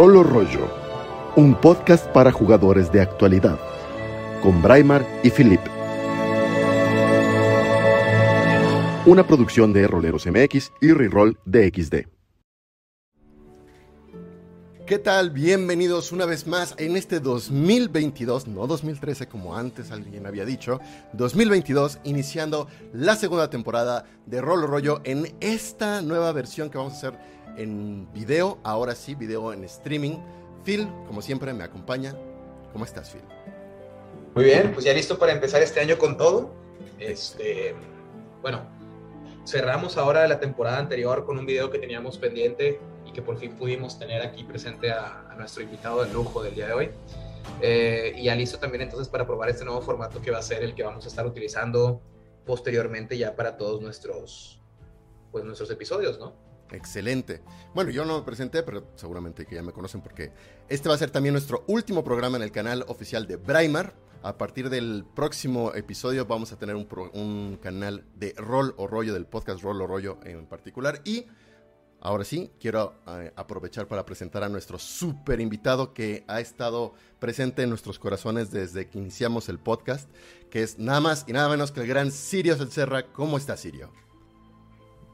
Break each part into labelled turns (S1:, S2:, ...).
S1: Rolo Rollo, un podcast para jugadores de actualidad, con Braimar y Philip. Una producción de Roleros MX y Reroll DXD. ¿Qué tal? Bienvenidos una vez más en este 2022, no 2013 como antes alguien había dicho, 2022, iniciando la segunda temporada de Rolo Rollo en esta nueva versión que vamos a hacer en video, ahora sí, video en streaming. Phil, como siempre, me acompaña. ¿Cómo estás, Phil?
S2: Muy bien, pues ya listo para empezar este año con todo. Este, bueno, cerramos ahora la temporada anterior con un video que teníamos pendiente y que por fin pudimos tener aquí presente a, nuestro invitado de lujo del día de hoy. Eh, y ya listo también entonces para probar este nuevo formato que va a ser el que vamos a estar utilizando posteriormente ya para todos nuestros, pues nuestros episodios, ¿no?
S1: Excelente. Bueno, yo no me presenté, pero seguramente que ya me conocen porque este va a ser también nuestro último programa en el canal oficial de Braimar. A partir del próximo episodio vamos a tener un, canal de rol o rollo, del podcast rol o rollo en particular. Y ahora sí, quiero eh, aprovechar para presentar a nuestro super invitado que ha estado presente en nuestros corazones desde que iniciamos el podcast, que es nada más y nada menos que el gran Sirio Serra. ¿Cómo está Sirio?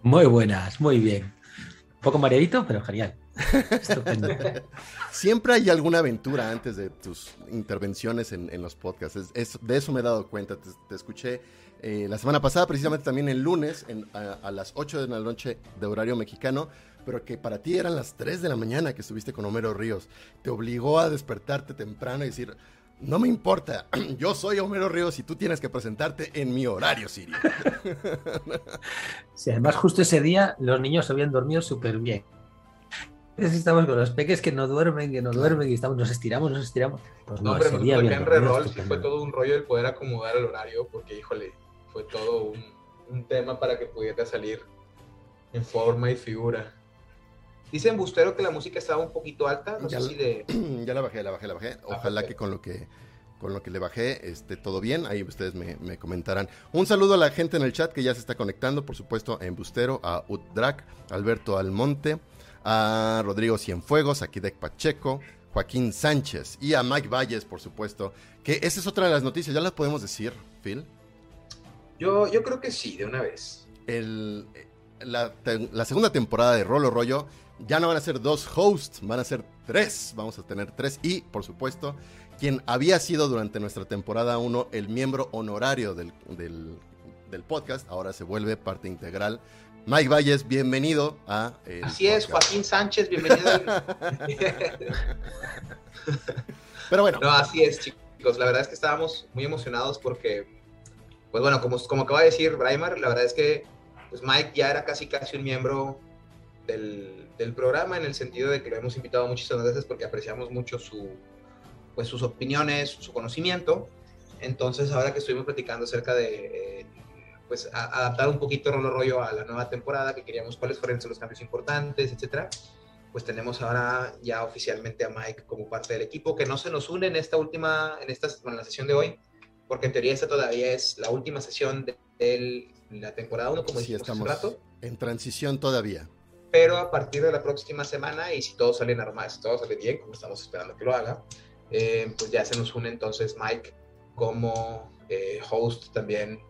S3: Muy buenas, muy bien poco mareadito, pero genial.
S1: Siempre hay alguna aventura antes de tus intervenciones en, los podcasts. de eso me he dado cuenta. Te, escuché eh, la semana pasada, precisamente también el lunes, a, las 8 de la noche de horario mexicano, pero que para ti eran las 3 de la mañana que estuviste con Homero Ríos. Te obligó a despertarte temprano y decir, no me importa, yo soy Homero Ríos y tú tienes que presentarte en mi horario, Sirio.
S3: Sí, además justo ese día los niños habían dormido súper bien. Estamos con los peques que no duermen, que no duermen, y estamos, nos estiramos, nos estiramos.
S2: Pues no, hombre, día en reroll sí fue todo un rollo el poder acomodar el horario, porque híjole, fue todo un, un tema para que pudiera salir en forma y figura. Dice Bustero que la música estaba un poquito alta, no
S1: ya,
S2: sé si de...
S1: Ya la bajé, la bajé, la bajé. Ah, Ojalá que con lo que con lo que le bajé esté todo bien. Ahí ustedes me, comentarán. Un saludo a la gente en el chat que ya se está conectando, por supuesto, a Embustero, a Utdrac, Alberto Almonte, a Rodrigo Cienfuegos, a Kidek Pacheco, Joaquín Sánchez y a Mike Valles, por supuesto. Que esa es otra de las noticias, ¿ya las podemos decir, Phil?
S2: Yo, yo creo que sí, de una vez.
S1: El, la, la segunda temporada de Rolo Rollo ya no van a ser dos hosts, van a ser tres. Vamos a tener tres. Y, por supuesto, quien había sido durante nuestra temporada 1 el miembro honorario del, podcast, ahora se vuelve parte integral. Mike Valles, bienvenido a.
S2: Así es, Joaquín Sánchez, bienvenido.
S1: Pero bueno.
S2: No, así es, chicos. La verdad es que estábamos muy emocionados porque, pues bueno, como, como acaba de decir Braimar, la verdad es que pues Mike ya era casi casi un miembro del, del programa en el sentido de que lo hemos invitado muchísimas veces porque apreciamos mucho su, pues, sus opiniones, su conocimiento. Entonces, ahora que estuvimos platicando acerca de eh, pues, adaptar un poquito Rolo Rollo a la nueva temporada, que queríamos cuáles fueron los cambios importantes, etcétera, pues tenemos ahora ya oficialmente a Mike como parte del equipo, que no se nos une en esta última, en esta en la sesión de hoy, porque en teoría esta todavía es la última sesión de, la temporada 1, como sí,
S1: estamos rato. En transición todavía
S2: pero a partir de la próxima semana, y si todo sale normal, si todo sale bien, como estamos esperando que lo haga, eh, pues ya se nos une entonces Mike como eh, host también,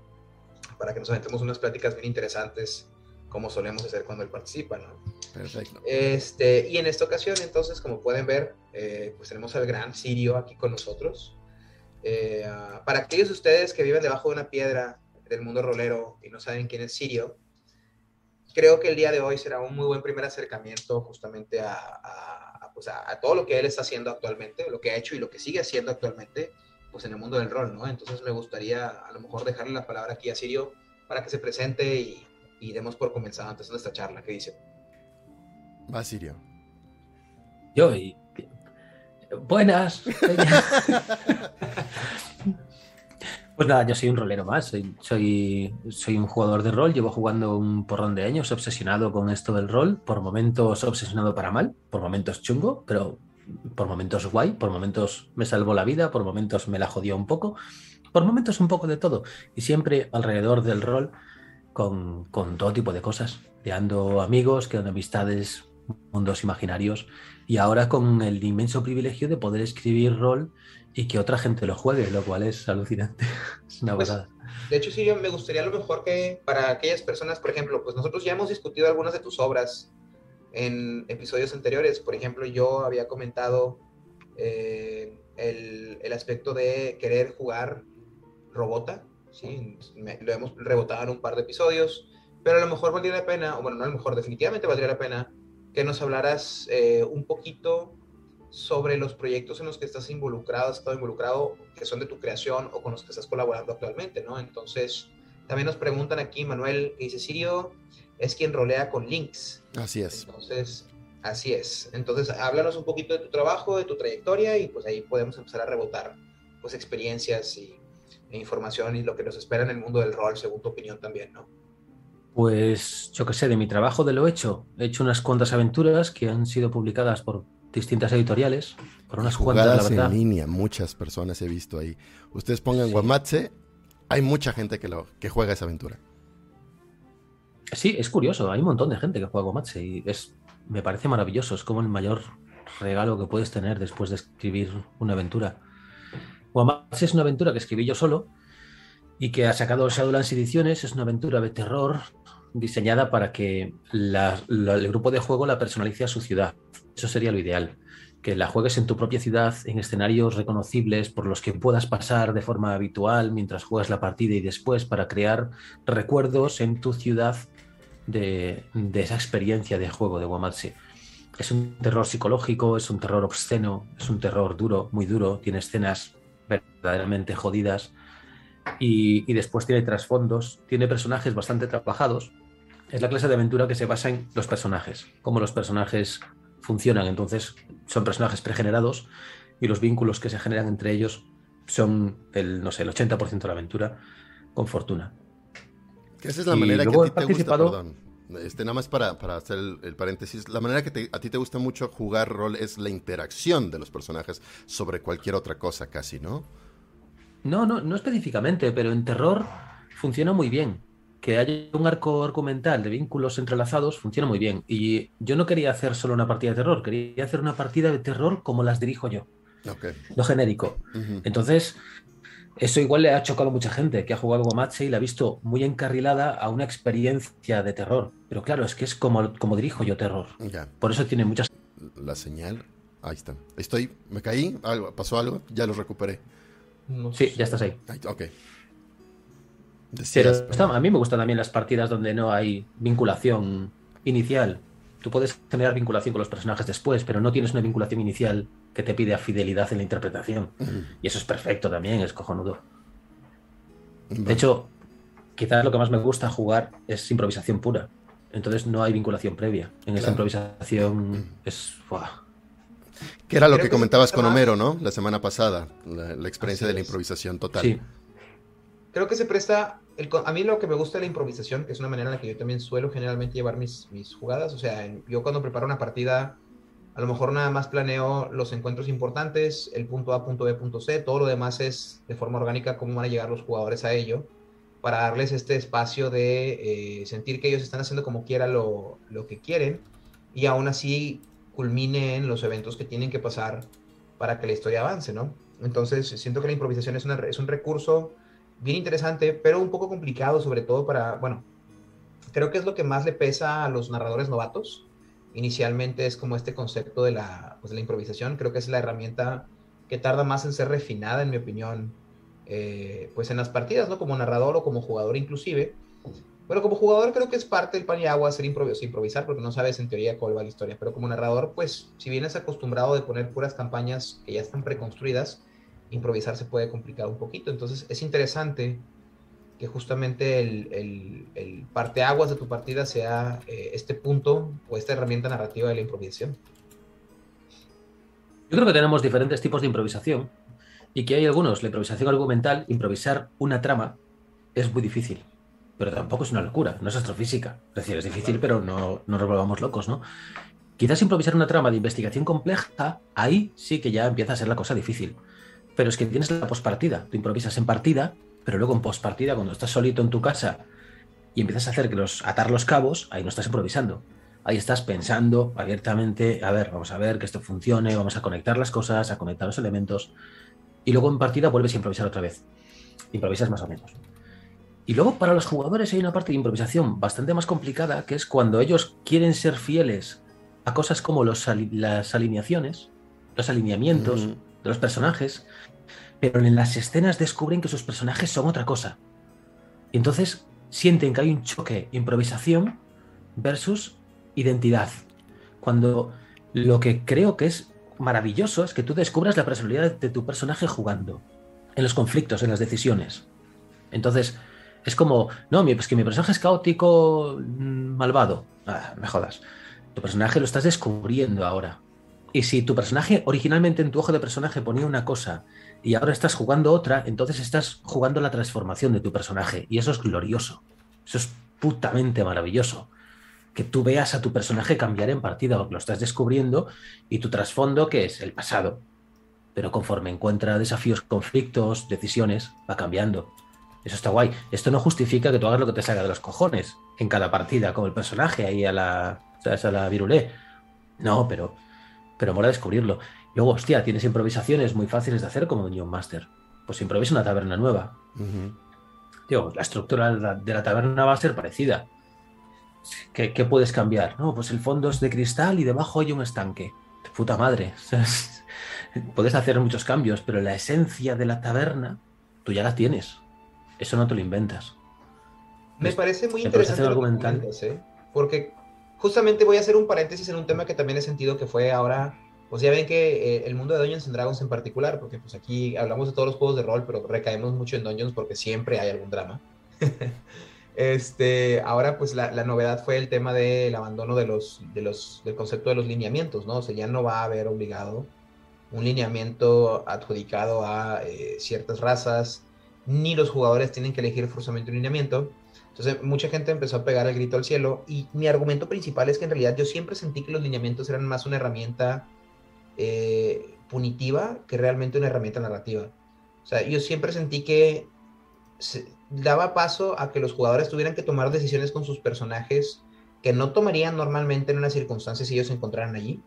S2: para que nos aventemos unas pláticas bien interesantes, como solemos hacer cuando él participa, ¿no?
S1: Perfecto.
S2: Este, y en esta ocasión, entonces, como pueden ver, eh, pues tenemos al gran Sirio aquí con nosotros. para aquellos de ustedes que viven debajo de una piedra del mundo rolero y no saben quién es Sirio, creo que el día de hoy será un muy buen primer acercamiento justamente a, pues a, todo lo que él está haciendo actualmente, lo que ha hecho y lo que sigue haciendo actualmente, pues en el mundo del rol, ¿no? Entonces me gustaría a lo mejor dejarle la palabra aquí a Sirio para que se presente y, y demos por comenzado antes de esta charla. ¿Qué dice?
S1: Va, Sirio.
S3: Yo, y... buenas. Pues nada, yo soy un rolero más, soy, soy, un jugador de rol, llevo jugando un porrón de años, obsesionado con esto del rol, por momentos obsesionado para mal, por momentos chungo, pero por momentos guay, por momentos me salvó la vida, por momentos me la jodió un poco, por momentos un poco de todo, y siempre alrededor del rol con, todo tipo de cosas, creando amigos, creando amistades mundos imaginarios y ahora con el inmenso privilegio de poder escribir rol y que otra gente lo juegue, lo cual es alucinante. es una
S2: Pues,
S3: verdad.
S2: De hecho, sí, yo me gustaría a lo mejor que para aquellas personas, por ejemplo, pues nosotros ya hemos discutido algunas de tus obras en episodios anteriores. Por ejemplo, yo había comentado eh, el, el aspecto de querer jugar Robota, ¿sí? Me- lo hemos rebotado en un par de episodios, pero a lo mejor valdría la pena, o bueno, no a lo mejor, definitivamente valdría la pena que nos hablaras eh, un poquito sobre los proyectos en los que estás involucrado, has estado involucrado, que son de tu creación o con los que estás colaborando actualmente, ¿no? Entonces, también nos preguntan aquí, Manuel, que dice, Sirio es quien rolea con links.
S1: Así es.
S2: Entonces, así es. Entonces, háblanos un poquito de tu trabajo, de tu trayectoria y pues ahí podemos empezar a rebotar pues experiencias y, e información y lo que nos espera en el mundo del rol, según tu opinión también, ¿no?
S3: Pues yo qué sé, de mi trabajo, de lo hecho, he hecho unas cuantas aventuras que han sido publicadas por distintas editoriales, por unas cuantas, la verdad.
S1: en línea, muchas personas he visto ahí. Ustedes pongan
S3: Sí.
S1: Guamatse, hay mucha gente que, lo, que juega esa aventura.
S3: Sí, es curioso, hay un montón de gente que juega Gomatse y es, me parece maravilloso, es como el mayor regalo que puedes tener después de escribir una aventura. Guamatse es una aventura que escribí yo solo y que ha sacado Shadowlands Ediciones, es una aventura de terror diseñada para que el grupo de juego la personalice a su ciudad. Eso sería lo ideal, que la juegues en tu propia ciudad, en escenarios reconocibles por los que puedas pasar de forma habitual mientras juegas la partida y después para crear recuerdos en tu ciudad de, esa experiencia de juego de Wamatse. Es un terror psicológico, es un terror obsceno, es un terror duro, muy duro, tiene escenas verdaderamente jodidas y, y después tiene trasfondos, tiene personajes bastante trabajados. Es la clase de aventura que se basa en los personajes, cómo los personajes funcionan. Entonces son personajes pregenerados y los vínculos que se generan entre ellos son el, no sé, el 80% de la aventura con fortuna.
S1: Que esa es la
S3: Y
S1: manera que a ti te gusta, perdón. Este, nada más para, para hacer el, el paréntesis, la manera que te- a ti te gusta mucho jugar rol es la interacción de los personajes sobre cualquier otra cosa casi, ¿no?
S3: No, no, no específicamente, pero en terror funciona muy bien. Que haya un arco argumental de vínculos entrelazados funciona muy bien. Y yo no quería hacer solo una partida de terror, quería hacer una partida de terror como las dirijo yo,
S1: Ok.
S3: no genérico. Entonces, eso igual le ha chocado a mucha gente que ha jugado Gomatse y la ha visto muy encarrilada a una experiencia de terror. Pero claro, es que es como, como dirijo yo terror. Por eso tiene muchas...
S1: la señal, ahí está. Estoy, me caí, algo, pasó algo, ya lo recuperé.
S2: No
S3: Sí,
S2: sé.
S3: ya estás ahí.
S1: Ok.
S3: Pero a mí me gustan también las partidas donde no hay vinculación inicial. Tú puedes generar vinculación con los personajes después, pero no tienes una vinculación inicial que te pide a fidelidad en la interpretación. Y eso es perfecto también, es cojonudo.
S1: Vale.
S3: De hecho, quizás lo que más me gusta jugar es improvisación pura. Entonces no hay vinculación previa. En esa improvisación es... ¡buah!
S1: Que era lo
S2: creo
S1: que
S2: que
S1: comentabas con Homero, ¿no? La semana pasada, la, la experiencia
S2: Así
S1: de la improvisación total.
S3: Sí,
S2: Creo que se presta, el a mí lo que me gusta de la improvisación, que es una manera en la que yo también suelo generalmente llevar mis, mis jugadas, o sea, en- yo cuando preparo una partida, a lo mejor nada más planeo los encuentros importantes, el punto A, punto B, punto C, todo lo demás es de forma orgánica cómo van a llegar los jugadores a ello, para darles este espacio de eh, sentir que ellos están haciendo como quiera lo, lo que quieren y aún así culminen los eventos que tienen que pasar para que la historia avance, ¿no? Entonces, siento que la improvisación es, un recurso bien interesante, pero un poco complicado, sobre todo para, bueno, creo que es lo que más le pesa a los narradores novatos. Inicialmente es como este concepto de la, pues, la improvisación, creo que es la herramienta que tarda más en ser refinada, en mi opinión, eh, pues en las partidas, ¿no? Como narrador o como jugador inclusive. Pero como jugador creo que es parte del pan y agua hacer improvis- improvisar, porque no sabes en teoría cuál va la historia. Pero como narrador, pues si vienes acostumbrado de poner puras campañas que ya están preconstruidas, improvisar se puede complicar un poquito. Entonces es interesante que justamente el, el, el parteaguas de tu partida sea eh, este punto o esta herramienta narrativa de la improvisación.
S3: Yo creo que tenemos diferentes tipos de improvisación y que hay algunos, la improvisación argumental, improvisar una trama es muy difícil, pero tampoco es una locura, no es astrofísica. Es decir, es difícil, pero no, no nos volvamos locos, ¿no? Quizás improvisar una trama de investigación compleja, ahí sí que ya empieza a ser la cosa difícil. Pero es que tienes la pospartida, tú improvisas en partida, pero luego en pospartida, cuando estás solito en tu casa y empiezas a hacer que los, atar los cabos, ahí no estás improvisando. ahí estás pensando abiertamente, a ver, vamos a ver que esto funcione, vamos a conectar las cosas, a conectar los elementos, y luego en partida vuelves a improvisar otra vez. Improvisas más o menos. Y luego para los jugadores hay una parte de improvisación bastante más complicada, que es cuando ellos quieren ser fieles a cosas como los, las alineaciones, los alineamientos de los personajes, pero en las escenas descubren que sus personajes son otra cosa. Y entonces sienten que hay un choque improvisación versus identidad. Cuando lo que creo que es maravilloso es que tú descubras la personalidad de tu personaje jugando, en los conflictos, en las decisiones. Entonces, es como, no, pues que mi personaje es caótico, mm, malvado. Ah, me jodas. Tu personaje lo estás descubriendo ahora. Y si tu personaje originalmente en tu ojo de personaje ponía una cosa y ahora estás jugando otra, entonces estás jugando la transformación de tu personaje. Y eso es glorioso. Eso es putamente maravilloso. Que tú veas a tu personaje cambiar en partida, porque lo estás descubriendo, y tu trasfondo, que es el pasado. Pero conforme encuentra desafíos, conflictos, decisiones, va cambiando. Eso está guay. Esto no justifica que tú hagas lo que te salga de los cojones en cada partida, como el personaje ahí a la, a la virulé. No, pero, pero mola descubrirlo. Luego, hostia, tienes improvisaciones muy fáciles de hacer como Dungeon Master. Pues improvisa una taberna nueva. Digo, la estructura de la, taberna va a ser parecida. ¿Qué, puedes cambiar? No, pues el fondo es de cristal y debajo hay un estanque. De puta madre. puedes hacer muchos cambios, pero la esencia de la taberna, tú ya la tienes. Eso no te lo inventas.
S2: Me parece muy interesante lo ¿eh? porque justamente voy a hacer un paréntesis en un tema que también he sentido que fue ahora, pues ya ven que eh, el mundo de Dungeons and Dragons en particular, porque pues aquí hablamos de todos los juegos de rol, pero recaemos mucho en Dungeons porque siempre hay algún drama. este, ahora pues la, novedad fue el tema del abandono de los, de los, del concepto de los lineamientos, ¿no? O sea, ya no va a haber obligado un lineamiento adjudicado a eh, ciertas razas, ni los jugadores tienen que elegir forzosamente un lineamiento. Entonces, mucha gente empezó a pegar el grito al cielo y mi argumento principal es que en realidad yo siempre sentí que los lineamientos eran más una herramienta eh, punitiva que realmente una herramienta narrativa. O sea, yo siempre sentí que daba paso a que los jugadores tuvieran que tomar decisiones con sus personajes que no tomarían normalmente en una circunstancia si ellos se encontraran allí.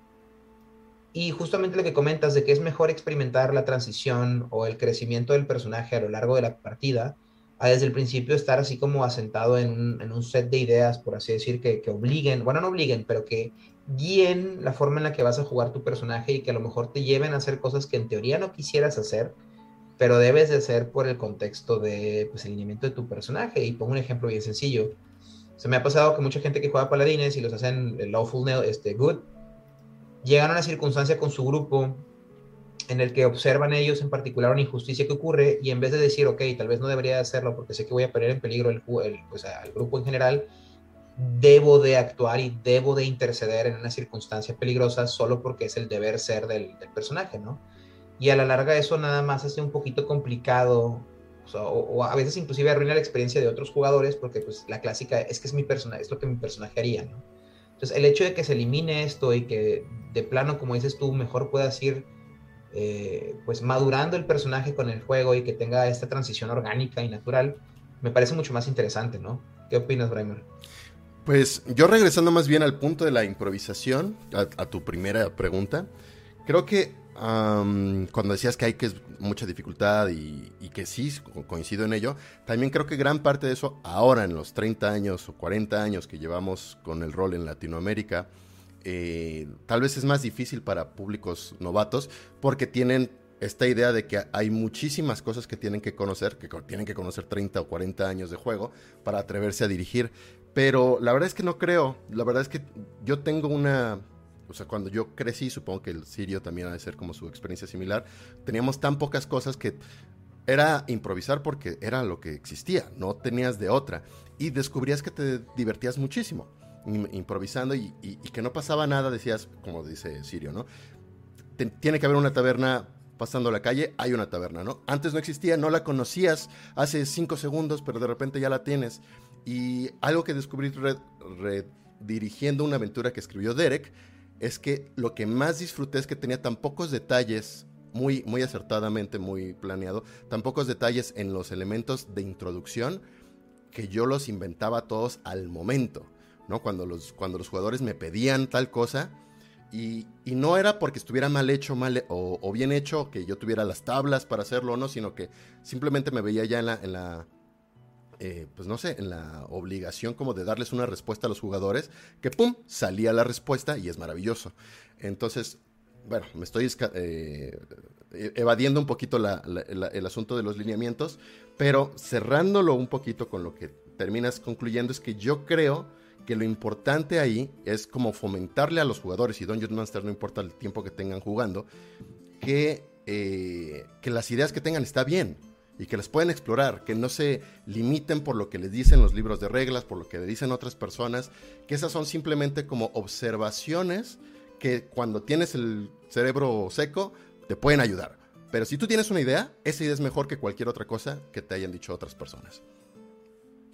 S2: Y justamente lo que comentas de que es mejor experimentar la transición o el crecimiento del personaje a lo largo de la partida, a desde el principio estar así como asentado en un, set de ideas, por así decir, que, que, obliguen, bueno, no obliguen, pero que guíen la forma en la que vas a jugar tu personaje y que a lo mejor te lleven a hacer cosas que en teoría no quisieras hacer, pero debes de hacer por el contexto de pues, el lineamiento de tu personaje. Y pongo un ejemplo bien sencillo. Se me ha pasado que mucha gente que juega paladines y los hacen lawful este, good, llegan a una circunstancia con su grupo en el que observan ellos en particular una injusticia que ocurre y en vez de decir, ok, tal vez no debería hacerlo porque sé que voy a poner en peligro el, pues, al grupo en general, debo de actuar y debo de interceder en una circunstancia peligrosa solo porque es el deber ser del, personaje, ¿no? Y a la larga eso nada más hace un poquito complicado o, a veces inclusive arruina la experiencia de otros jugadores porque pues la clásica es que es mi personaje, es lo que mi personaje haría, ¿no? Entonces, el hecho de que se elimine esto y que de plano, como dices tú, mejor puedas ir eh, pues madurando el personaje con el juego y que tenga esta transición orgánica y natural, me parece mucho más interesante, ¿no? ¿Qué opinas, Braimar?
S1: Pues yo regresando más bien al punto de la improvisación, a tu primera pregunta, creo que cuando decías que hay que mucha dificultad y, que sí coincido en ello, también creo que gran parte de eso ahora en los 30 años o 40 años que llevamos con el rol en Latinoamérica, eh, tal vez es más difícil para públicos novatos porque tienen esta idea de que hay muchísimas cosas que tienen que conocer, que tienen que conocer 30 o 40 años de juego para atreverse a dirigir. Pero la verdad es que no creo, la verdad es que yo tengo una o sea, cuando yo crecí, supongo que el Sirio también ha de ser como su experiencia similar, teníamos tan pocas cosas que era improvisar porque era lo que existía, no tenías de otra. Y descubrías que te divertías muchísimo improvisando y, que no pasaba nada, decías, como dice Sirio, ¿no? tiene que haber una taberna pasando la calle, hay una taberna, ¿no? Antes no existía, no la conocías hace cinco segundos, pero de repente ya la tienes. Y algo que descubrí redirigiendo una aventura que escribió Derek es que lo que más disfruté es que tenía tan pocos detalles, muy, muy acertadamente, muy planeado, tan pocos detalles en los elementos de introducción que yo los inventaba todos al momento. ¿no? Cuando los, cuando los jugadores me pedían tal cosa. Y, no era porque estuviera mal hecho mal, o, bien hecho, que yo tuviera las tablas para hacerlo o no, sino que simplemente me veía ya en la eh, pues no sé, en la obligación como de darles una respuesta a los jugadores, que pum, salía la respuesta y es maravilloso. Entonces, bueno, me estoy eh, e-, evadiendo un poquito el asunto de los lineamientos, pero cerrándolo un poquito con lo que terminas concluyendo es que yo creo que lo importante ahí es como fomentarle a los jugadores, y Dungeon Master no importa el tiempo que tengan jugando, que, eh, que las ideas que tengan está bien y que las pueden explorar, que no se limiten por lo que les dicen los libros de reglas, por lo que le dicen otras personas, que esas son simplemente como observaciones que cuando tienes el cerebro seco te pueden ayudar. Pero si tú tienes una idea, esa idea es mejor que cualquier otra cosa que te hayan dicho otras personas.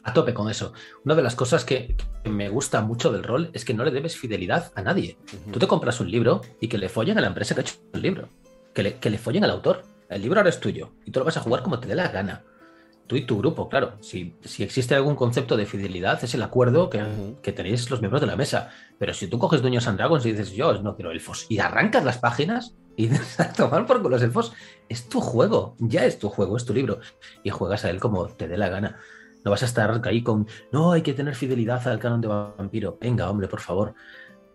S3: A tope con eso. Una de las cosas que, me gusta mucho del rol es que no le debes fidelidad a nadie. Tú te compras un libro y que le follen a la empresa que ha hecho el libro. Que le, que le follen al autor. El libro ahora es tuyo y tú lo vas a jugar como te dé la gana. Tú y tu grupo, claro. Si, si existe algún concepto de fidelidad, es el acuerdo que, que, tenéis los miembros de la mesa. Pero si tú coges Dueños and Dragons y dices, yo no quiero elfos, y arrancas las páginas y a tomar por con los elfos, es tu juego, ya es tu juego, es tu libro. Y juegas a él como te dé la gana. No vas a estar ahí con, no, hay que tener fidelidad al canon de vampiro. Venga, hombre, por favor.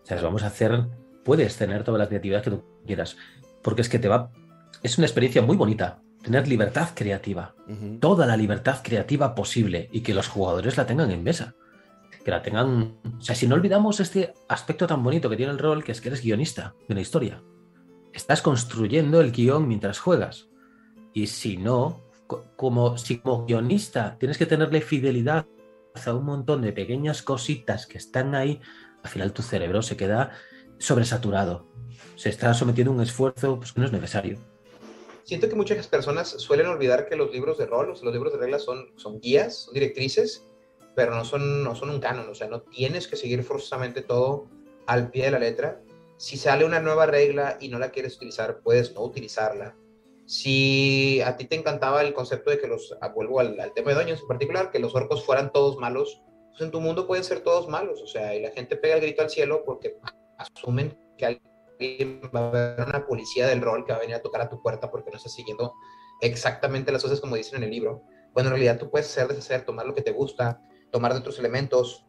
S3: O sea, vamos a hacer, puedes tener toda la creatividad que tú quieras. Porque es que te va, es una experiencia muy bonita tener libertad creativa, toda la libertad creativa posible y que los jugadores la tengan en mesa. Que la tengan. O sea, si no olvidamos este aspecto tan bonito que tiene el rol, que es que eres guionista de una historia. Estás construyendo el guion mientras juegas. Y si no, como, si como guionista tienes que tenerle fidelidad a un montón de pequeñas cositas que están ahí, al final tu cerebro se queda sobresaturado. Se está sometiendo a un esfuerzo pues, que no es necesario
S2: siento que muchas personas suelen olvidar que los libros de rol, los libros de reglas son, son guías, son directrices, pero no son, no son un canon, o sea, no tienes que seguir forzosamente todo al pie de la letra. Si sale una nueva regla y no la quieres utilizar, puedes no utilizarla. Si a ti te encantaba el concepto de que los, ah, vuelvo al, tema de Doños en particular, que los orcos fueran todos malos, pues en tu mundo pueden ser todos malos, o sea, y la gente pega el grito al cielo porque asumen que alguien va a haber una policía del rol que va a venir a tocar a tu puerta porque no estás siguiendo exactamente las cosas como dicen en el libro. Bueno, en realidad tú puedes hacer, deshacer, tomar lo que te gusta, tomar de otros elementos,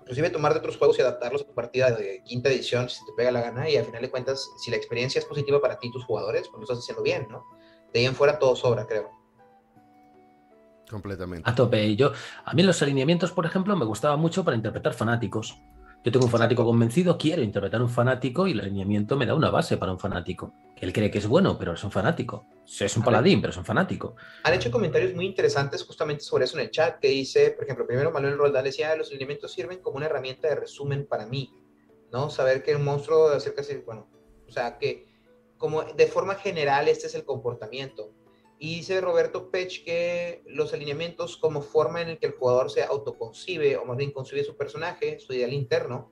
S2: inclusive tomar de otros juegos y adaptarlos a tu partida de quinta edición si te pega la gana y al final de cuentas, si la experiencia es positiva para ti y tus jugadores, pues lo estás haciendo bien, ¿no? De ahí en fuera todo sobra, creo.
S1: Completamente.
S3: A tope. Yo, a mí los alineamientos, por ejemplo, me gustaba mucho para interpretar fanáticos. Yo tengo un fanático convencido, quiero interpretar un fanático y el alineamiento me da una base para un fanático. Él cree que es bueno, pero es un fanático. Es un paladín, pero es un fanático.
S2: Han hecho comentarios muy interesantes justamente sobre eso en el chat, que dice, por ejemplo, primero Manuel Roldán decía, los alineamientos sirven como una herramienta de resumen para mí, ¿no? Saber que un monstruo acerca de, bueno, o sea, que como de forma general este es el comportamiento. Y dice Roberto Pech que los alineamientos como forma en el que el jugador se autoconcibe, o más bien concibe su personaje, su ideal interno,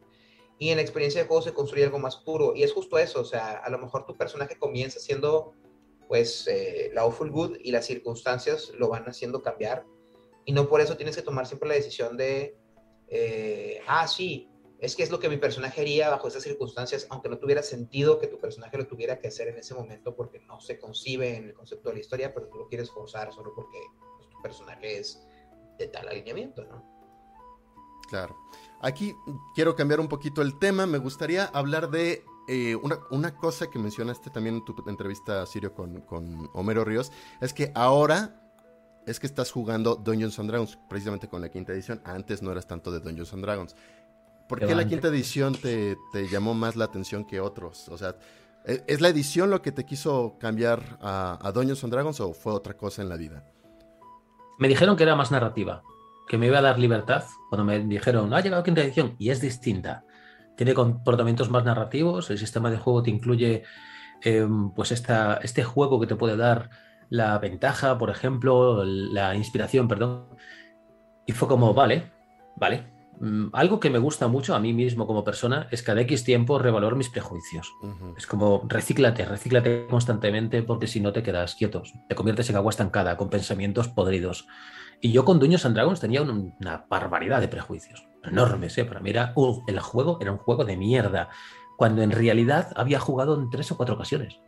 S2: y en la experiencia de juego se construye algo más puro. Y es justo eso, o sea, a lo mejor tu personaje comienza siendo, pues, eh, la awful good y las circunstancias lo van haciendo cambiar. Y no por eso tienes que tomar siempre la decisión de, eh, ah, sí, es que es lo que mi personaje haría bajo esas circunstancias, aunque no tuviera sentido que tu personaje lo tuviera que hacer en ese momento porque no se concibe en el concepto de la historia, pero tú lo quieres forzar solo porque pues, tu personaje es de tal alineamiento, ¿no?
S1: Claro. Aquí quiero cambiar un poquito el tema. Me gustaría hablar de eh, una, cosa que mencionaste también en tu entrevista, Sirio, con, con Homero Ríos. Es que ahora es que estás jugando Dungeons and Dragons, precisamente con la quinta edición. Antes no eras tanto de Dungeons and Dragons. ¿Por qué la quinta edición te, llamó más la atención que otros? O sea, ¿e, ¿es la edición lo que te quiso cambiar a, a Dungeons and Dragons o fue otra cosa en la vida?
S3: Me dijeron que era más narrativa, que me iba a dar libertad. Cuando me dijeron, no ha llegado quinta edición y es distinta. Tiene comportamientos más narrativos, el sistema de juego te incluye em, pues esta, este juego que te puede dar la ventaja, por ejemplo, la inspiración, perdón. Y fue como, vale, vale, algo que me gusta mucho a mí mismo como persona es cada X tiempo revalorar mis prejuicios. Es como recíclate, recíclate constantemente porque si no te quedas quietos, te conviertes en agua estancada con pensamientos podridos. Y yo con Dungeons and Dragons tenía una barbaridad de prejuicios, enormes, ¿eh? Para mí era, el juego era un juego de mierda cuando en realidad había jugado en tres o cuatro ocasiones.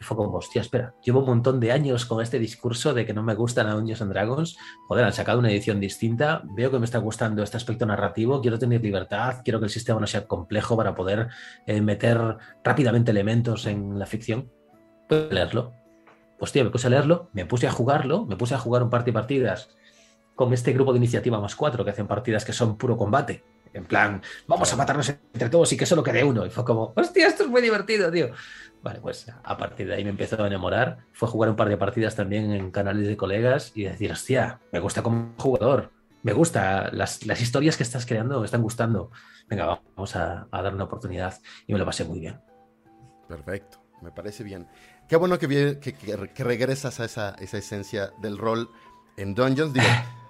S3: Y fue como, hostia, espera, llevo un montón de años con este discurso de que no me gustan a Dungeons and Dragons. Joder, han sacado una edición distinta, veo que me está gustando este aspecto narrativo, quiero tener libertad, quiero que el sistema no sea complejo para poder eh, meter rápidamente elementos en la ficción. Pues leerlo. Hostia, me puse a leerlo, me puse a jugarlo, me puse a jugar un par de partidas con este grupo de iniciativa más cuatro que hacen partidas que son puro combate en plan, vamos a matarnos entre todos y que solo quede uno. Y fue como, hostia, esto es muy divertido, tío. Vale, pues a partir de ahí me empezó a enamorar. Fue a jugar un par de partidas también en canales de colegas y decir, hostia, me gusta como jugador. Me gusta, las, historias que estás creando me están gustando. Venga, vamos a, dar una oportunidad. Y me lo pasé muy bien.
S1: Perfecto, me parece bien. Qué bueno que, que, regresas a esa, esa esencia del rol en Dungeons. Digo,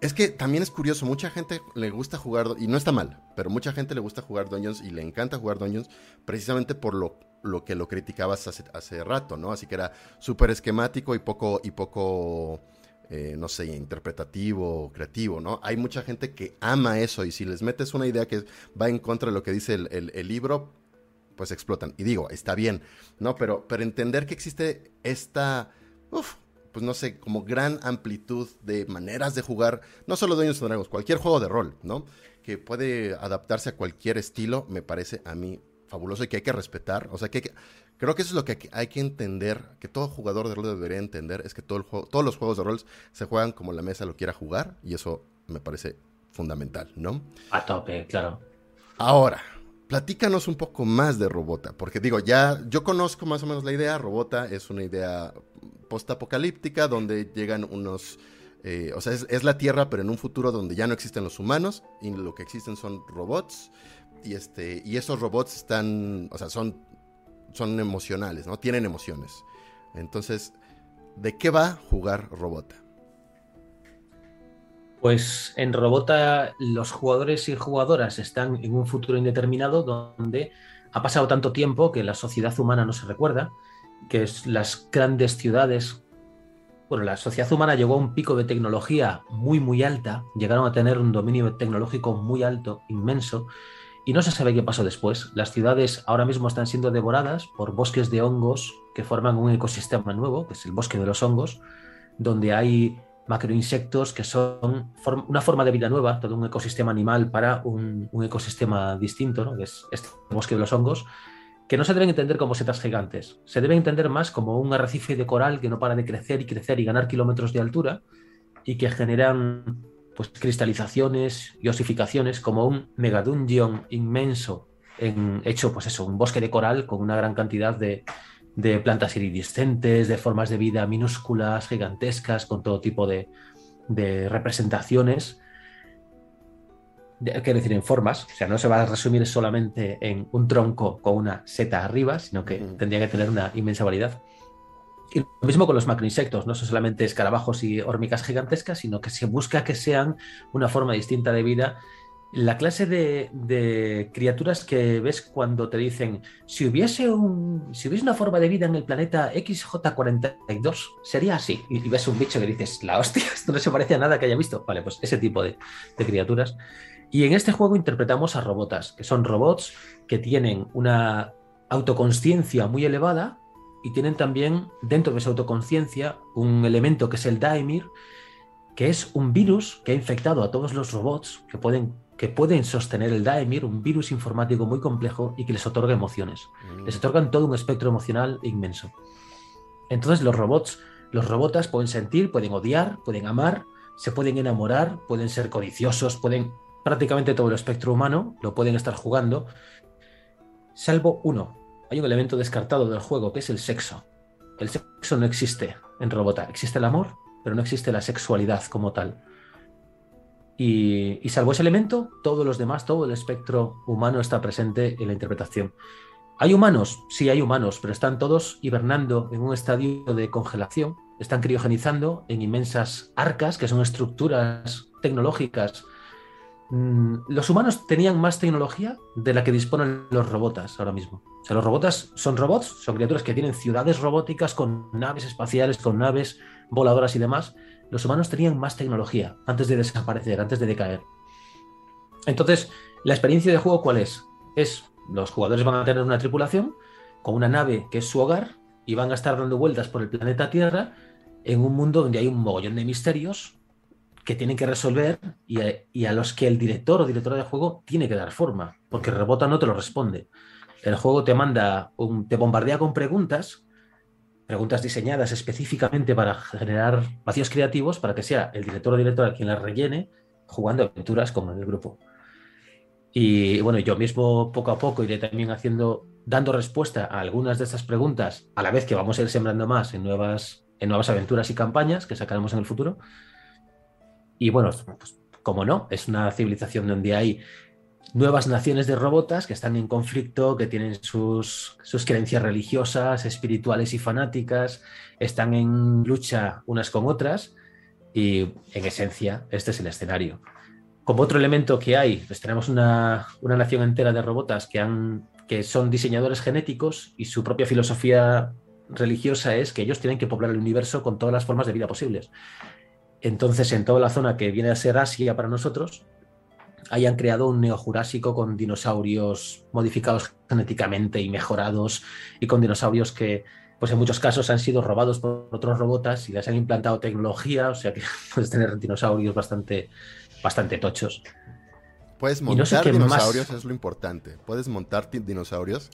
S1: Es que también es curioso, mucha gente le gusta jugar, y no está mal, pero mucha gente le gusta jugar Dungeons y le encanta jugar Dungeons precisamente por lo, lo que lo criticabas hace, hace, rato, ¿no? Así que era súper esquemático y poco, y poco eh, no sé, interpretativo, creativo, ¿no? Hay mucha gente que ama eso y si les metes una idea que va en contra de lo que dice el, el libro, pues explotan. Y digo, está bien, ¿no? Pero, pero entender que existe esta... Uf, pues no sé, como gran amplitud de maneras de jugar, no solo Dungeons and Dragons, cualquier juego de rol, ¿no? Que puede adaptarse a cualquier estilo, me parece a mí fabuloso y que hay que respetar. O sea, que, creo que eso es lo que hay que entender, que todo jugador de rol debería entender, es que todo el juego, todos los juegos de rol se juegan como la mesa lo quiera jugar y eso me parece fundamental, ¿no?
S3: A tope, claro.
S1: Ahora, platícanos un poco más de Robota, porque digo, ya yo conozco más o menos la idea, Robota es una idea postapocalíptica donde llegan unos... Eh, o sea, es, la Tierra, pero en un futuro donde ya no existen los humanos y lo que existen son robots. Y, este, y esos robots están, o sea, son, son emocionales, ¿no? Tienen emociones. Entonces, ¿de qué va a jugar Robota?
S3: Pues en Robota los jugadores y jugadoras están en un futuro indeterminado donde ha pasado tanto tiempo que la sociedad humana no se recuerda que las grandes ciudades. Bueno, la sociedad humana llegó a un pico de tecnología muy, muy alta, llegaron a tener un dominio tecnológico muy alto, inmenso, y no se sabe qué pasó después. Las ciudades ahora mismo están siendo devoradas por bosques de hongos que forman un ecosistema nuevo, que es el bosque de los hongos, donde hay macroinsectos que son una forma de vida nueva, todo un ecosistema animal para un, ecosistema distinto, ¿no? que es este bosque de los hongos, que no se deben entender como setas gigantes, se deben entender más como un arrecife de coral que no para de crecer y crecer y ganar kilómetros de altura y que generan pues, cristalizaciones y osificaciones como un megadungeon inmenso en, hecho pues eso, un bosque de coral con una gran cantidad de, de plantas iridiscentes, de formas de vida minúsculas, gigantescas, con todo tipo de, de representaciones quiero decir, en formas, o sea, no se va a resumir solamente en un tronco con una seta arriba, sino que tendría que tener una inmensa variedad. Y lo mismo con los macroinsectos, no son solamente escarabajos y hormigas gigantescas, sino que se busca que sean una forma distinta de vida. La clase de, criaturas que ves cuando te dicen, si hubiese, un, si hubiese una forma de vida en el planeta XJ42, sería así. Y, ves un bicho que dices, la hostia, esto no se parece a nada que haya visto. Vale, pues ese tipo de, criaturas. Y en este juego interpretamos a robotas, que son robots que tienen una autoconsciencia muy elevada y tienen también dentro de esa autoconsciencia un elemento que es el Daemir, que es un virus que ha infectado a todos los robots que pueden, que pueden sostener el Daemir, un virus informático muy complejo y que les otorga emociones. Mm. Les otorgan todo un espectro emocional inmenso. Entonces los robots, los robotas pueden sentir, pueden odiar, pueden amar, se pueden enamorar, pueden ser codiciosos, pueden prácticamente todo el espectro humano lo pueden estar jugando, salvo uno. Hay un elemento descartado del juego que es el sexo. El sexo no existe en Robota. Existe el amor, pero no existe la sexualidad como tal. Y, salvo ese elemento, todos los demás, todo el espectro humano está presente en la interpretación. ¿Hay humanos? Sí, hay humanos, pero están todos hibernando en un estadio de congelación, están criogenizando en inmensas arcas, que son estructuras tecnológicas mm, los humanos tenían más tecnología de la que disponen los robots ahora mismo. O sea, los robots son robots, son criaturas que tienen ciudades robóticas con naves espaciales, con naves voladoras y demás. Los humanos tenían más tecnología antes de desaparecer, antes de decaer. Entonces, la experiencia de juego, ¿cuál es? Es los jugadores van a tener una tripulación con una nave que es su hogar y van a estar dando vueltas por el planeta Tierra en un mundo donde hay un mogollón de misterios que tienen que resolver y a, los que el director o directora de juego tiene que dar forma, porque Rebota no te lo responde. El juego te manda, un, te bombardea con preguntas, preguntas diseñadas específicamente para generar vacíos creativos para que sea el director o directora quien las rellene jugando aventuras como en el grupo. Y bueno, yo mismo poco a poco iré también haciendo, dando respuesta a algunas de estas preguntas, a la vez que vamos a ir sembrando más en nuevas, en nuevas aventuras y campañas que sacaremos en el futuro. Y bueno, pues, como no, es una civilización donde hay nuevas naciones de robotas que están en conflicto, que tienen sus, sus, creencias religiosas, espirituales y fanáticas, están en lucha unas con otras y en esencia este es el escenario. Como otro elemento que hay, pues tenemos una, una nación entera de robotas que, han, que son diseñadores genéticos y su propia filosofía religiosa es que ellos tienen que poblar el universo con todas las formas de vida posibles. Entonces, en toda la zona que viene a ser Asia para nosotros, hayan creado un neojurásico con dinosaurios modificados genéticamente y mejorados y con dinosaurios que, pues en muchos casos han sido robados por otros robotas y les han implantado tecnología, o sea que puedes tener dinosaurios bastante, bastante tochos.
S1: Puedes montar dinosaurios, es lo importante. Puedes montar dinosaurios.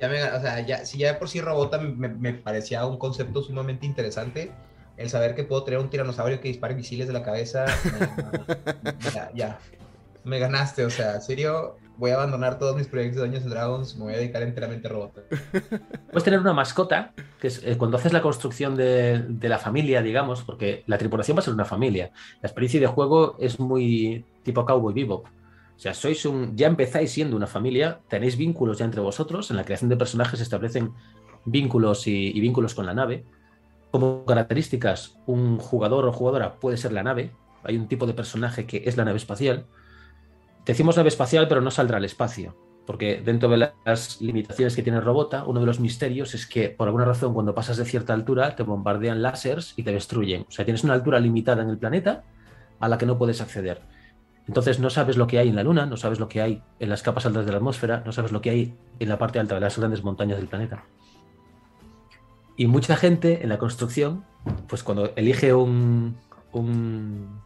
S2: Ya me, o sea, ya, si ya por sí robota me, me parecía un concepto sumamente interesante el saber que puedo tener un tiranosaurio que dispare misiles de la cabeza, ya, ya, me ganaste, o sea, en serio, voy a abandonar todos mis proyectos de Dungeons Dragons, me voy a dedicar enteramente a robots.
S3: Puedes tener una mascota, que es eh, cuando haces la construcción de, la familia, digamos, porque la tripulación va a ser una familia. La experiencia de juego es muy tipo Cowboy Bebop. O sea, sois un, ya empezáis siendo una familia, tenéis vínculos ya entre vosotros, en la creación de personajes se establecen vínculos y vínculos con la nave como características, un jugador o jugadora puede ser la nave. Hay un tipo de personaje que es la nave espacial. Decimos nave espacial, pero no saldrá al espacio, porque dentro de las limitaciones que tiene Robota, uno de los misterios es que por alguna razón cuando pasas de cierta altura te bombardean láseres y te destruyen. O sea, tienes una altura limitada en el planeta a la que no puedes acceder. Entonces no sabes lo que hay en la Luna, no sabes lo que hay en las capas altas de la atmósfera, no sabes lo que hay en la parte alta de las grandes montañas del planeta. Y mucha gente en la construcción, pues cuando elige un, un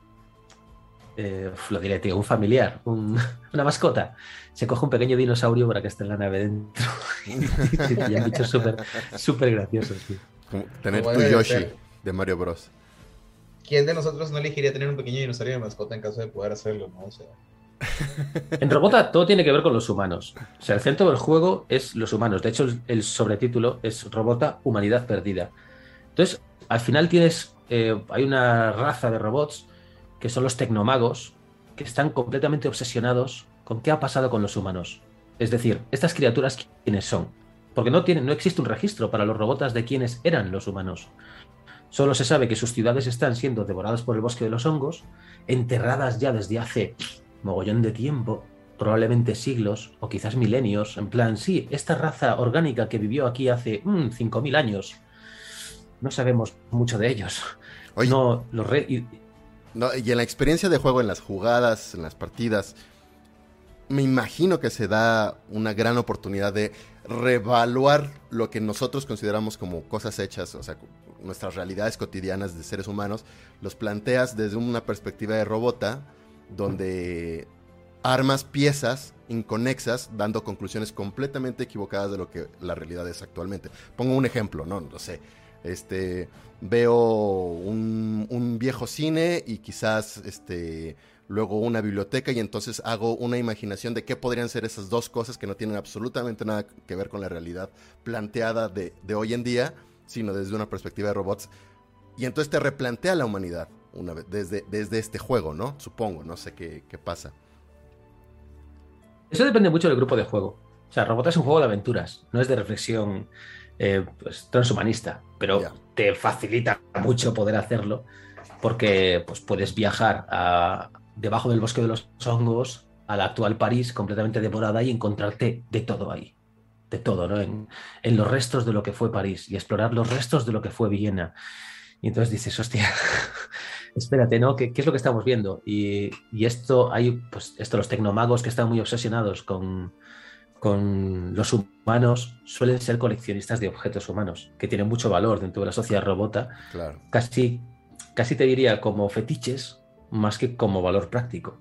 S3: eh, lo diré, tío, un familiar, una mascota, se coge un pequeño dinosaurio para que esté en la nave dentro. y han dicho súper súper graciosos.
S1: tener tu Yoshi de Mario Bros.
S2: ¿Quién de nosotros no elegiría tener un pequeño dinosaurio de mascota en caso de poder hacerlo? ¿no? O sea,
S3: en Robota todo tiene que ver con los humanos. O sea, el centro del juego es los humanos. De hecho, el sobretítulo es Robota Humanidad Perdida. Entonces, al final tienes. Eh, hay una raza de robots que son los tecnomagos, que están completamente obsesionados con qué ha pasado con los humanos. Es decir, estas criaturas, ¿quiénes son? Porque no, tienen, no existe un registro para los robots de quiénes eran los humanos. Solo se sabe que sus ciudades están siendo devoradas por el bosque de los hongos, enterradas ya desde hace mogollón de tiempo, probablemente siglos o quizás milenios, en plan, sí, esta raza orgánica que vivió aquí hace 5.000 mm, años, no sabemos mucho de ellos. no, los y...
S1: y en la experiencia de juego, en las jugadas, en las partidas, me imagino que se da una gran oportunidad de revaluar lo que nosotros consideramos como cosas hechas, o sea, nuestras realidades cotidianas de seres humanos, los planteas desde una perspectiva de robota, donde armas piezas inconexas dando conclusiones completamente equivocadas de lo que la realidad es actualmente. Pongo un ejemplo, ¿no? No sé. Este, veo un, un viejo cine y quizás este, luego una biblioteca y entonces hago una imaginación de qué podrían ser esas dos cosas que no tienen absolutamente nada que ver con la realidad planteada de, de hoy en día, sino desde una perspectiva de robots. Y entonces te replantea la humanidad una vez, desde, desde este juego, ¿no? Supongo, no sé qué, pasa.
S3: Eso depende mucho del grupo de juego. O sea, Robota es un juego de aventuras, no es de reflexión eh, pues, transhumanista, pero te facilita mucho poder hacerlo porque pues, puedes viajar a, debajo del bosque de los hongos a la actual París completamente devorada y encontrarte de todo ahí. De todo, ¿no? En, los restos de lo que fue París y explorar los restos de lo que fue Viena. Y entonces dices, hostia, espérate, ¿no? ¿Qué, es lo que estamos viendo? Y, esto, hay, pues, esto, los tecnomagos que están muy obsesionados con, con los humanos suelen ser coleccionistas de objetos humanos, que tienen mucho valor dentro de la sociedad robota.
S1: Claro.
S3: Casi, casi te diría como fetiches, más que como valor práctico.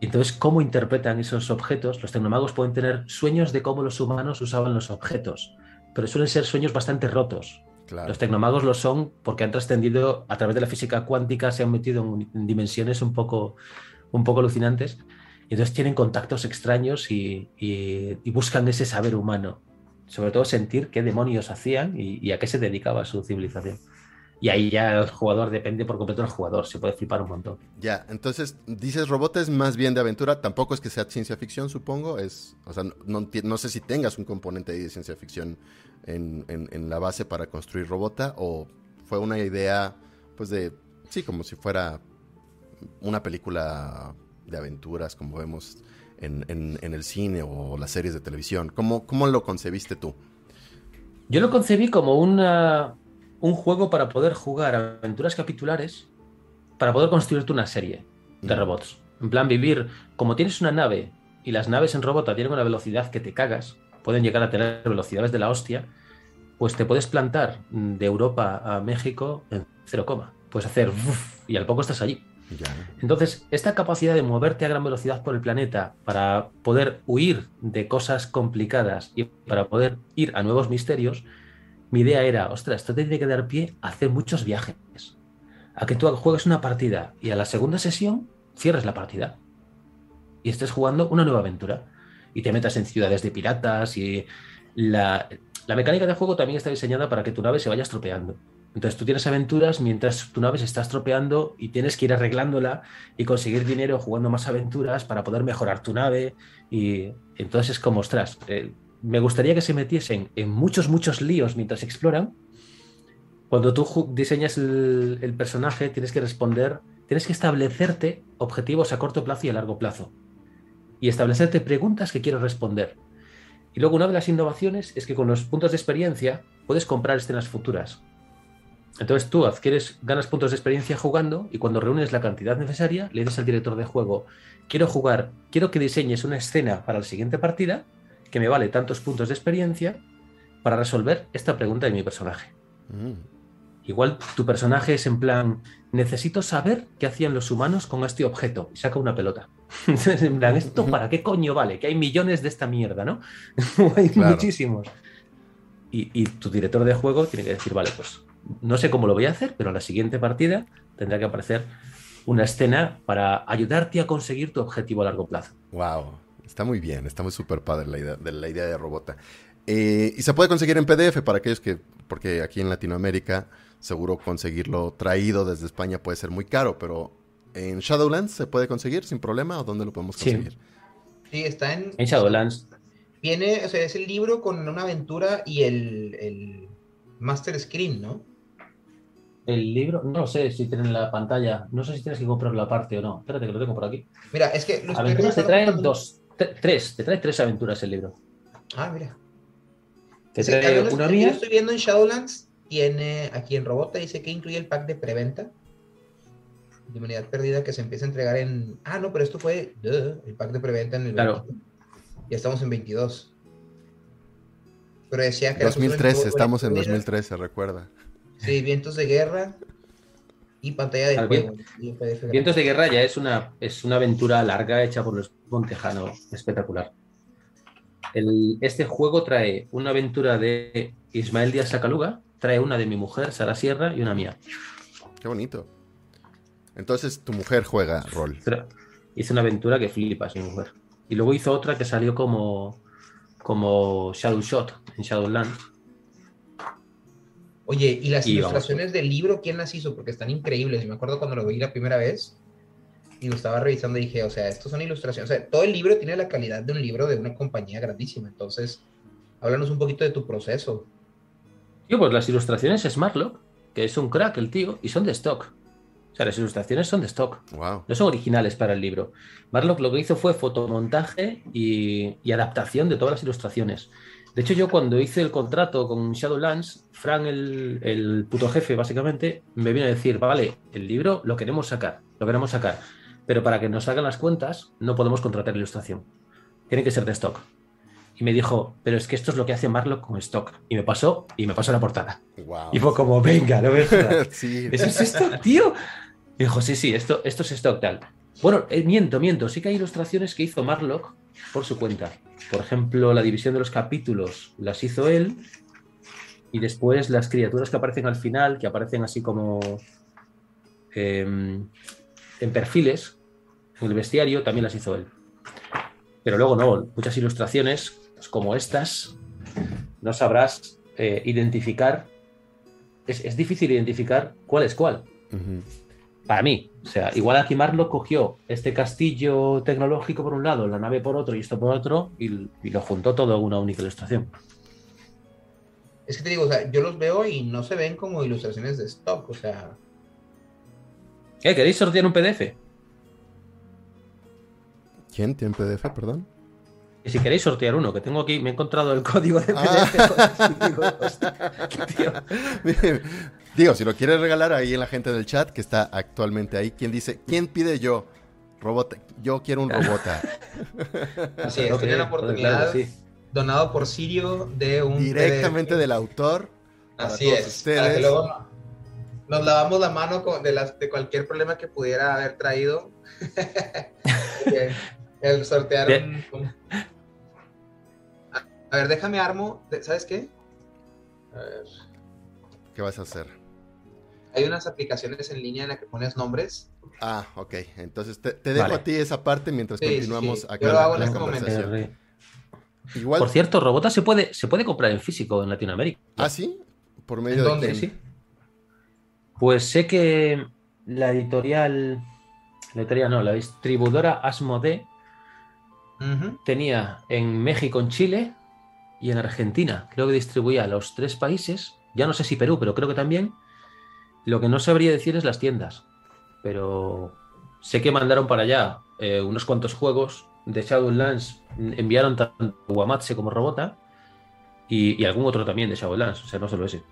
S3: Entonces, ¿cómo interpretan esos objetos? Los tecnomagos pueden tener sueños de cómo los humanos usaban los objetos, pero suelen ser sueños bastante rotos. Los tecnomagos lo son porque han trascendido a través de la física cuántica, se han metido en, dimensiones un poco, un poco alucinantes y entonces tienen contactos extraños y, buscan ese saber humano. Sobre todo sentir qué demonios hacían y, a qué se dedicaba su civilización. Y ahí ya el jugador depende por completo del jugador, se puede flipar un montón.
S1: Ya, entonces dices robots más bien de aventura, tampoco es que sea ciencia ficción, supongo, es, o sea, no, sé si tengas un componente de ciencia ficción en, en, la base para construir robota o fue una idea, pues de, sí, como si fuera una película de aventuras como vemos en, en, el cine o las series de televisión? ¿Cómo, ¿Cómo lo concebiste tú?
S3: Yo lo concebí como una, un juego para poder jugar aventuras capitulares, para poder construirte una serie de mm. robots. En plan, vivir como tienes una nave y las naves en robota tienen una velocidad que te cagas, pueden llegar a tener velocidades de la hostia, pues te puedes plantar de Europa a México en cero coma. Puedes hacer y al poco estás allí. Entonces, esta capacidad de moverte a gran velocidad por el planeta para poder huir de cosas complicadas y para poder ir a nuevos misterios, mi idea era, ostras, esto tiene que dar pie a hacer muchos viajes. A que tú juegues una partida y a la segunda sesión cierres la partida y estés jugando una nueva aventura y te metas en ciudades de piratas y la, la mecánica de juego también está diseñada para que tu nave se vaya estropeando. Entonces tú tienes aventuras mientras tu nave se está estropeando y tienes que ir arreglándola y conseguir dinero jugando más aventuras para poder mejorar tu nave. Y entonces es como, ostras, eh, me gustaría que se metiesen en muchos, muchos líos mientras exploran. Cuando tú diseñas el, personaje, tienes que responder, tienes que establecerte objetivos a corto plazo y a largo plazo. Y establecerte preguntas que quieres responder. Y luego una de las innovaciones es que con los puntos de experiencia puedes comprar escenas futuras. Entonces tú adquieres, ganas puntos de experiencia jugando y cuando reúnes la cantidad necesaria, le dices al director de juego, quiero jugar, quiero que diseñes una escena para la siguiente partida que me vale tantos puntos de experiencia para resolver esta pregunta de mi personaje. Mm. Igual tu personaje es en plan, necesito saber qué hacían los humanos con este objeto y saca una pelota. en plan, ¿esto para qué coño vale? Que hay millones de esta mierda, ¿no? hay muchísimos. y tu director de juego tiene que decir, vale, pues no sé cómo lo voy a hacer, pero en la siguiente partida tendrá que aparecer una escena para ayudarte a conseguir tu objetivo a largo plazo.
S1: Wow, está muy bien, está muy súper padre la idea de, la idea de Robota. Eh, y se puede conseguir en PDF para aquellos que, porque aquí en Latinoamérica seguro conseguirlo traído desde España puede ser muy caro, pero en Shadowlands se puede conseguir sin problema o dónde lo podemos conseguir.
S2: Sí, está en...
S3: En Shadowlands.
S2: Viene, o sea, es el libro con una aventura y el, el Master Screen, ¿no?
S3: El libro, no lo sé si tiene en la pantalla. No sé si tienes que comprar la parte o no. Espérate que lo tengo por aquí.
S2: Mira, es que.
S3: Los aventuras te traen dos, tres. Te trae tres aventuras el libro.
S2: Ah, mira.
S3: Te trae una mía. Yo
S2: estoy viendo en Shadowlands. Tiene aquí en Robota, dice que incluye el pack de preventa. De humanidad perdida que se empieza a entregar en. Ah, no, pero esto fue el pack de preventa en el.
S3: Claro.
S2: Ya estamos en 22. Pero decía que.
S1: 2013, estamos en 2013, recuerda.
S2: Sí, Vientos de Guerra y pantalla de juego.
S3: Vientos de Guerra ya es una, es una aventura larga hecha por los Montejano, espectacular. este juego trae una aventura de Ismael Díaz Sacaluga, trae una de mi mujer, Sara Sierra, y una mía.
S1: Qué bonito. Entonces tu mujer juega rol.
S3: Hizo una aventura que flipas, mi mujer. Y luego hizo otra que salió como, como Shadow Shot en Shadowlands
S2: Oye, ¿y las ilustraciones del libro quién las hizo? Porque están increíbles. Me acuerdo cuando lo vi la primera vez y lo estaba revisando y dije, o sea, estos son ilustraciones. O sea, todo el libro tiene la calidad de un libro de una compañía grandísima. Entonces, háblanos un poquito de tu proceso.
S3: Tío, pues las ilustraciones es Marlock, que es un crack el tío, y son de stock. O sea, las ilustraciones son de stock.
S1: Wow.
S3: No son originales para el libro. Marlock lo que hizo fue fotomontaje y, y adaptación de todas las ilustraciones. De hecho, yo cuando hice el contrato con Shadowlands, Frank, el, el, puto jefe, básicamente, me vino a decir, vale, el libro lo queremos sacar, lo queremos sacar, pero para que nos hagan las cuentas no podemos contratar ilustración. Tiene que ser de stock. Y me dijo, pero es que esto es lo que hace Marlock con stock. Y me pasó, y me pasó la portada.
S1: Wow.
S3: Y fue como, venga, no me
S1: sí.
S3: ¿Eso es stock, tío? Y dijo, sí, sí, esto, esto es stock tal. Bueno, eh, miento, miento. Sí que hay ilustraciones que hizo Marlock por su cuenta. Por ejemplo, la división de los capítulos las hizo él. Y después las criaturas que aparecen al final, que aparecen así como eh, en perfiles, en el bestiario, también las hizo él. Pero luego no, muchas ilustraciones pues, como estas, no sabrás eh, identificar. Es, es, difícil identificar cuál es cuál.
S1: Uh -huh.
S3: Para mí, o sea, igual aquí Marlock cogió este castillo tecnológico por un lado, la nave por otro y esto por otro, y, y lo juntó todo en una única ilustración.
S2: Es que te digo, o sea, yo los veo y no se ven como ilustraciones de stock, o sea.
S3: ¿Qué? ¿Queréis sortear un PDF?
S1: ¿Quién tiene PDF, perdón?
S3: Y si queréis sortear uno, que tengo aquí, me he encontrado el código de PDF.
S1: Ah. Tío. Digo, si lo quieres regalar ahí en la gente del chat que está actualmente ahí, ¿quién dice? ¿Quién pide yo? Robot, yo quiero un robota.
S2: Así es, tiene la oportunidad. Claro, sí. Donado por Sirio de un.
S1: Directamente PDF. del autor.
S2: Así es. Ustedes. Para que luego nos lavamos la mano con, de, las, de cualquier problema que pudiera haber traído. el sortear un, un... A ver, déjame armo. ¿Sabes qué?
S1: A ver. ¿Qué vas a hacer?
S2: Hay unas aplicaciones en línea en las que pones nombres.
S1: Ah, ok. Entonces te, te dejo vale. a ti esa parte mientras sí, continuamos
S2: sí, sí.
S1: acá.
S2: Yo lo hago en este momento.
S3: Igual... Por cierto, Robota se puede, se puede comprar en físico en Latinoamérica.
S1: ¿Ah, sí? ¿Por medio
S2: dónde?
S1: de
S3: Sí. Pues sé que la editorial, la editorial no, la distribuidora Asmodee
S2: Uh -huh.
S3: tenía en México, en Chile y en Argentina. Creo que distribuía a los tres países. Ya no sé si Perú, pero creo que también. Lo que no sabría decir es las tiendas. Pero sé que mandaron para allá eh, unos cuantos juegos de Shadowlands. Enviaron tanto Guamatse como Robota. Y, y, algún otro también de Shadowlands. O sea, no solo ese.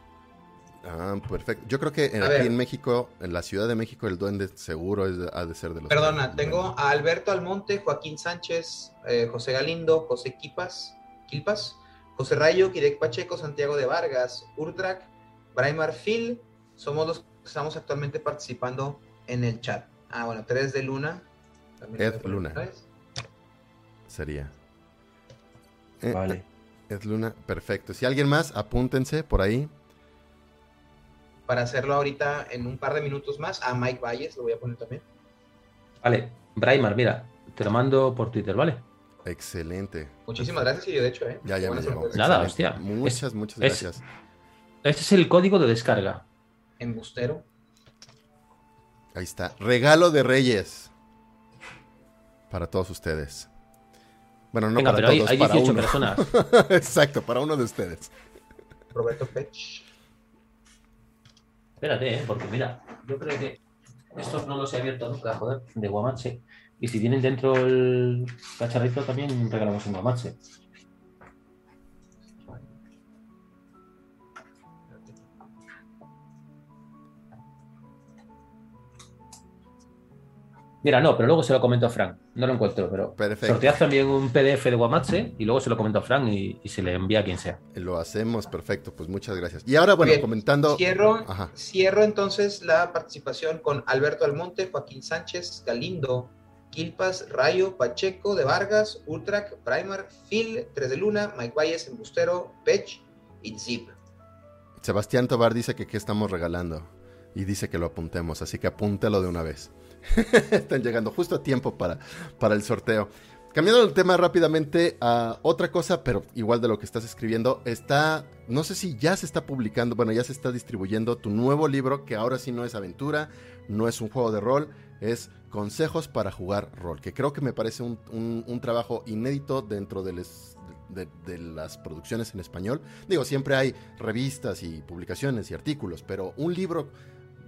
S1: Ah, perfecto. Yo creo que en, aquí en México, en la Ciudad de México, el duende seguro es ha de ser de los.
S2: Perdona, tengo a Alberto Almonte, Joaquín Sánchez, eh, José Galindo, José Quipas, Quilpas, José Rayo, Kirek Pacheco, Santiago de Vargas, Urdrak, Braimar Phil. Somos los que estamos actualmente participando en el chat. Ah, bueno, 3 de Luna.
S1: Ed Luna. Sería. Eh,
S3: Vale.
S1: Ed Luna, perfecto. Si alguien más, apúntense por ahí
S2: para hacerlo ahorita en un par de minutos más. A Mike Valles lo voy a poner también.
S3: Vale, Braimar, mira, te lo mando por Twitter, ¿vale?
S1: Excelente.
S2: Muchísimas gracias, y yo de hecho, ¿eh?
S1: Ya, ya me llegó.
S3: Nada, hostia.
S1: Muchas, es, muchas gracias.
S3: Es, este es el código de descarga.
S2: Embustero.
S1: Ahí está. Regalo de Reyes. Para todos ustedes. Bueno, no
S3: Venga,
S1: para
S3: pero
S1: todos,
S3: hay, hay
S1: para
S3: 18
S1: uno.
S3: personas.
S1: Exacto, para uno de ustedes.
S2: Roberto Pech.
S3: Espérate, ¿eh? porque mira, yo creo que estos no los he abierto nunca, joder, de Guamache. Y si tienen dentro el cacharrito, también regalamos un Guamache. Mira, no, pero luego se lo comento a Frank. No lo encuentro, pero
S1: Perfecto.
S3: sortead también un PDF de Guamache y luego se lo comento a Frank y, y, se le envía a quien sea.
S1: Lo hacemos, perfecto, pues muchas gracias. Y ahora, bueno,
S2: Bien,
S1: comentando.
S2: Cierro, cierro entonces la participación con Alberto Almonte, Joaquín Sánchez, Galindo, Quilpas, Rayo, Pacheco, de Vargas, Ultrac, Primar, Phil, Tres de Luna, Mike Valles, Embustero, Pech y Zip.
S1: Sebastián Tobar dice que qué estamos regalando y dice que lo apuntemos, así que apúntelo de una vez. Están llegando justo a tiempo para, para el sorteo. Cambiando el tema rápidamente a otra cosa, pero igual de lo que estás escribiendo, está, no sé si ya se está publicando, bueno, ya se está distribuyendo tu nuevo libro, que ahora sí no es aventura, no es un juego de rol, es consejos para jugar rol, que creo que me parece un, un, trabajo inédito dentro de, las producciones en español. Digo, siempre hay revistas y publicaciones y artículos, pero un libro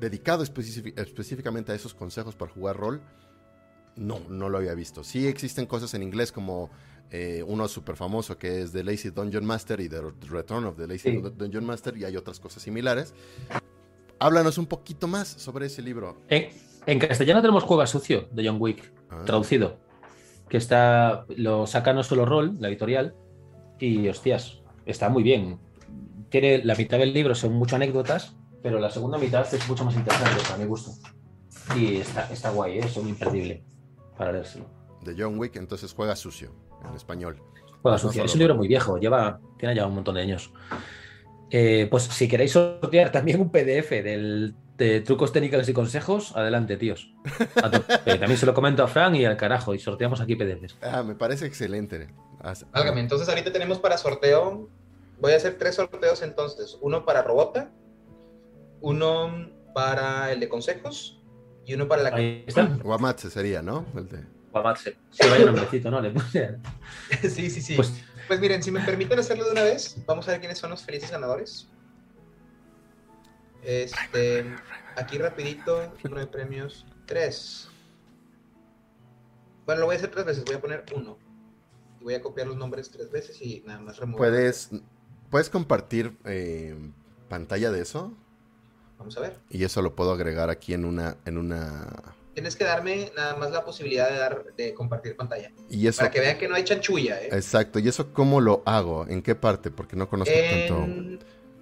S1: dedicado específicamente a esos consejos para jugar rol, no, no lo había visto. Sí existen cosas en inglés como eh, uno súper famoso que es The Lazy Dungeon Master y The Return of the Lazy Dungeon Master y hay otras cosas similares. Háblanos un poquito más sobre ese libro.
S3: En, castellano tenemos Juega Sucio de John Wick, ah. traducido, que está, lo saca no solo Roll, la editorial, y hostias, está muy bien. Tiene la mitad del libro, son muchas anécdotas, pero la segunda mitad es mucho más interesante para mi gusto. Y está, está guay, ¿eh? es un imperdible para leérselo.
S1: De John Wick, entonces juega sucio en español.
S3: Juega sucio. es un libro muy viejo, lleva, tiene ya un montón de años. Eh, pues si queréis sortear también un PDF del, de trucos técnicos y consejos, adelante, tíos. Eh, también se lo comento a Fran y al carajo, y sorteamos aquí PDFs.
S1: Ah, me parece excelente.
S2: Válgame, entonces ahorita tenemos para sorteo, voy a hacer tres sorteos entonces, uno para Robota, uno para el de consejos y uno para la...
S3: Ahí está.
S1: Guamatse sería, ¿no? El de...
S3: Guamatse. Sí, vaya nombrecito, ¿no? Le puse...
S2: sí, sí, sí. Pues, pues miren, si me permiten hacerlo de una vez, vamos a ver quiénes son los felices ganadores. Este, aquí rapidito, número de premios, tres. Bueno, lo voy a hacer tres veces, voy a poner uno. Y voy a copiar los nombres tres veces y nada más remover.
S1: ¿Puedes, ¿puedes compartir eh, pantalla de eso?
S2: Vamos a ver.
S1: Y eso lo puedo agregar aquí en una, en una.
S2: Tienes que darme nada más la posibilidad de dar, de compartir pantalla.
S1: Y eso...
S2: Para que vean que no hay chanchulla, ¿eh?
S1: Exacto. ¿Y eso cómo lo hago? ¿En qué parte? Porque no conozco tanto.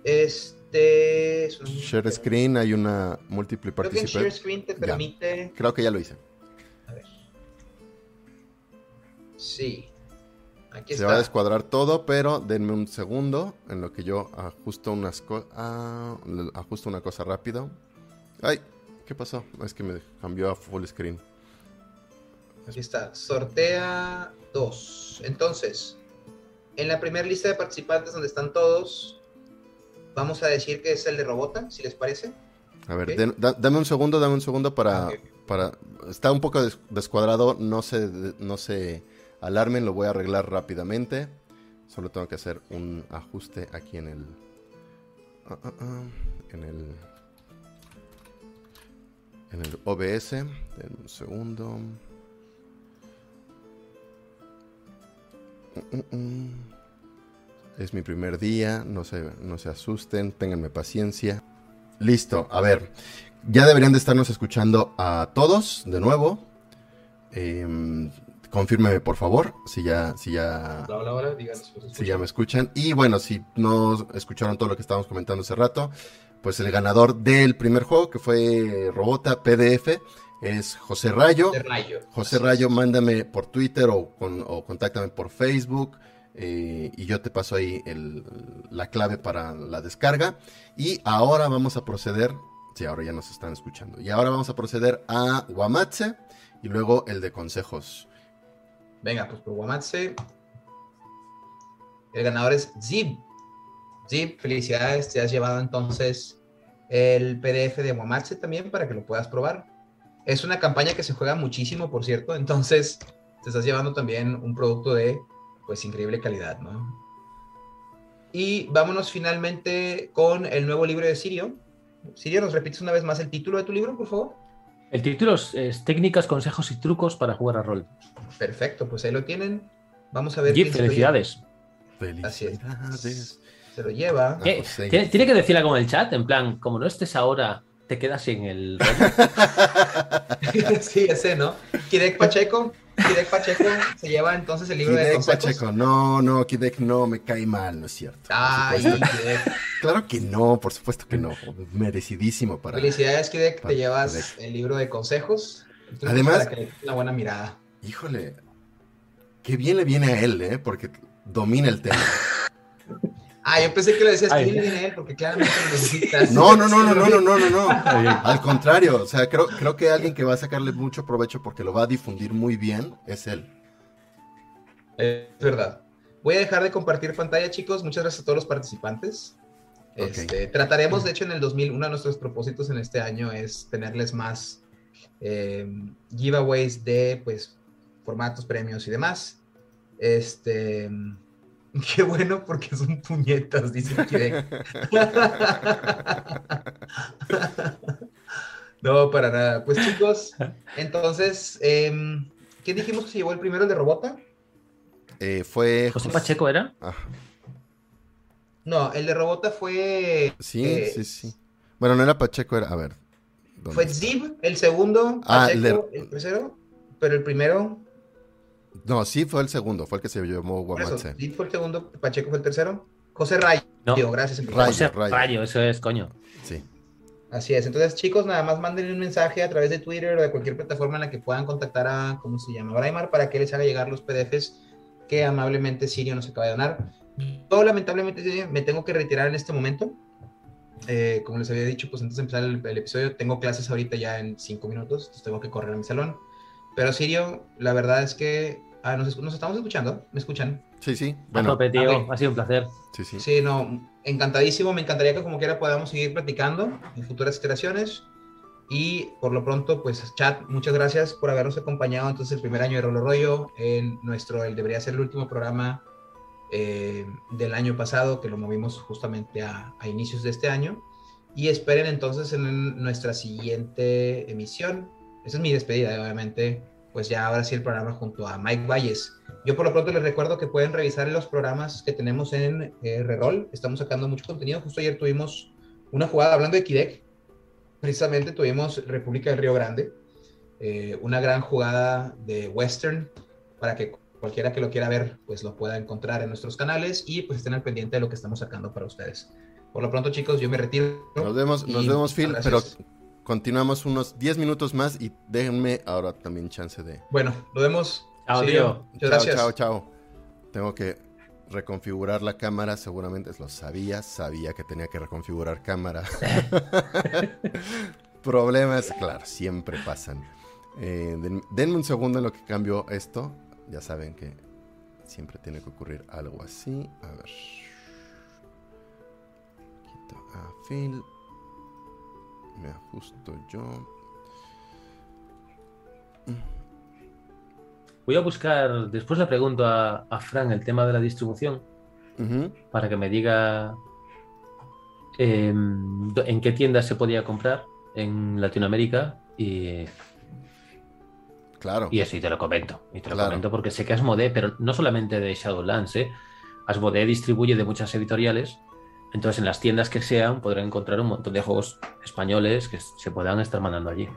S2: Este.
S1: Share screen, hay una multiple participation.
S2: Creo que share screen te permite.
S1: Creo que ya lo hice.
S2: A ver. Sí.
S1: Se va a descuadrar todo, pero denme un segundo en lo que yo ajusto unas ah, ajusto una cosa rápido. Ay, ¿qué pasó? Es que me cambió a full screen.
S2: Aquí está, sortea dos. Entonces, en la primera lista de participantes donde están todos, vamos a decir que es el de Robota, si les parece.
S1: A ver, dame un segundo, dame un segundo para, para... Está un poco descuadrado, no se... No se Alarmen lo voy a arreglar rápidamente. Solo tengo que hacer un ajuste aquí en el... Ah, ah, ah, en el... En el OBS. un segundo. Mm, mm, mm. Es mi primer día, no se, no se asusten, ténganme paciencia. Listo, a ver, ya deberían de estarnos escuchando a todos de nuevo. Eh, confírmeme por favor si ya si ya si ya me escuchan. Y bueno si no escucharon todo lo que estábamos comentando hace rato pues el ganador del primer juego que fue Robota PDF es José Rayo. José Rayo, mándame por Twitter o, contáctame por Facebook eh, y yo te paso ahí la clave para la descarga. Y ahora vamos a proceder sí ahora ya nos están escuchando. Y ahora vamos a proceder a Guamatse y luego el de consejos
S2: Venga, pues por Guamatse. El ganador es Zip. Zip, felicidades. Te has llevado entonces el PDF de Guamatse también para que lo puedas probar. Es una campaña que se juega muchísimo, por cierto. Entonces, te estás llevando también un producto de pues increíble calidad, ¿no? Y vámonos finalmente con el nuevo libro de Sirio. Sirio, ¿nos repites una vez más el título de tu libro, por favor?
S3: El título es, Técnicas, consejos y trucos para jugar a rol.
S2: Perfecto, pues ahí lo tienen. Vamos a ver.
S3: Gip, felicidades.
S1: Felicidades.
S2: Se lo lleva.
S3: ¿Tiene, que decir algo en el chat, en plan, como no estés ahora, te quedas sin el.
S2: sí, ese, ¿no? Kidek Pacheco. Kidek Pacheco se lleva entonces el libro de consejos. Pacheco,
S1: no, no, Kidek no me cae mal, no es cierto.
S2: Ay,
S1: Claro que no, por supuesto que no. Merecidísimo para.
S2: Felicidades, Kidek, te llevas el libro de consejos.
S1: Además,
S2: para que una buena mirada.
S1: Híjole, qué bien le viene a él, ¿eh? Porque domina el tema.
S2: Ah, yo pensé que lo decías que viene él, porque claramente lo necesitas.
S1: No, no, no, no, no, no, no, no, no. Al contrario, o sea, creo, creo que alguien que va a sacarle mucho provecho porque lo va a difundir muy bien es él.
S2: Es verdad. Voy a dejar de compartir pantalla, chicos. Muchas gracias a todos los participantes. Este, trataremos, de hecho, en el 2000, uno de nuestros propósitos en este año es tenerles más eh, giveaways de, pues, formatos, premios y demás. Este, qué bueno porque son puñetas, dice No, para nada. Pues chicos, entonces, em, ¿quién dijimos que se llevó el primero el de Robota?
S1: Eh, fue.
S3: ¿José Pacheco era?
S1: Ajá.
S2: No, el de Robota fue.
S1: Sí,
S2: eh,
S1: sí, sí. Bueno, no era Pacheco, era. A ver. ¿dónde
S2: Fue? Zib, el segundo,
S1: Ah, el
S2: Pacheco,
S1: de-
S2: el tercero, pero el primero,
S1: No, sí fue el segundo, fue el que se
S2: eso,
S1: Guamatse.
S2: Zib fue el segundo, Pacheco fue el tercero, José Rayo,
S3: No.
S2: gracias.
S1: Rayo,
S3: José
S1: Rayo.
S3: Rayo, eso es, coño.
S1: Sí.
S2: Así es, entonces chicos, nada más manden un mensaje a través de Twitter o de cualquier plataforma en la que puedan contactar a, ¿cómo se llama? Braimar para que les haga llegar los PDFs que amablemente Sirio nos acaba de donar. Yo lamentablemente me tengo que retirar en este momento. Eh, como les había dicho, pues antes de empezar el, el episodio, tengo clases ahorita ya en cinco minutos, entonces tengo que correr a mi salón. Pero Sirio, la verdad es que ah, nos, nos estamos escuchando, ¿me escuchan?
S1: Sí, sí. Bueno,
S3: tope, tío.
S2: ok.
S3: Ha sido un placer.
S1: sí, sí.
S2: Sí, no, encantadísimo. Me encantaría que como quiera podamos seguir platicando en futuras iteraciones. Y por lo pronto, pues chat, muchas gracias por habernos acompañado entonces el primer año de Rolo Rollo, en nuestro, el debería ser el último programa eh, del año pasado, que lo movimos justamente a, a inicios de este año. Y esperen entonces en nuestra siguiente emisión. Esa es mi despedida, obviamente. Pues ya ahora sí el programa junto a Mike Valles. Yo por lo pronto les recuerdo que pueden revisar los programas que tenemos en eh, Reroll. Estamos sacando mucho contenido. Justo ayer tuvimos una jugada hablando de Kidek. Precisamente tuvimos República del Río Grande. eh, una gran jugada de Western para que cualquiera que lo quiera ver pues lo pueda encontrar en nuestros canales y pues estén al pendiente de lo que estamos sacando para ustedes. Por lo pronto chicos, yo me retiro.
S1: Nos vemos, nos vemos, Phil,
S2: muchas
S1: pero
S2: gracias.
S1: Continuamos unos 10 minutos más y déjenme ahora también chance de.
S2: Bueno, nos vemos.
S3: Chao,
S2: Sí,
S3: tío.
S2: Muchas
S1: chao,
S2: gracias.
S1: chao, chao. Tengo que reconfigurar la cámara, seguramente lo sabía, sabía que tenía que reconfigurar cámara. Problemas, claro, siempre pasan. Eh, den- denme un segundo en lo que cambio esto. Ya saben que siempre tiene que ocurrir algo así. A ver. Quito a Phil. Me ajusto yo.
S3: Voy a buscar, después le pregunto a, a Fran el tema de la distribución para que me diga em, en qué tiendas se podía comprar en Latinoamérica y,
S1: Claro.
S3: y eso, y te lo comento. Y te lo
S1: Claro.
S3: comento porque sé que Asmodee, pero no solamente de Shadowlands, ¿eh? Asmodee distribuye de muchas editoriales. Entonces, en las tiendas que sean, podrán encontrar un montón de juegos españoles que se puedan estar mandando allí.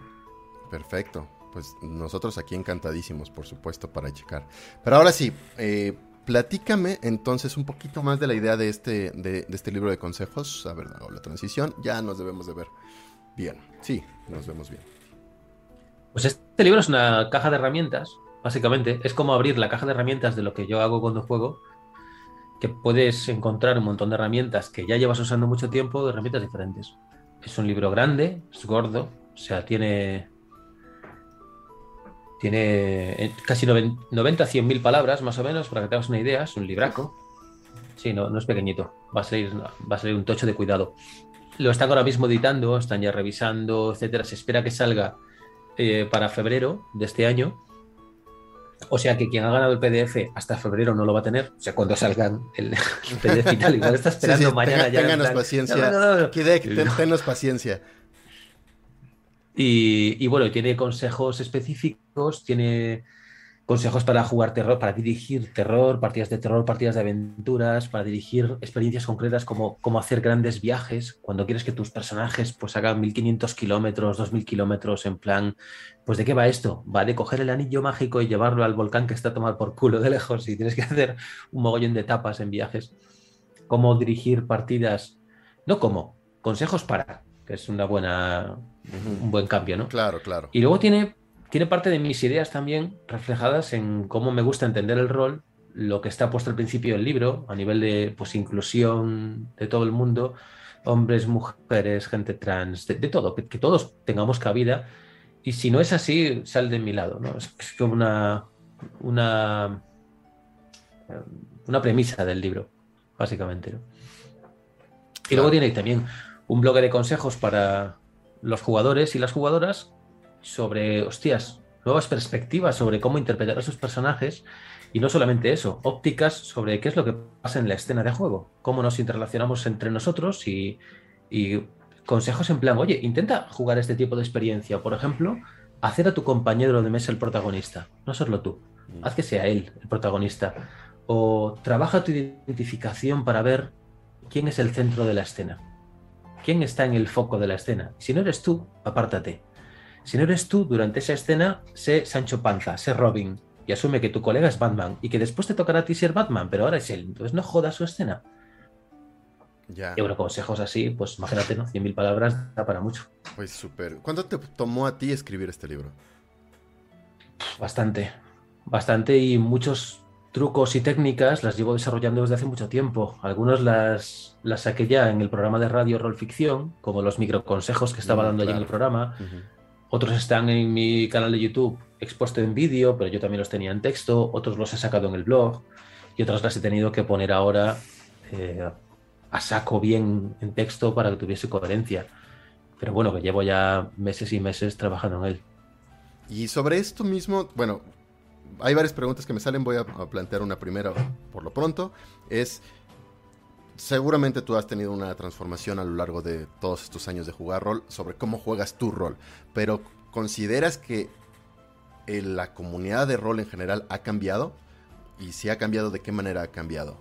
S1: Perfecto. Pues nosotros aquí encantadísimos, por supuesto, para checar. Pero ahora sí, eh, platícame entonces un poquito más de la idea de este, de, de este libro de consejos. A ver, hago la transición. Ya nos debemos de ver bien. Sí, nos vemos bien.
S3: Pues este libro es una caja de herramientas, básicamente. Es como abrir la caja de herramientas de lo que yo hago cuando juego, que puedes encontrar un montón de herramientas que ya llevas usando mucho tiempo, de herramientas diferentes. Es un libro grande, es gordo, o sea, tiene, tiene eh, casi noven- 90 100 mil palabras, más o menos, para que te hagas una idea. Es un libraco. Sí, no, no es pequeñito. Va a salir, va a salir un tocho de cuidado. Lo están ahora mismo editando, están ya revisando, etcétera. Se espera que salga eh, para febrero de este año. O sea que quien ha ganado el PDF hasta febrero no lo va a tener. O sea, cuando salgan el, PDF final, igual está esperando
S1: Sí, sí,
S3: mañana
S1: tenga-
S3: ya.
S1: ténganos
S3: plan,
S1: paciencia.
S3: "No, no, no, no".
S1: Kidek, ten- tenos paciencia.
S3: Y, y bueno, tiene consejos específicos, tiene consejos para jugar terror, para dirigir terror, partidas de terror, partidas de aventuras, para dirigir experiencias concretas como cómo hacer grandes viajes, cuando quieres que tus personajes pues hagan 1500 kilómetros, 2000 kilómetros, en plan, pues ¿de qué va esto? Va de coger el anillo mágico y llevarlo al volcán que está a tomar por culo de lejos y tienes que hacer un mogollón de etapas en viajes. Cómo dirigir partidas, no cómo, consejos para, que es una buena, un buen cambio, ¿no?
S1: Claro, claro.
S3: Y luego tiene, tiene parte de mis ideas también reflejadas en cómo me gusta entender el rol, lo que está puesto al principio del libro, a nivel de pues, inclusión de todo el mundo, hombres, mujeres, gente trans, de, de todo, que, que todos tengamos cabida. Y si no es así, sal de mi lado. ¿no? Es, es como una, una, una premisa del libro, básicamente. ¿no? Y luego tiene también un bloque de consejos para los jugadores y las jugadoras sobre, hostias, nuevas perspectivas sobre cómo interpretar a sus personajes y no solamente eso, ópticas sobre qué es lo que pasa en la escena de juego, cómo nos interrelacionamos entre nosotros y, y consejos en plan, oye, intenta jugar este tipo de experiencia. Por ejemplo, hacer a tu compañero de mesa el protagonista, no serlo tú. Mm. Haz que sea él el protagonista. O trabaja tu identificación para ver quién es el centro de la escena. ¿Quién está en el foco de la escena? Si no eres tú, apártate. Si no eres tú, durante esa escena, sé Sancho Panza, sé Robin, y asume que tu colega es Batman y que después te tocará a ti ser Batman, pero ahora es él. Entonces no jodas su escena.
S1: Ya.
S3: Y bueno, consejos así, pues imagínate, ¿no? 100.000 palabras da para mucho.
S1: Pues súper. ¿Cuánto te tomó a ti escribir este libro?
S3: Bastante. Bastante y muchos trucos y técnicas las llevo desarrollando desde hace mucho tiempo. Algunos las, las saqué ya en el programa de radio Roll Ficción, como los microconsejos que estaba mm, dando allí en el programa. Otros están en mi canal de YouTube expuesto en vídeo, pero yo también los tenía en texto. Otros los he sacado en el blog y otras las he tenido que poner ahora eh, a saco bien en texto para que tuviese coherencia. Pero bueno, que llevo ya meses y meses trabajando en él.
S1: Y sobre esto mismo, bueno, hay varias preguntas que me salen, voy a, plantear una primera por lo pronto. Es, seguramente tú has tenido una transformación a lo largo de todos estos años de jugar rol sobre cómo juegas tu rol, pero ¿consideras que la comunidad de rol en general ha cambiado? Y si ha cambiado, ¿de qué manera ha cambiado?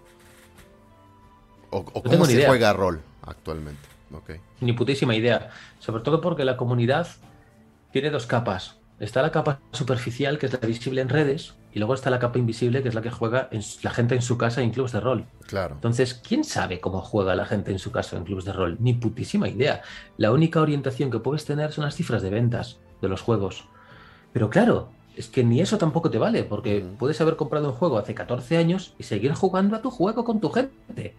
S1: ¿O, cómo se juega rol actualmente?
S3: Ni putísima idea. Sobre todo porque la comunidad tiene dos capas. Está la capa superficial, que es la visible en redes, y luego está la capa invisible, que es la que juega la gente en su casa en clubes de rol.
S1: Claro.
S3: Entonces, ¿quién sabe cómo juega la gente en su casa en clubes de rol? Ni putísima idea. La única orientación que puedes tener son las cifras de ventas de los juegos. Pero claro, es que ni eso tampoco te vale, porque puedes haber comprado un juego hace 14 años y seguir jugando a tu juego con tu gente,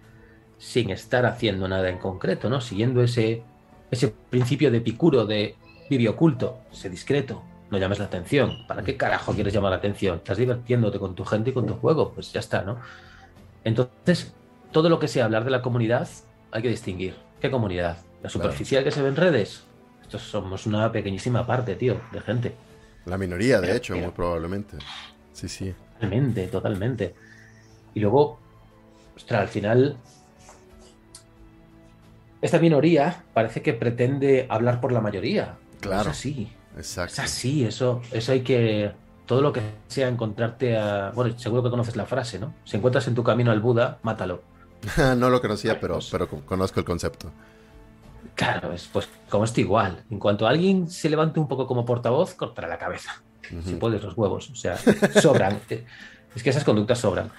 S3: sin estar haciendo nada en concreto, ¿no? Siguiendo ese, ese principio de Picuro de vive oculto, sé discreto, no llames la atención. ¿Para qué carajo quieres llamar la atención? Estás divirtiéndote con tu gente y con tu juego, pues ya está, ¿no? Entonces, todo lo que sea hablar de la comunidad, hay que distinguir. ¿Qué comunidad? ¿La superficial que se ve en redes? Estos somos una pequeñísima parte, tío, de gente.
S1: La minoría, de hecho, muy probablemente. Sí, sí.
S3: Totalmente, totalmente. Y luego, ostras, al final, esta minoría parece que pretende hablar por la mayoría.
S1: Claro.
S3: es así.
S1: Exacto.
S3: Es así, eso, eso hay que. Todo lo que sea encontrarte a. Bueno, seguro que conoces la frase, ¿no? Si encuentras en tu camino al Buda, mátalo.
S1: no lo conocía, pero, pues pero conozco el concepto.
S3: Claro, es, pues como esto igual. En cuanto alguien se levante un poco como portavoz, cortará la cabeza. Si puedes, los huevos. O sea, sobran. es que esas conductas sobran.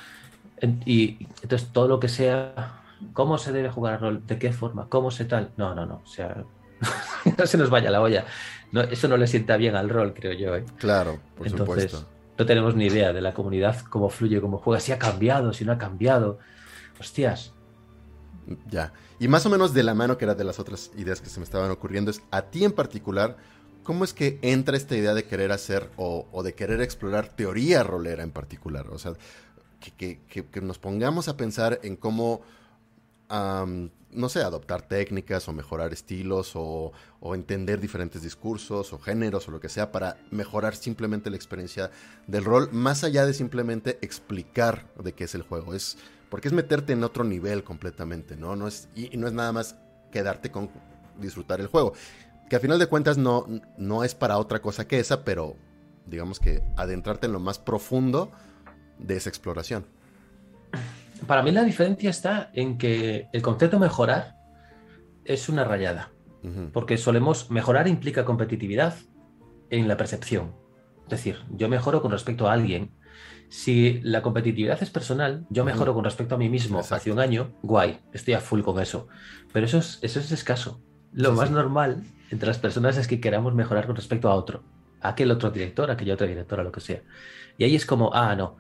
S3: Y entonces todo lo que sea. ¿Cómo se debe jugar al rol? ¿De qué forma? ¿Cómo se tal? No, no, no. O sea, no se nos vaya la olla. No, eso no le sienta bien al rol, creo yo. ¿eh?
S1: Claro, por
S3: Entonces, No tenemos ni idea de la comunidad, cómo fluye, cómo juega, si ha cambiado, si no ha cambiado. Hostias.
S1: Ya. Y más o menos de la mano que era de las otras ideas que se me estaban ocurriendo, es a ti en particular, ¿cómo es que entra esta idea de querer hacer o, de querer explorar teoría rolera en particular? O sea, que, que nos pongamos a pensar en cómo no sé, adoptar técnicas o mejorar estilos o, entender diferentes discursos o géneros o lo que sea para mejorar simplemente la experiencia del rol, más allá de simplemente explicar de qué es el juego. Es porque es meterte en otro nivel completamente, ¿no? no es, y, no es nada más quedarte con disfrutar el juego. Que a final de cuentas no, no es para otra cosa que esa, pero digamos que adentrarte en lo más profundo de esa exploración
S3: para mí la diferencia está en que el concepto mejorar es una rayada. Porque solemos mejorar implica competitividad en la percepción. Es decir, yo mejoro con respecto a alguien. Si la competitividad es personal, yo mejoro con respecto a mí mismo hace un año, guay, estoy a full con eso. Pero eso es, eso es escaso. Lo más normal entre las personas es que queramos mejorar con respecto a otro, a aquel otro director, a aquella otra directora, lo que sea. Y ahí es como, ah, no,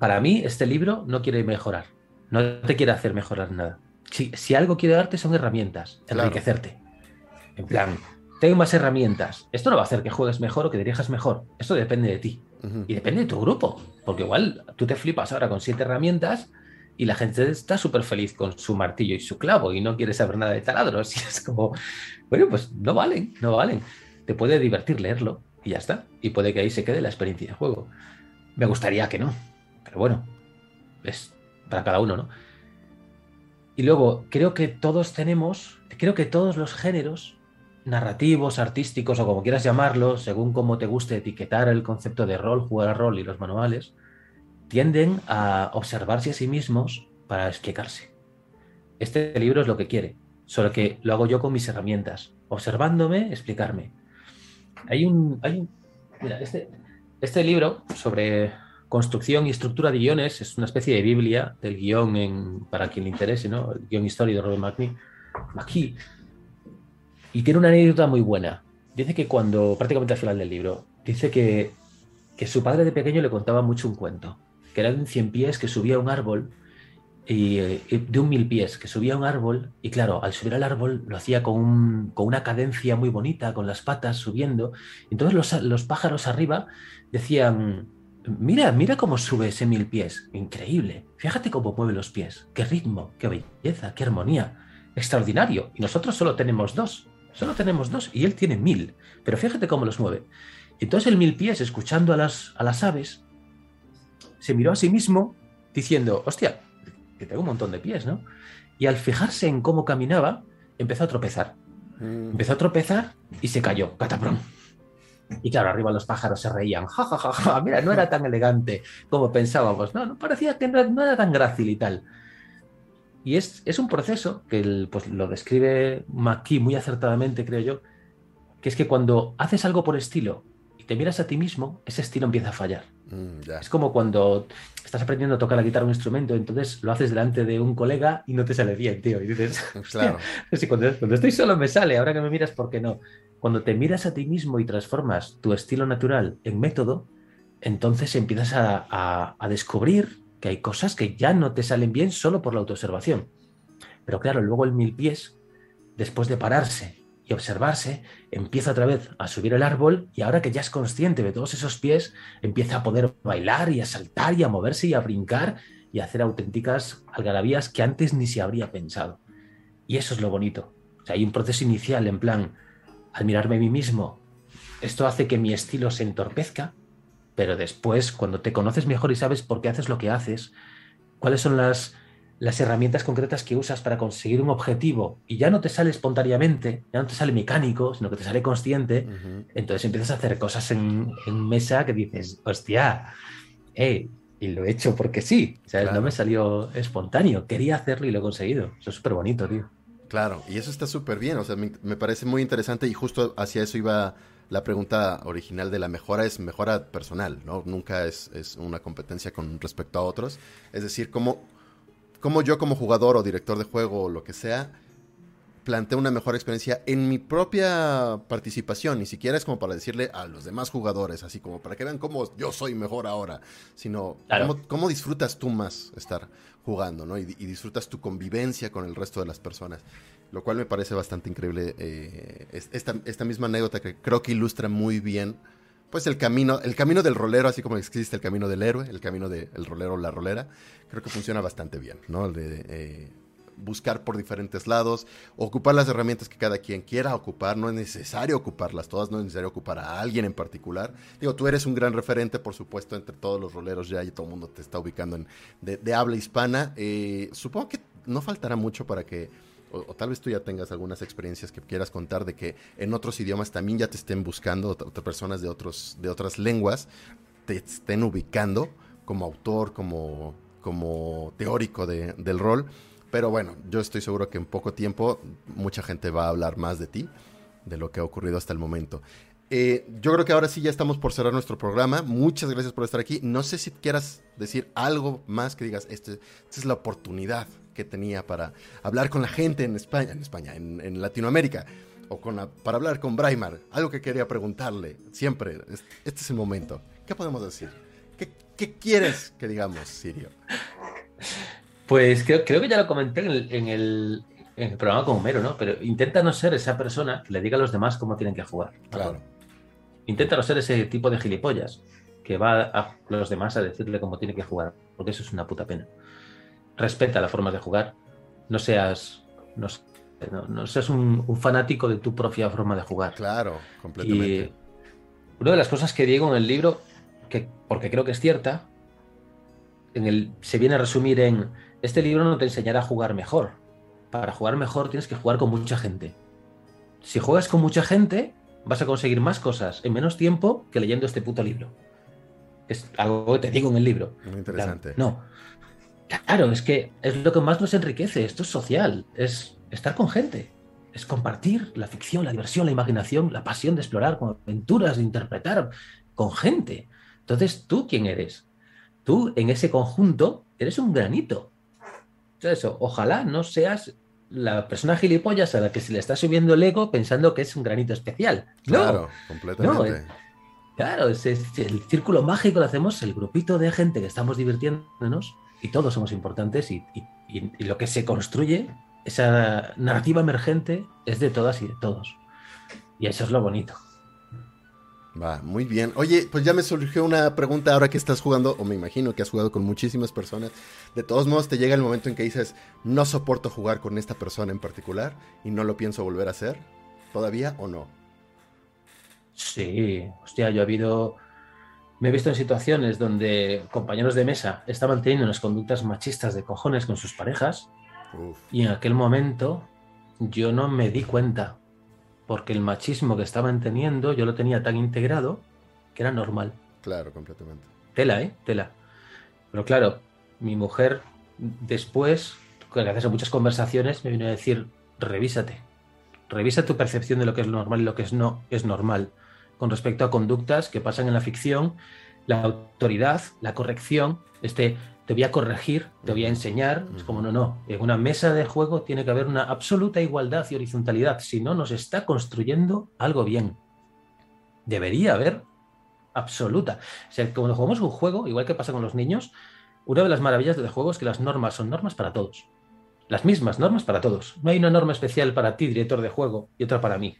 S3: para mí, este libro no quiere mejorar, no te quiere hacer mejorar nada. Si, algo quiere darte son herramientas, enriquecerte. En plan, tengo más herramientas. Esto no va a hacer que juegues mejor o que dirijas mejor. Esto depende de ti. Y depende de tu grupo. Porque igual tú te flipas ahora con siete herramientas y la gente está súper feliz con su martillo y su clavo y no quiere saber nada de taladros. Y es como, bueno, pues no valen, no valen. Te puede divertir leerlo y ya está. Y puede que ahí se quede la experiencia de juego. Me gustaría que no. Pero bueno, es para cada uno, ¿no? Y luego, creo que todos tenemos, creo que todos los géneros narrativos, artísticos o como quieras llamarlos, según cómo te guste etiquetar el concepto de rol, jugar a rol y los manuales, tienden a observarse a sí mismos para explicarse. Este libro es lo que quiere, solo que lo hago yo con mis herramientas, observándome, explicarme. Hay un, hay mira, este, este libro sobre construcción y estructura de guiones es una especie de Biblia del guion en, para quien le interese, ¿no? El guion histórico de Robert McKee. McKee y tiene una anécdota muy buena. Dice que cuando, prácticamente al final del libro, dice que, que su padre de pequeño le contaba mucho un cuento, que era de un cien pies que subía a un árbol y, de un mil pies que subía a un árbol y claro, al subir al árbol lo hacía con, un, con una cadencia muy bonita, con las patas subiendo. Entonces los, los, pájaros arriba decían, mira, mira cómo sube ese mil pies, increíble. Fíjate cómo mueve los pies, qué ritmo, qué belleza, qué armonía, extraordinario. Y nosotros solo tenemos dos. Solo tenemos dos y él tiene mil. Pero fíjate cómo los mueve. Entonces el mil pies, escuchando a las, a las aves, se miró a sí mismo diciendo, hostia, que tengo un montón de pies, ¿no? Y al fijarse en cómo caminaba, empezó a tropezar. Mm. Empezó a tropezar y se cayó, cataprón. Y claro, arriba los pájaros se reían. Ja, ja, ja, ja, mira, no era tan elegante como pensábamos. No, no parecía que no, era tan grácil y tal. Y es, un proceso que pues, lo describe McKee muy acertadamente, creo yo, que es que cuando haces algo por estilo y te miras a ti mismo, ese estilo empieza a fallar. Mm, es como cuando estás aprendiendo a tocar la guitarra un instrumento, entonces lo haces delante de un colega y no te sale bien, tío. Y dices, claro. cuando, cuando, estoy solo me sale, ahora que me miras, ¿por qué no? Cuando te miras a ti mismo y transformas tu estilo natural en método, entonces empiezas a, a descubrir que hay cosas que ya no te salen bien solo por la autoobservación. Pero claro, luego el mil pies, después de pararse observarse, empieza otra vez a subir el árbol y ahora que ya es consciente de todos esos pies, empieza a poder bailar y a saltar y a moverse y a brincar y a hacer auténticas algarabías que antes ni se habría pensado. Y eso es lo bonito. Hay un proceso inicial en plan, al mirarme a mí mismo, esto hace que mi estilo se entorpezca, pero después, cuando te conoces mejor y sabes por qué haces lo que haces, cuáles son las, las herramientas concretas que usas para conseguir un objetivo y ya no te sale espontáneamente, ya no te sale mecánico, sino que te sale consciente, entonces empiezas a hacer cosas en, mesa que dices, hostia, eh, y lo he hecho porque sí, o sea, no me salió espontáneo, quería hacerlo y lo he conseguido. Eso es súper bonito, tío.
S1: Claro, y eso está súper bien, o sea, me, me, parece muy interesante y justo hacia eso iba la pregunta original de la mejora es mejora personal, ¿no? Nunca es, una competencia con respecto a otros. Es decir, cómo, cómo yo como jugador o director de juego o lo que sea, planteo una mejor experiencia en mi propia participación. Ni siquiera es como para decirle a los demás jugadores, así como para que vean cómo yo soy mejor ahora, sino cómo, disfrutas tú más estar jugando, ¿no? y, disfrutas tu convivencia con el resto de las personas lo cual me parece bastante increíble. Eh, esta, misma anécdota que creo que ilustra muy bien, pues el camino, el camino del rolero, así como existe el camino del héroe, el camino del rolero o la rolera, creo que funciona bastante bien, ¿no? De eh, buscar por diferentes lados, ocupar las herramientas que cada quien quiera ocupar, no es necesario ocuparlas todas, no es necesario ocupar a alguien en particular. Digo, tú eres un gran referente, por supuesto, entre todos los roleros ya y todo el mundo te está ubicando en, de, habla hispana. Eh, supongo que no faltará mucho para que o, tal vez tú ya tengas algunas experiencias que quieras contar de que en otros idiomas también ya te estén buscando, otras personas de, otros, de otras lenguas te estén ubicando como autor, como, como teórico del rol. Pero bueno, yo estoy seguro que en poco tiempo mucha gente va a hablar más de ti, de lo que ha ocurrido hasta el momento. Eh, yo creo que ahora sí ya estamos por cerrar nuestro programa. Muchas gracias por estar aquí. No sé si quieras decir algo más que digas, este, esta es la oportunidad que tenía para hablar con la gente en España, en España, en, Latinoamérica, o con para hablar con Braimar. Algo que quería preguntarle siempre. Este es el momento. ¿Qué podemos decir? ¿Qué, quieres que digamos, Sirio?
S3: Pues creo, que ya lo comenté en el, programa con Homero, ¿no? Pero intenta no ser esa persona que le diga a los demás cómo tienen que jugar.
S1: Claro.
S3: Intenta no ser ese tipo de gilipollas que va a los demás a decirle cómo tiene que jugar, porque eso es una puta pena respeta las formas de jugar. No seas, no, seas un, fanático de tu propia forma de jugar.
S1: Claro, completamente. Y
S3: una de las cosas que digo en el libro, que, porque creo que es cierta, en el, se viene a resumir en, este libro no te enseñará a jugar mejor. Para jugar mejor tienes que jugar con mucha gente. Si juegas con mucha gente, vas a conseguir más cosas en menos tiempo que leyendo este puto libro. Es algo que te digo en el libro.
S1: Muy interesante.
S3: no. Claro, es que es lo que más nos enriquece. Esto es social. Es estar con gente. Es compartir la ficción, la diversión, la imaginación, la pasión de explorar con aventuras, de interpretar con gente. Entonces, ¿tú quién eres? Tú en ese conjunto eres un granito. Eso, ojalá no seas la persona gilipollas a la que se le está subiendo el ego pensando que es un granito especial.
S1: Claro, completamente.
S3: claro, es, el círculo mágico lo hacemos el grupito de gente que estamos divirtiéndonos y todos somos importantes y, lo que se construye, esa narrativa emergente, es de todas y de todos. Y eso es lo bonito.
S1: Va, muy bien. Oye, pues ya me surgió una pregunta ahora que estás jugando, o me imagino que has jugado con muchísimas personas. De todos modos, te llega el momento en que dices, no soporto jugar con esta persona en particular y no lo pienso volver a hacer. ¿Todavía o no?
S3: Sí, hostia, yo he habido. Me he visto en situaciones donde compañeros de mesa estaban teniendo unas conductas machistas de cojones con sus parejas. Y en aquel momento yo no me di cuenta porque el machismo que estaban teniendo yo lo tenía tan integrado que era normal.
S1: Claro, completamente.
S3: Tela, ¿eh? Tela. Pero claro, mi mujer después, gracias a muchas conversaciones, me vino a decir, revísate, revisa tu percepción de lo que es normal y lo que es no es normal con respecto a conductas que pasan en la ficción, la autoridad, la corrección, este te voy a corregir, te voy a enseñar. Es como, no, no. En una mesa de juego tiene que haber una absoluta igualdad y horizontalidad. Si no, nos está construyendo algo bien. Debería haber absoluta. O sea, cuando jugamos un juego, igual que pasa con los niños, una de las maravillas del juego es que las normas son normas para todos. Las mismas normas para todos. No hay una norma especial para ti, director de juego, y otra para mí.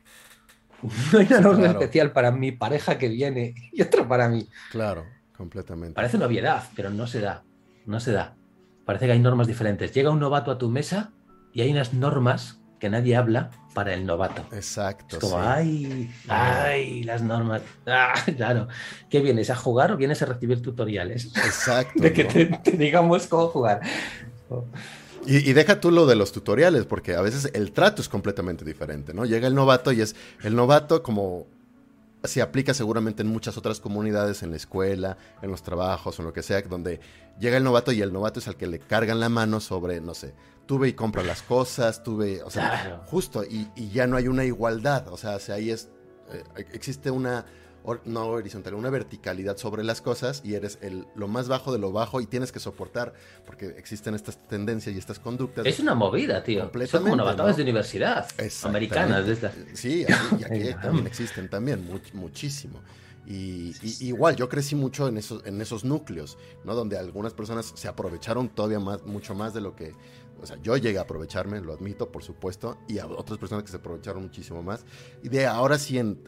S3: No hay una norma especial para mi pareja que viene y otra para mí.
S1: Claro, completamente.
S3: Parece una obviedad, pero no se da no se da. Parece que hay normas diferentes. Llega un novato a tu mesa y hay unas normas que nadie habla para el novato.
S1: Exacto.
S3: Es como, ay, ay, las normas. Ah, claro. ¿Qué vienes a jugar o vienes a recibir tutoriales?
S1: Exacto.
S3: de que te, digamos cómo jugar.
S1: Y, y, deja tú lo de los tutoriales, porque a veces el trato es completamente diferente, ¿no? Llega el novato y es el novato como se aplica seguramente en muchas otras comunidades, en la escuela, en los trabajos en lo que sea, donde llega el novato y el novato es al que le cargan la mano sobre, no sé, tuve y compra las cosas, tuve, o sea, justo, y, y, ya no hay una igualdad, o sea, si ahí es, eh, existe una no horizontal, una verticalidad sobre las cosas y eres el, lo más bajo de lo bajo y tienes que soportar, porque existen estas tendencias y estas conductas.
S3: Es una movida, tío. Son como novatadas de universidad americanas. De estas.
S1: Sí, y aquí también existen también, muchísimo. Y, igual, yo crecí mucho en esos, en esos núcleos, ¿no? Donde algunas personas se aprovecharon todavía más, mucho más de lo que, o sea, yo llegué a aprovecharme, lo admito, por supuesto, y a otras personas que se aprovecharon muchísimo más. Y de ahora sí, en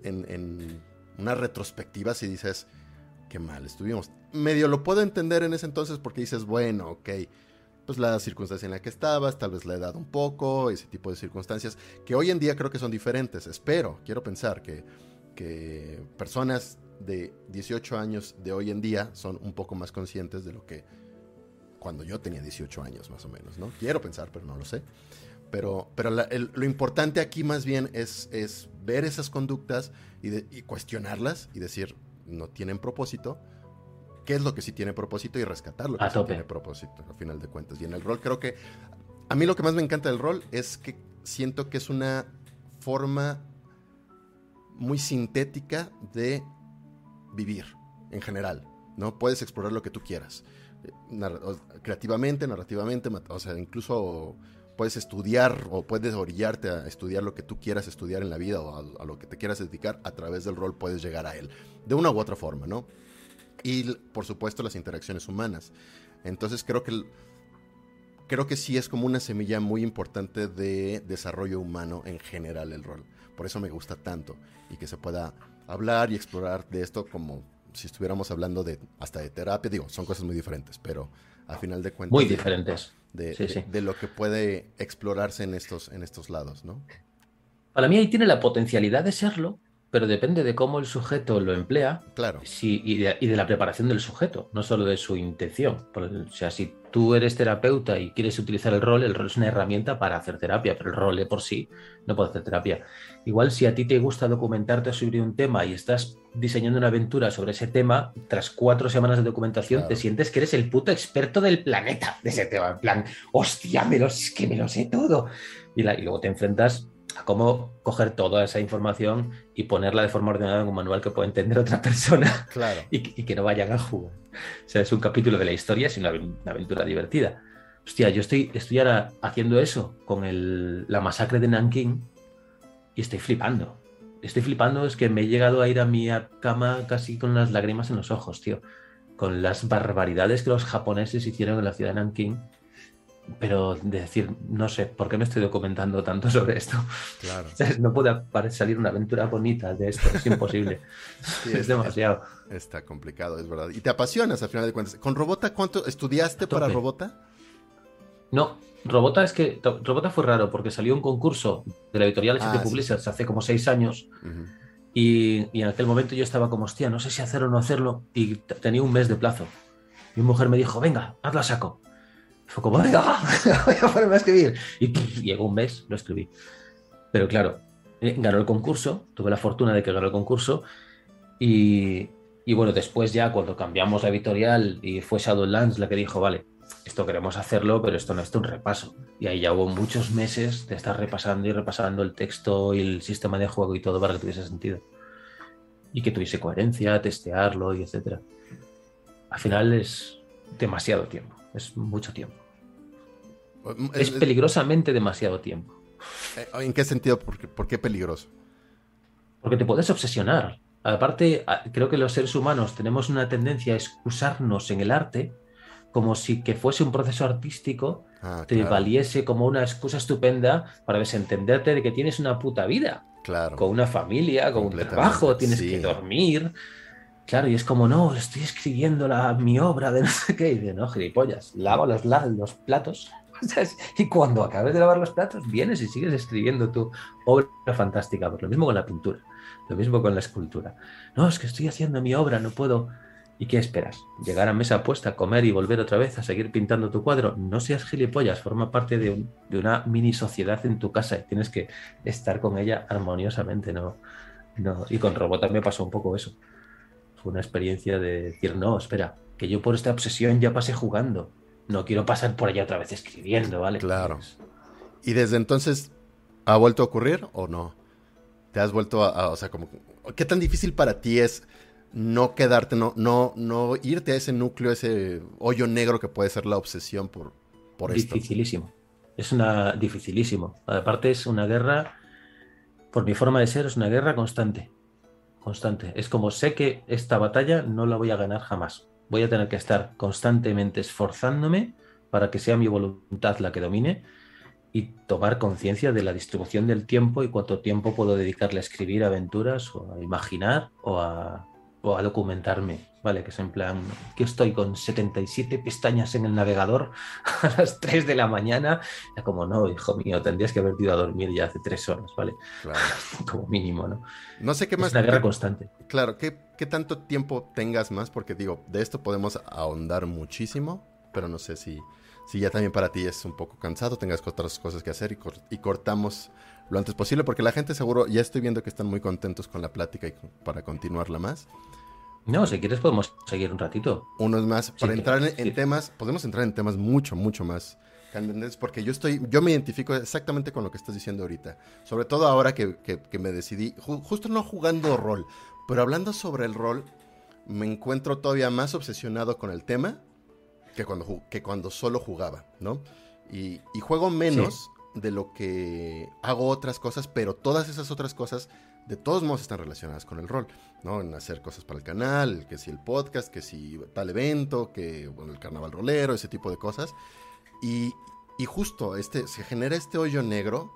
S1: una retrospectiva si dices, qué mal estuvimos. Medio lo puedo entender en ese entonces porque dices, bueno, ok, pues la circunstancia en la que estabas, tal vez la edad un poco, ese tipo de circunstancias, que hoy en día creo que son diferentes. Espero, quiero pensar que, que personas de 18 años de hoy en día son un poco más conscientes de lo que cuando yo tenía 18 años más o menos, ¿no? Quiero pensar, pero no lo sé. Pero, pero lo importante aquí más bien es, es ver esas conductas y, cuestionarlas y decir, no tienen propósito, qué es lo que sí tiene propósito y rescatar lo que sí tiene propósito, al final de cuentas. Y en el rol creo que, a mí lo que más me encanta del rol es que siento que es una forma muy sintética de vivir en general, ¿no? Puedes explorar lo que tú quieras, eh, creativamente, narrativamente, o sea, incluso puedes estudiar o puedes orillarte a estudiar lo que tú quieras estudiar en la vida o a, lo que te quieras dedicar, a través del rol puedes llegar a él, de una u otra forma, ¿no? Y por supuesto las interacciones humanas. Entonces creo que, creo que sí es como una semilla muy importante de desarrollo humano en general el rol. Por eso me gusta tanto y que se pueda hablar y explorar de esto como si estuviéramos hablando de hasta de terapia, digo, son cosas muy diferentes, pero a final de cuentas...
S3: Muy diferentes
S1: de, lo que puede explorarse en estos, en estos lados, ¿no?
S3: Para mí ahí tiene la potencialidad de serlo, pero depende de cómo el sujeto lo emplea
S1: Claro.
S3: sí, y, de, y de la preparación del sujeto, no solo de su intención. O sea, si tú eres terapeuta y quieres utilizar el rol, el rol es una herramienta para hacer terapia, pero el rol de por sí no puede hacer terapia. Igual si a ti te gusta documentarte sobre un tema y estás diseñando una aventura sobre ese tema, tras cuatro semanas de documentación
S1: Claro.
S3: te sientes que eres el puto experto del planeta de ese tema. En plan, hostia, me lo, es que me lo sé todo. Y, la- y luego te enfrentas a cómo coger toda esa información y ponerla de forma ordenada en un manual que pueda entender otra persona
S1: Claro.
S3: y, que- y que no vayan a jugar. O sea, es un capítulo de la historia, es una, aven- una aventura divertida. Hostia, yo estoy, estoy ahora haciendo eso con el- la masacre de Nanking y estoy flipando. Estoy flipando, es que me he llegado a ir a mi cama casi con las lágrimas en los ojos, tío. Con las barbaridades que los japoneses hicieron en la ciudad de Nanking. Pero de decir, no sé, ¿por qué me estoy documentando tanto sobre esto?
S1: Claro.
S3: ¿Sabes? No puede salir una aventura bonita de esto, es imposible.
S1: Sí,
S3: es demasiado.
S1: Está complicado, es verdad. Y te apasionas al final de cuentas. ¿Con Robota cuánto estudiaste para Robota?
S3: No, Robota es que Robota fue raro porque salió un concurso de la editorial
S1: Ah, sí.
S3: Publishers hace como seis años y, y en aquel momento yo estaba como, hostia, no sé si hacerlo o no hacerlo y tenía un mes de plazo. Mi mujer me dijo, venga, hazla saco. Fue como, venga, voy a ponerme a escribir. Y pff, llegó un mes, lo escribí. Pero claro, eh, ganó el concurso, tuve la fortuna de que ganó el concurso y, y bueno, después ya cuando cambiamos la editorial y fue Shadowlands la que dijo, vale, esto queremos hacerlo, pero esto no es un repaso. Y ahí ya hubo muchos meses de estar repasando y repasando el texto y el sistema de juego y todo para que tuviese sentido. Y que tuviese coherencia, testearlo y etcétera. Al final es demasiado tiempo, es mucho tiempo. Es
S1: Es-
S3: peligrosamente demasiado tiempo.
S1: eh, ¿En qué sentido? ¿Por qué, por qué peligroso?
S3: Porque te puedes obsesionar. Aparte, a- creo que los seres humanos tenemos una tendencia a excusarnos en el arte como si que fuese un proceso artístico
S1: Ah,
S3: te
S1: claro,
S3: valiese como una excusa estupenda para desentenderte de que tienes una puta vida,
S1: claro.
S3: con una familia, con un trabajo, tienes
S1: sí.
S3: que dormir. Claro, y es como, no, estoy escribiendo la, mi obra de no sé qué. Y de no, gilipollas, lavo los, la- los platos. Y cuando acabes de lavar los platos, vienes y sigues escribiendo tu obra fantástica. Pues lo mismo con la pintura, lo mismo con la escultura. No, es que estoy haciendo mi obra, no puedo. ¿Y qué esperas? ¿Llegar a mesa puesta, comer y volver otra vez a seguir pintando tu cuadro? No seas gilipollas, forma parte de, de una mini sociedad en tu casa y tienes que estar con ella armoniosamente, ¿no? no. Y con Robota me pasó un poco eso. Fue una experiencia de decir, no, espera, que yo por esta obsesión ya pasé jugando. No quiero pasar por allá otra vez escribiendo, ¿vale?
S1: Claro.
S3: Pues,
S1: ¿Y desde entonces ha vuelto a ocurrir o no? ¿Te has vuelto a, a- o sea, como, qué tan difícil para ti es no quedarte, no, no, no irte a ese núcleo, ese hoyo negro que puede ser la obsesión por, por esto?
S3: Dificilísimo. Es una dificilísimo. Aparte es una guerra, por mi forma de ser, es una guerra constante. Constante. Es como sé que esta batalla no la voy a ganar jamás. Voy a tener que estar constantemente esforzándome para que sea mi voluntad la que domine y tomar conciencia de la distribución del tiempo y cuánto tiempo puedo dedicarle a escribir aventuras o a imaginar o a, o a documentarme. Vale, que es en plan, que estoy con 77 pestañas en el navegador a las 3 de la mañana. Ya como no, hijo mío, tendrías que haber ido a dormir ya hace 3 horas, ¿vale?
S1: Claro.
S3: Como mínimo, ¿no?
S1: No sé qué más.
S3: Es una guerra
S1: qué-
S3: constante.
S1: claro, ¿qué, ¿qué tanto tiempo tengas más? Porque digo, de esto podemos ahondar muchísimo, pero no sé si, si ya también para ti es un poco cansado, tengas otras cosas que hacer y, cor- y cortamos lo antes posible, porque la gente seguro, ya estoy viendo que están muy contentos con la plática y con- para continuarla más.
S3: No, si quieres podemos seguir un ratito.
S1: Unos más, para entrar en, temas, podemos entrar en temas mucho, mucho más candentes, porque yo estoy, yo me identifico exactamente con lo que estás diciendo ahorita, sobre todo ahora que, que- que me decidí, ju- justo no jugando rol, pero hablando sobre el rol, me encuentro todavía más obsesionado con el tema que cuando, que cuando solo jugaba, ¿no? Y, y juego menos de lo que hago otras cosas, pero todas esas otras cosas de todos modos están relacionadas con el rol, ¿no? En hacer cosas para el canal, que si el podcast, que si tal evento, que bueno, el carnaval rolero, ese tipo de cosas. Y, y justo este, se genera este hoyo negro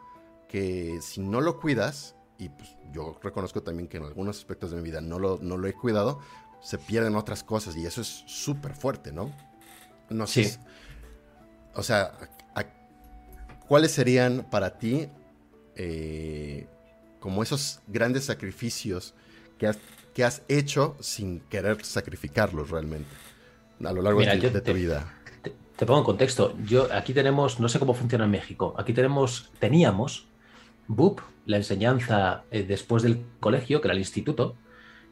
S1: que si no lo cuidas, y pues yo reconozco también que en algunos aspectos de mi vida no lo, no lo he cuidado, se pierden otras cosas y eso es súper fuerte, ¿no? No sé.
S3: Sí.
S1: o sea, a- a- ¿cuáles serían para ti eh, como esos grandes sacrificios que has, que has hecho sin querer sacrificarlos realmente a lo largo de, tu vida.
S3: Te, pongo en contexto. Yo aquí tenemos, no sé cómo funciona en México. Aquí tenemos, teníamos BUP, la enseñanza eh, después del colegio, que era el instituto,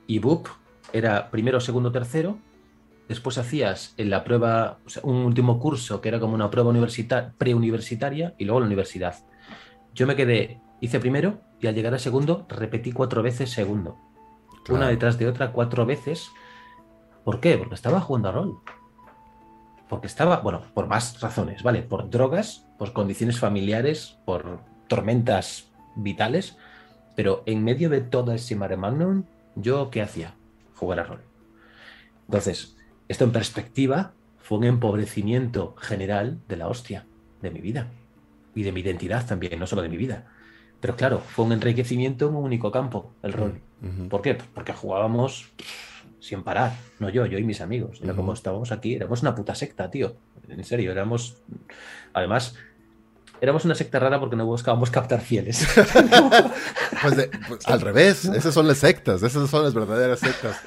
S3: y BUP era primero, segundo, tercero. Después hacías en la prueba, un último curso que era como una prueba universitaria, preuniversitaria y luego la universidad. Yo me quedé, hice primero y al llegar a segundo repetí cuatro veces segundo. Una detrás de otra, cuatro veces. ¿Por qué? Porque estaba jugando a rol. Porque estaba, bueno, por más razones, ¿vale? Por drogas, por condiciones familiares, por tormentas vitales. Pero en medio de todo ese mare magnum, ¿yo qué hacía? Jugar a rol. Entonces, esto en perspectiva fue un empobrecimiento general de la hostia de mi vida y de mi identidad también, no solo de mi vida. Pero claro, fue un enriquecimiento en un único campo, el rol. ¿Por qué? Pues porque jugábamos sin parar, no yo, yo y mis amigos. Era como estábamos aquí, éramos una puta secta, tío. En serio, éramos. Además, éramos una secta rara porque no buscábamos captar fieles.
S1: pues, pues al revés, esas son las sectas, esas son las verdaderas sectas.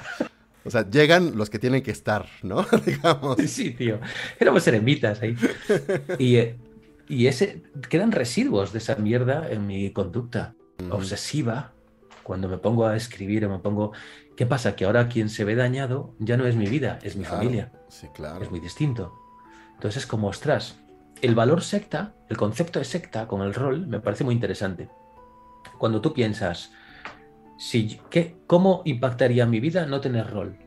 S1: O sea, llegan los que tienen que estar, ¿no? Digamos.
S3: Sí, tío. Éramos eremitas ahí. Y, eh, y ese, quedan residuos de esa mierda en mi conducta obsesiva. Cuando me pongo a escribir o me pongo. ¿Qué pasa? Que ahora quien se ve dañado ya no es mi vida, es mi familia.
S1: Sí, claro.
S3: Es muy distinto. Entonces es como, ostras, el valor secta, el concepto de secta con el rol, me parece muy interesante. Cuando tú piensas, si, ¿qué, ¿cómo impactaría mi vida no tener rol?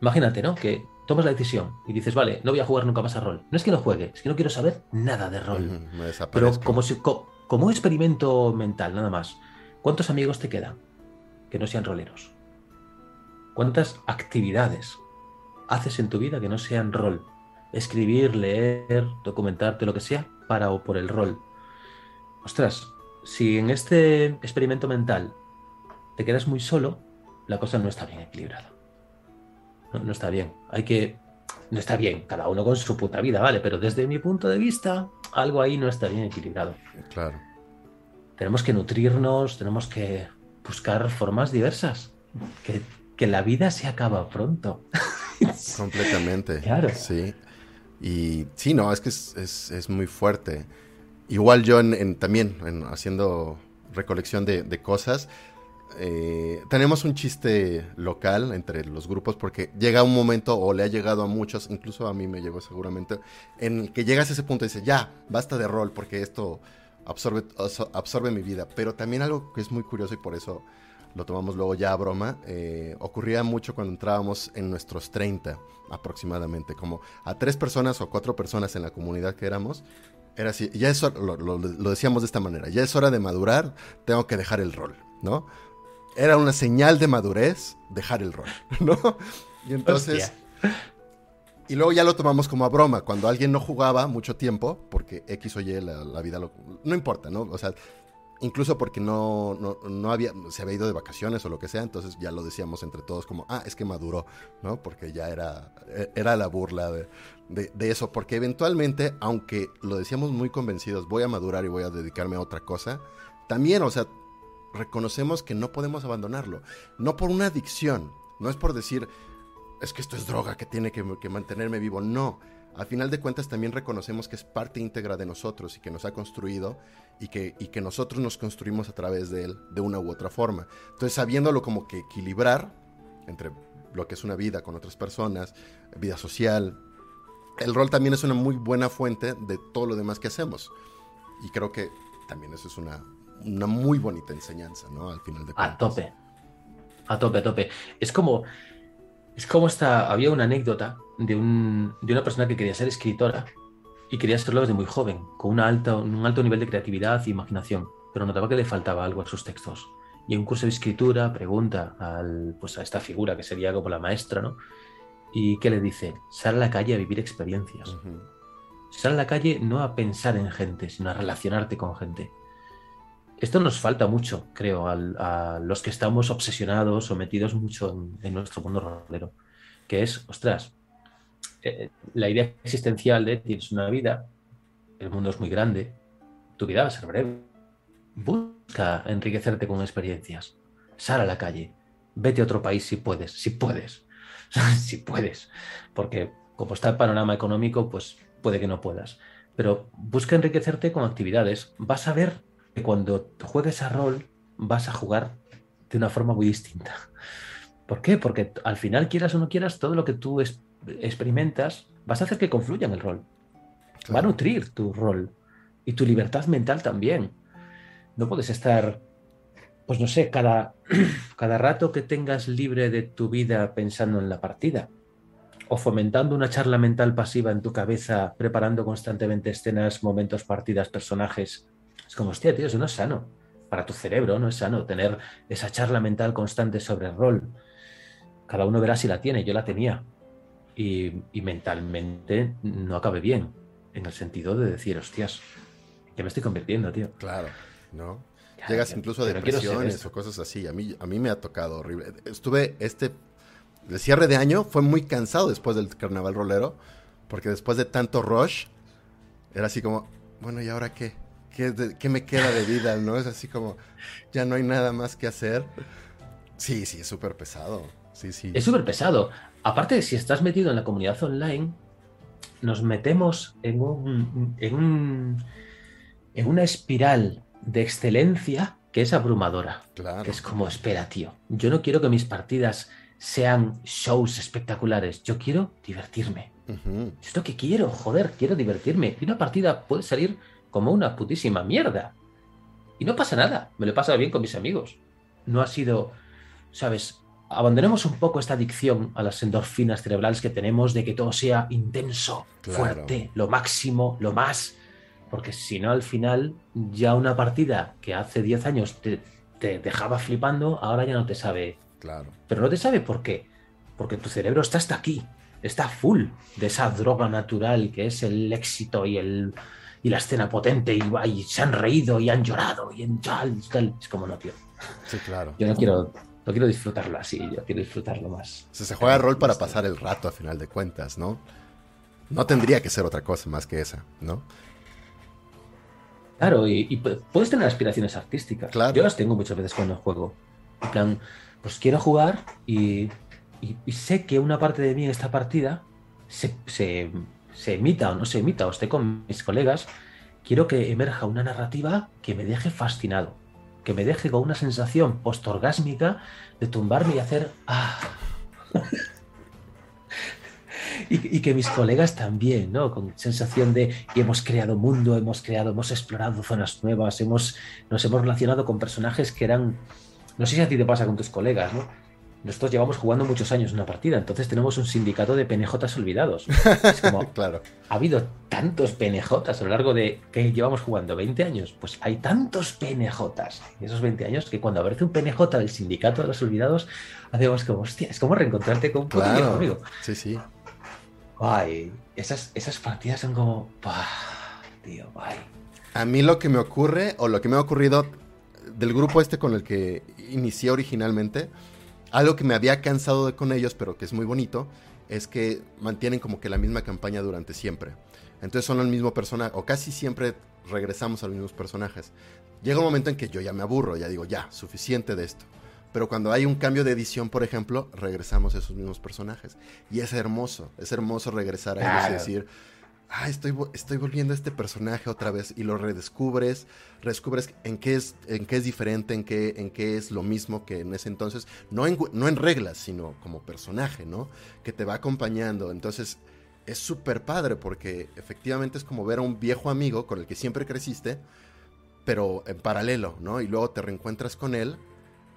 S3: Imagínate, ¿no? Que tomas la decisión y dices, vale, no voy a jugar nunca más a rol. No es que no juegue, es que no quiero saber nada de rol. Pero como, si, como experimento mental, nada más, ¿cuántos amigos te quedan que no sean roleros? ¿Cuántas actividades haces en tu vida que no sean rol? Escribir, leer, documentarte, lo que sea, para o por el rol. Ostras, si en este experimento mental te quedas muy solo, la cosa no está bien equilibrada. No, está bien. Hay que. No está bien, cada uno con su puta vida, ¿vale? Pero desde mi punto de vista, algo ahí no está bien equilibrado.
S1: Claro.
S3: Tenemos que nutrirnos, tenemos que buscar formas diversas. Que, que la vida se acaba pronto.
S1: Completamente. Claro. Sí. Y sí, no, es que es, es, muy fuerte. Igual yo en, también en, haciendo recolección de, de, cosas, eh, tenemos un chiste local entre los grupos porque llega un momento, o le ha llegado a muchos, incluso a mí me llegó seguramente, en el que llegas a ese punto y dices, ya, basta de rol porque esto absorbe, absorbe mi vida. Pero también algo que es muy curioso y por eso lo tomamos luego ya a broma, eh, ocurría mucho cuando entrábamos en nuestros 30 aproximadamente, como a tres personas o cuatro personas en la comunidad que éramos, era así, ya es lo, lo, decíamos de esta manera, ya es hora de madurar, tengo que dejar el rol, ¿no? Era una señal de madurez dejar el rol, ¿no? Y entonces... Y luego ya lo tomamos como a broma, cuando alguien no jugaba mucho tiempo, porque X o Y la, vida lo, no importa, ¿no? O sea, incluso porque no, no, había, se había ido de vacaciones o lo que sea, entonces ya lo decíamos entre todos como, ah, es que maduró, ¿no? Porque ya era, era la burla de, de, eso, porque eventualmente, aunque lo decíamos muy convencidos, voy a madurar y voy a dedicarme a otra cosa, también, o sea, reconocemos que no podemos abandonarlo. No por una adicción, no es por decir, es que esto es droga que tiene que, mantenerme vivo, no. Al final de cuentas también reconocemos que es parte íntegra de nosotros y que nos ha construido y que, y que nosotros nos construimos a través de él de una u otra forma. Entonces sabiéndolo como que equilibrar entre lo que es una vida con otras personas, vida social, el rol también es una muy buena fuente de todo lo demás que hacemos. Y creo que también eso es una, una muy bonita enseñanza, ¿no? Al final de cuentas.
S3: A tope. A tope, a tope. Es como. Es como esta. Había una anécdota de, un, de una persona que quería ser escritora y quería serlo desde muy joven, con una alta, un alto nivel de creatividad e imaginación, pero notaba que le faltaba algo a sus textos. Y en un curso de escritura pregunta al, pues a esta figura que sería como la maestra, ¿no? Y que le dice, sal a la calle a vivir experiencias. Sal a la calle no a pensar en gente, sino a relacionarte con gente. Esto nos falta mucho, creo, a los que estamos obsesionados o metidos mucho en, nuestro mundo rolero, que es, ostras, eh, la idea existencial de tienes una vida, el mundo es muy grande, tu vida va a ser breve. busca enriquecerte con experiencias. Sal a la calle, vete a otro país si puedes, si puedes, si puedes, porque como está el panorama económico, pues puede que no puedas. Pero busca enriquecerte con actividades. Vas a ver que cuando juegues a rol, vas a jugar de una forma muy distinta. ¿Por qué? Porque al final, quieras o no quieras, todo lo que tú experimentas, vas a hacer que confluya en el rol. Va a nutrir tu rol y tu libertad mental también. No puedes estar, pues no sé, cada, cada rato que tengas libre de tu vida pensando en la partida o fomentando una charla mental pasiva en tu cabeza, preparando constantemente escenas, momentos, partidas, personajes. Es como, hostia, tío, eso no es sano. Para tu cerebro no es sano tener esa charla mental constante sobre el rol. Cada uno verá si la tiene, yo la tenía. Y, mentalmente no acabe bien, en el sentido de decir, hostias, que me estoy convirtiendo, tío.
S1: Claro, ¿no? Llegas incluso a depresiones o cosas así. A mí, a mí me ha tocado horrible. Estuve este el cierre de año fue muy cansado después del carnaval rolero, porque después de tanto rush, era así como, bueno, ¿y ahora qué? ¿Qué, me queda de vida? ¿No? Es así como, ya no hay nada más que hacer. Sí, sí, es súper pesado. Sí, sí.
S3: Es súper pesado. Aparte, si estás metido en la comunidad online, nos metemos en un, en un en una espiral de excelencia que es abrumadora. Claro. Que es como, espera, tío, yo no quiero que mis partidas sean shows espectaculares. Yo quiero divertirme. Es lo que quiero, joder, quiero divertirme. Y una partida puede salir como una putísima mierda. Y no pasa nada, me lo he pasado bien con mis amigos. No ha sido, sabes, abandonemos un poco esta adicción a las endorfinas cerebrales que tenemos de que todo sea intenso, fuerte, lo máximo, lo más. Porque si no, al final, ya una partida que hace 10 años te, te dejaba flipando, ahora ya no te sabe
S1: Claro.
S3: Pero no te sabe por qué. Porque tu cerebro está hasta aquí. Está full de esa droga natural que es el éxito y el y la escena potente y, se han reído y han llorado y en tal, Es como no, tío.
S1: Sí, claro.
S3: Yo no quiero, no quiero disfrutarlo así, yo quiero disfrutarlo más.
S1: se juega rol para pasar el rato a final de cuentas, ¿no? No tendría que ser otra cosa más que esa, ¿no?
S3: Claro, y, puedes tener aspiraciones artísticas. Claro. Yo las tengo muchas veces cuando juego. En plan, pues quiero jugar y, sé que una parte de mí en esta partida se, se, emita o no se emita o esté con mis colegas, quiero que emerja una narrativa que me deje fascinado, que me deje con una sensación postorgásmica de tumbarme y hacer ah. y, que mis colegas también, ¿no? Con sensación de que hemos creado mundo, hemos creado, hemos explorado zonas nuevas, hemos, nos hemos relacionado con personajes que eran no sé si a ti te pasa con tus colegas, ¿no? Nosotros llevamos jugando muchos años una partida, entonces tenemos un sindicato de penejotas olvidados. Es como,
S1: claro.
S3: ha habido tantos penejotas a lo largo de que llevamos jugando 20 años, pues hay tantos penejotas en esos 20 años que cuando aparece un penejota del sindicato de los olvidados, hacemos como, hostia, es como reencontrarte con un claro. amigo.
S1: Sí, sí.
S3: Ay, esas, esas partidas son como, tío, ay.
S1: A mí lo que me ocurre, o lo que me ha ocurrido del grupo este con el que inicié originalmente, algo que me había cansado de con ellos, pero que es muy bonito, es que mantienen como que la misma campaña durante siempre. Entonces son el mismo personaje, o casi siempre regresamos a los mismos personajes. Llega un momento en que yo ya me aburro, ya digo, ya, suficiente de esto. Pero cuando hay un cambio de edición, por ejemplo, regresamos a esos mismos personajes. Y es hermoso, es hermoso regresar a ellos y decir, ah, estoy, estoy volviendo a este personaje otra vez y lo redescubres, redescubres en qué es, en qué es diferente, en qué, en qué es lo mismo que en ese entonces, no en, no en reglas, sino como personaje, ¿no? Que te va acompañando. Entonces, es súper padre porque efectivamente es como ver a un viejo amigo con el que siempre creciste, pero en paralelo, ¿no? Y luego te reencuentras con él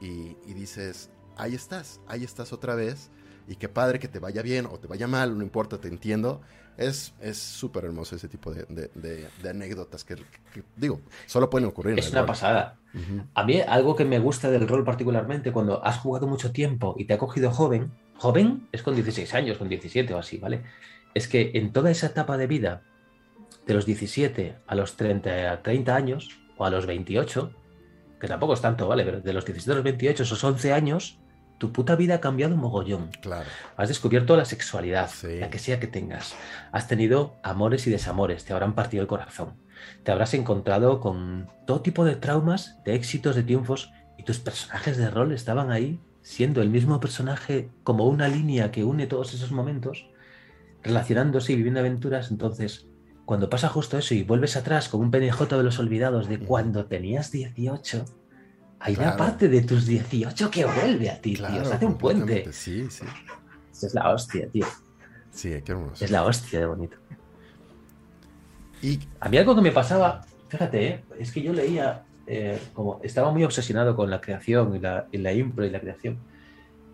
S1: y, y dices, ahí estás, ahí estás otra vez. Y qué padre que te vaya bien o te vaya mal, no importa, te entiendo es súper hermoso ese tipo de, anécdotas que, digo, solo pueden ocurrir.
S3: Es una pasada. A mí algo que me gusta del rol particularmente, cuando has jugado mucho tiempo y te ha cogido joven, joven es con 16 años, con 17 o así, ¿vale? Es que en toda esa etapa de vida, de los 17 a los 30, 30 años o a los 28, que tampoco es tanto, ¿vale? Pero de los 17 a los 28, esos 11 años, tu puta vida ha cambiado un mogollón.
S1: Claro.
S3: Has descubierto la sexualidad,
S1: Sí.
S3: la que sea que tengas. Has tenido amores y desamores, te habrán partido el corazón. Te habrás encontrado con todo tipo de traumas, de éxitos, de triunfos, y tus personajes de rol estaban ahí, siendo el mismo personaje como una línea que une todos esos momentos, relacionándose y viviendo aventuras. Entonces, cuando pasa justo eso y vuelves atrás como un PNJ de los olvidados de cuando tenías 18, hay una
S1: Claro.
S3: parte de tus 18 que vuelve a ti, tío. Se hace un puente.
S1: Sí, sí.
S3: Es la hostia, tío.
S1: Sí, qué hermoso.
S3: Es la hostia de bonito.
S1: Y
S3: A mí algo que me pasaba, fíjate, ¿eh? es que yo leía, eh, como estaba muy obsesionado con la creación y la, y la impro y la creación.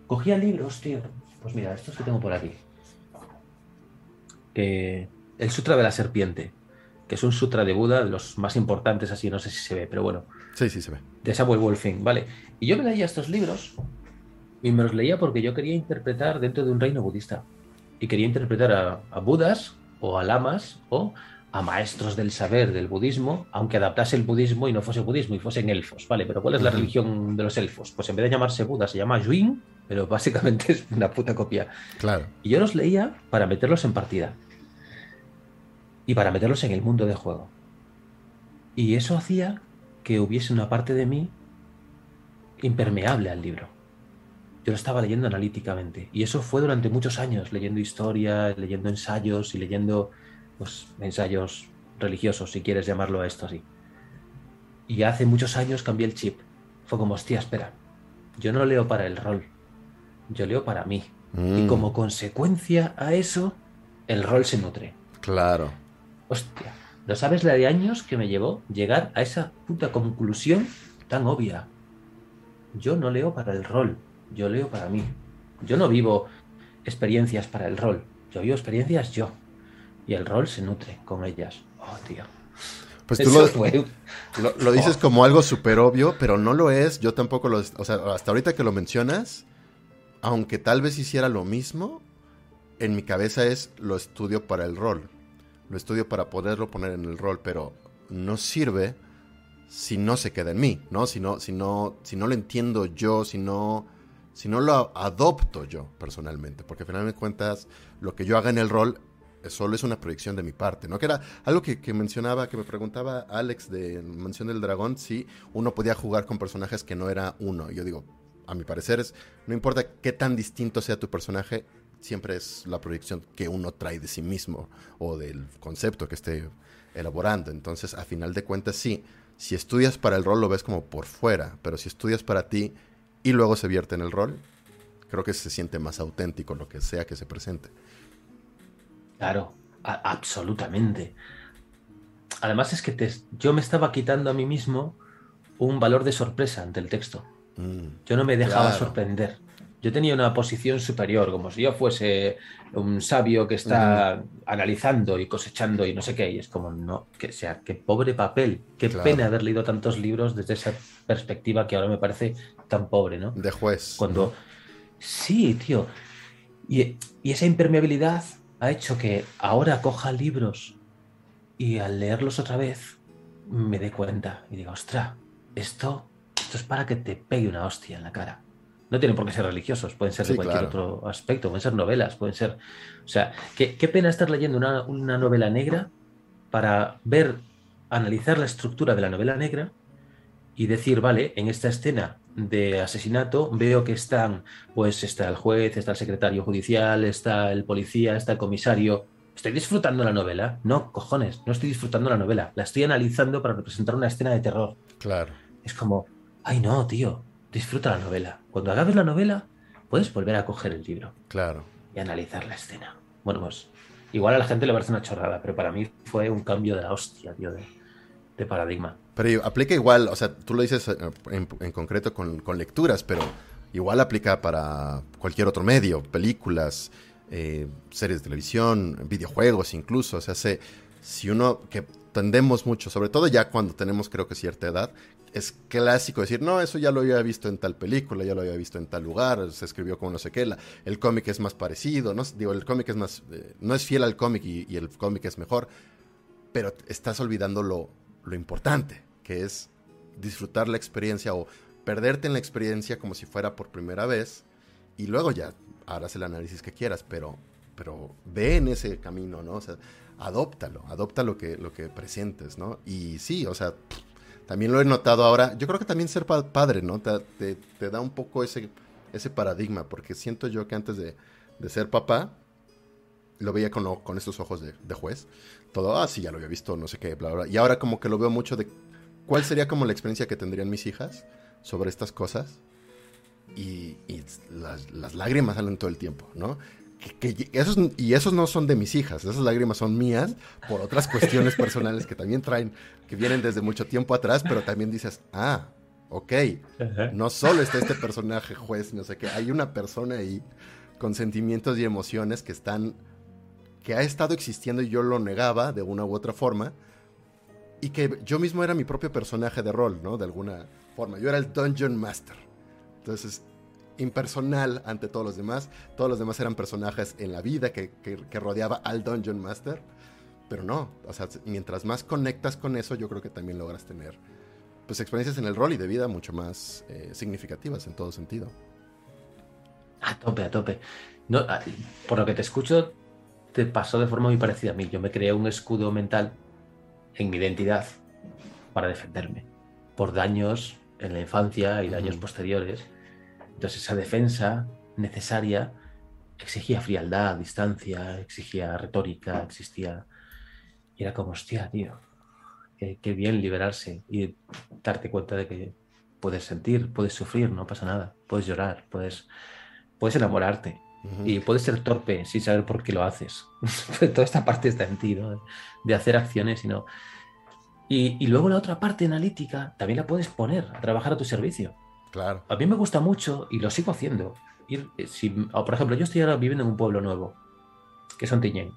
S3: Cogía libros, tío. Pues mira, estos que tengo por aquí. Que el Sutra de la Serpiente, que es un sutra de Buda, de los más importantes, así no sé si se ve, pero bueno,
S1: sí, sí se ve.
S3: de Samuel Wolfing, ¿vale? Y yo me leía estos libros y me los leía porque yo quería interpretar dentro de un reino budista. Y quería interpretar a, a budas o a lamas o a maestros del saber del budismo, aunque adaptase el budismo y no fuese budismo y fuesen elfos, ¿vale? Pero ¿cuál es la religión de los elfos? Pues en vez de llamarse Buda se llama Yuin, pero básicamente es una puta copia.
S1: Claro.
S3: Y yo los leía para meterlos en partida. Y para meterlos en el mundo de juego. Y eso hacía que hubiese una parte de mí impermeable al libro. Yo lo estaba leyendo analíticamente. Y eso fue durante muchos años, leyendo historia, leyendo ensayos y leyendo pues, ensayos religiosos, si quieres llamarlo a esto así. Y hace muchos años cambié el chip. Fue como, hostia, espera. Yo no leo para el rol. Yo leo para mí. Y
S1: Mm,
S3: como consecuencia a eso, el rol se nutre.
S1: Claro.
S3: Hostia, ¿no sabes la de años que me llevó llegar a esa puta conclusión tan obvia? Yo no leo para el rol, yo leo para mí. Yo no vivo experiencias para el rol, yo vivo experiencias yo. Y el rol se nutre con ellas. Oh, tío.
S1: Pues tú lo,
S3: fue-
S1: lo- lo dices como algo súper obvio, pero no lo es. Yo tampoco lo... O sea, hasta ahorita que lo mencionas, aunque tal vez hiciera lo mismo, en mi cabeza es lo estudio para el rol. Lo estudio para poderlo poner en el rol, pero no sirve si no se queda en mí, ¿no? Si no, si no, si no lo entiendo yo, si no, si no lo adopto yo personalmente, porque al final de cuentas lo que yo haga en el rol eh, solo es una proyección de mi parte, ¿no? Que era algo que, mencionaba, que me preguntaba Alex de Mansión del Dragón, si uno podía jugar con personajes que no era uno. Y yo digo, a mi parecer es, no importa qué tan distinto sea tu personaje, siempre es la proyección que uno trae de sí mismo o del concepto que esté elaborando. Entonces, a final de cuentas, sí, si estudias para el rol lo ves como por fuera, pero si estudias para ti y luego se vierte en el rol, creo que se siente más auténtico lo que sea que se presente.
S3: Claro, absolutamente. Además es que te- yo me estaba quitando a mí mismo un valor de sorpresa ante el texto.
S1: Mm,
S3: Yo no me dejaba
S1: Claro.
S3: sorprender. Yo tenía una posición superior, como si yo fuese un sabio que está analizando y cosechando y no sé qué. Y es como, no, que sea, qué pobre papel. Qué
S1: Claro.
S3: pena haber leído tantos libros desde esa perspectiva que ahora me parece tan pobre, ¿no?
S1: de juez.
S3: Cuando. Sí, tío. Y, y esa impermeabilidad ha hecho que ahora coja libros y al leerlos otra vez me dé cuenta y diga, ostra, esto, esto es para que te pegue una hostia en la cara. No tienen por qué ser religiosos, pueden ser de cualquier
S1: claro.
S3: otro aspecto, pueden ser novelas, pueden ser. O sea, qué, qué pena estar leyendo una, una novela negra para ver, analizar la estructura de la novela negra y decir, vale, en esta escena de asesinato veo que están, pues está el juez, está el secretario judicial, está el policía, está el comisario. ¿Estoy disfrutando la novela? No, cojones, no estoy disfrutando la novela. La estoy analizando para representar una escena de terror.
S1: Claro.
S3: Es como, ay no, tío, disfruta la novela. Cuando acabes la novela, puedes volver a coger el libro
S1: Claro.
S3: y analizar la escena. Bueno, pues igual a la gente le parece una chorrada, pero para mí fue un cambio de la hostia, tío, de, de paradigma.
S1: Pero aplica igual, o sea, tú lo dices eh, en, en concreto con, con lecturas, pero igual aplica para cualquier otro medio, películas, eh, series de televisión, videojuegos incluso. O sea, se, si uno que tendemos mucho, sobre todo ya cuando tenemos creo que cierta edad, es clásico decir, no, eso ya lo había visto en tal película, ya lo había visto en tal lugar, se escribió como no sé qué, la- el cómic es más parecido, ¿no? Digo, el cómic es más, eh, no es fiel al cómic y, el cómic es mejor, pero estás olvidando lo, lo importante, que es disfrutar la experiencia o perderte en la experiencia como si fuera por primera vez y luego ya harás el análisis que quieras, pero, pero ve en ese camino, ¿no? O sea, adopta lo que, lo que presentes, ¿no? Y sí, o sea, también lo he notado ahora, yo creo que también ser padre, ¿no? Te, da un poco ese, ese paradigma, porque siento yo que antes de, ser papá, lo veía con, con estos ojos de, juez, todo, ah, sí, ya lo había visto, no sé qué, bla, bla, y ahora como que lo veo mucho de cuál sería como la experiencia que tendrían mis hijas sobre estas cosas, y, las, las, lágrimas salen todo el tiempo, ¿no? Que, esos, y esos no son de mis hijas, esas lágrimas son mías por otras cuestiones personales que también traen, que vienen desde mucho tiempo atrás, pero también dices, ah, ok, no solo está este personaje juez, no sé qué, hay una persona ahí con sentimientos y emociones que están, que ha estado existiendo y yo lo negaba de una u otra forma, y que yo mismo era mi propio personaje de rol, ¿no? De alguna forma, yo era el Dungeon Master. Entonces, impersonal ante todos los demás. Todos los demás eran personajes en la vida que, rodeaba al Dungeon Master. Pero no, o sea, mientras más conectas con eso, yo creo que también logras tener pues experiencias en el rol y de vida mucho más eh, significativas en todo sentido.
S3: A tope, a tope. No, por lo que te escucho, te pasó de forma muy parecida a mí. Yo me creé un escudo mental en mi identidad para defenderme por daños en la infancia y daños posteriores entonces esa defensa necesaria exigía frialdad, distancia, exigía retórica, existía... Y era como, hostia, tío, qué, bien liberarse y darte cuenta de que puedes sentir, puedes sufrir, no pasa nada, puedes llorar, puedes, puedes enamorarte y puedes ser torpe sin saber por qué lo haces. Toda esta parte está en ti, ¿no? De hacer acciones y no... Y, y luego la otra parte analítica también la puedes poner a trabajar a tu servicio. A mí me gusta mucho y lo sigo haciendo. Ir, eh, si, por ejemplo, yo estoy ahora viviendo en un pueblo nuevo, que es Ontiñén.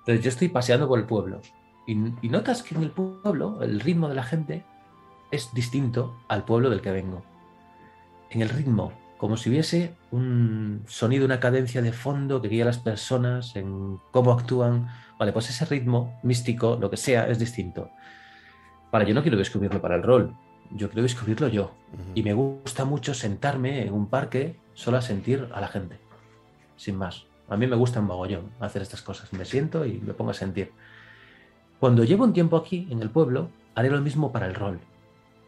S3: Entonces yo estoy paseando por el pueblo y, notas que en el pueblo el ritmo de la gente es distinto al pueblo del que vengo. En el ritmo, como si hubiese un sonido, una cadencia de fondo que guía a las personas en cómo actúan. Vale, pues ese ritmo místico, lo que sea, es distinto. Vale, yo no quiero descubrirlo para el rol, yo quiero descubrirlo yo. Y me gusta mucho sentarme en un parque solo a sentir a la gente, sin más. A mí me gusta un mogollón hacer estas cosas. Me siento y me pongo a sentir. Cuando llevo un tiempo aquí, en el pueblo, haré lo mismo para el rol.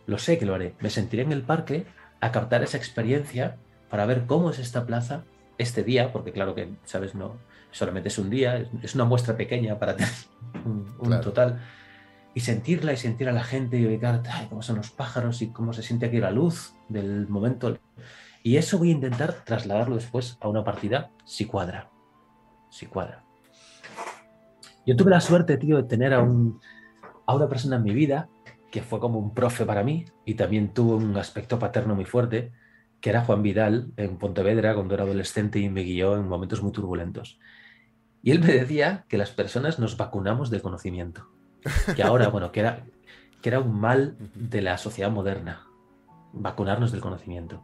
S3: Lo sé que lo haré. Me sentiré en el parque a captar esa experiencia para ver cómo es esta plaza este día, porque claro que, ¿sabes? No, solamente es un día, es una muestra pequeña para tener un, total y sentirla y sentir a la gente y ubicar cómo son los pájaros y cómo se siente aquí la luz del momento. Y eso voy a intentar trasladarlo después a una partida si cuadra. Si cuadra. Yo tuve la suerte, tío, de tener a, un, a una persona en mi vida que fue como un profe para mí y también tuvo un aspecto paterno muy fuerte, que era Juan Vidal en Pontevedra cuando era adolescente y me guió en momentos muy turbulentos. Y él me decía que las personas nos vacunamos de conocimiento que ahora, bueno, que era, que era un mal de la sociedad moderna, vacunarnos del conocimiento.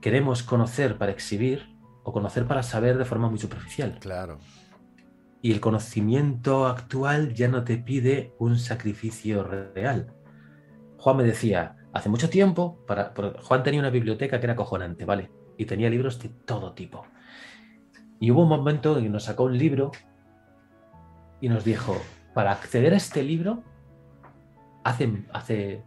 S3: Queremos conocer para exhibir o conocer para saber de forma muy superficial.
S1: Claro.
S3: Y el conocimiento actual ya no te pide un sacrificio real. Juan me decía, hace mucho tiempo, para, Juan tenía una biblioteca que era cojonante, ¿vale? Y tenía libros de todo tipo. Y hubo un momento en que nos sacó un libro y nos dijo, para acceder a este libro, hace, hace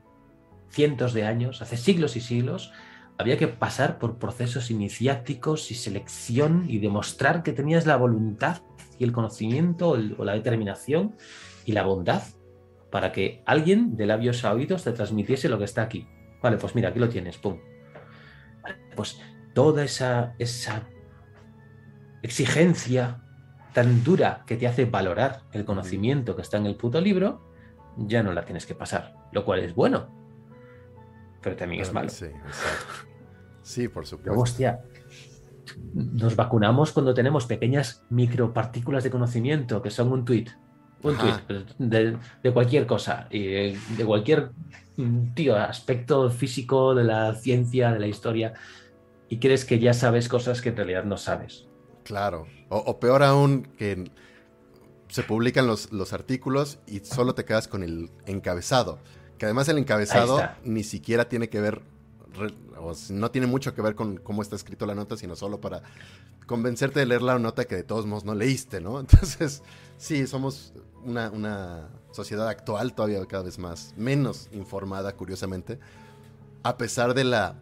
S3: cientos de años, hace siglos y siglos, había que pasar por procesos iniciáticos y selección y demostrar que tenías la voluntad y el conocimiento o la determinación y la bondad para que alguien de labios a oídos te transmitiese lo que está aquí. Vale, pues mira, aquí lo tienes, pum. pues toda esa, esa exigencia tan dura que te hace valorar el conocimiento que está en el puto libro, ya no la tienes que pasar, lo cual es bueno, pero también es malo.
S1: Sí, sí, por supuesto.
S3: hostia, nos vacunamos cuando tenemos pequeñas micropartículas de conocimiento que son un tweet, un tweet pues, de, cualquier cosa, y de cualquier mm, tío, aspecto físico de la ciencia, de la historia, y crees que ya sabes cosas que en realidad no sabes.
S1: Claro. O, peor aún, que se publican los, los, artículos y solo te quedas con el encabezado. Que además el encabezado ni siquiera tiene que ver o no tiene mucho que ver con cómo está escrito la nota, sino solo para convencerte de leer la nota que de todos modos no leíste, ¿no? Entonces, sí, somos una, una sociedad actual todavía cada vez más, menos informada, curiosamente, a pesar de la,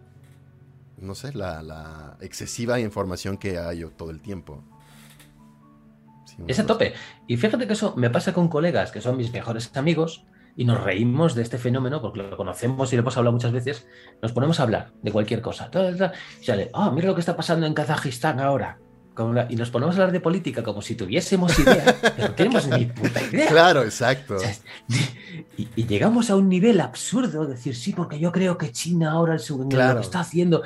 S1: no sé, la, la excesiva información que hay todo el tiempo.
S3: Es a tope. Y fíjate que eso me pasa con colegas que son mis mejores amigos y nos reímos de este fenómeno porque lo conocemos y lo hemos hablado muchas veces. Nos ponemos a hablar de cualquier cosa. Y sale, ah, mira lo que está pasando en Kazajistán ahora. Y nos ponemos a hablar de política como si tuviésemos idea, pero no tenemos ni puta idea.
S1: Claro, exacto.
S3: y, llegamos a un nivel absurdo, de decir, sí, porque yo creo que China ahora el lo está haciendo.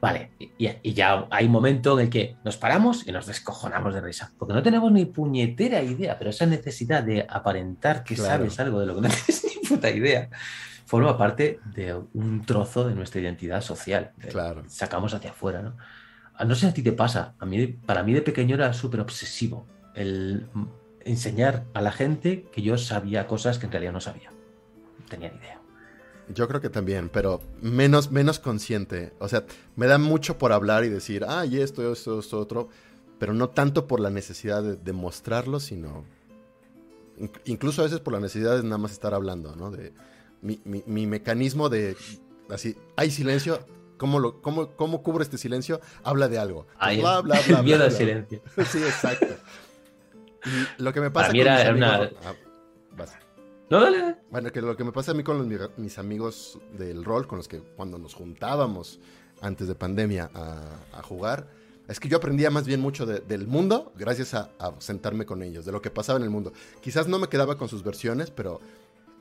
S3: Vale, y, ya hay un momento en el que nos paramos y nos descojonamos de risa, porque no tenemos ni puñetera idea, pero esa necesidad de aparentar que sabes algo de lo que no tienes ni puta idea forma parte de un trozo de nuestra identidad social.
S1: Claro.
S3: Sacamos hacia afuera, ¿no? no sé si a ti te pasa, a mí, para mí de pequeño era súper obsesivo el enseñar a la gente que yo sabía cosas que en realidad no sabía. No tenía ni idea.
S1: Yo creo que también, pero menos, menos consciente. O sea, me da mucho por hablar y decir, ah, y esto, esto, esto, otro, pero no tanto por la necesidad de demostrarlo, sino incluso a veces por la necesidad de nada más estar hablando, ¿no? De mi, mi mecanismo de así, hay silencio, ¿Cómo, lo, cómo, ¿Cómo cubre este silencio? Habla de algo.
S3: bla, bla, bla, miedo al silencio.
S1: sí, exacto. Y lo que me pasa
S3: con mis amigos, una... ah, no, dale.
S1: Bueno, que lo que me pasa a mí con mis amigos del rol, con los que cuando nos juntábamos antes de pandemia a, jugar, es que yo aprendía más bien mucho del mundo gracias a, sentarme con ellos, de lo que pasaba en el mundo. Quizás no me quedaba con sus versiones, pero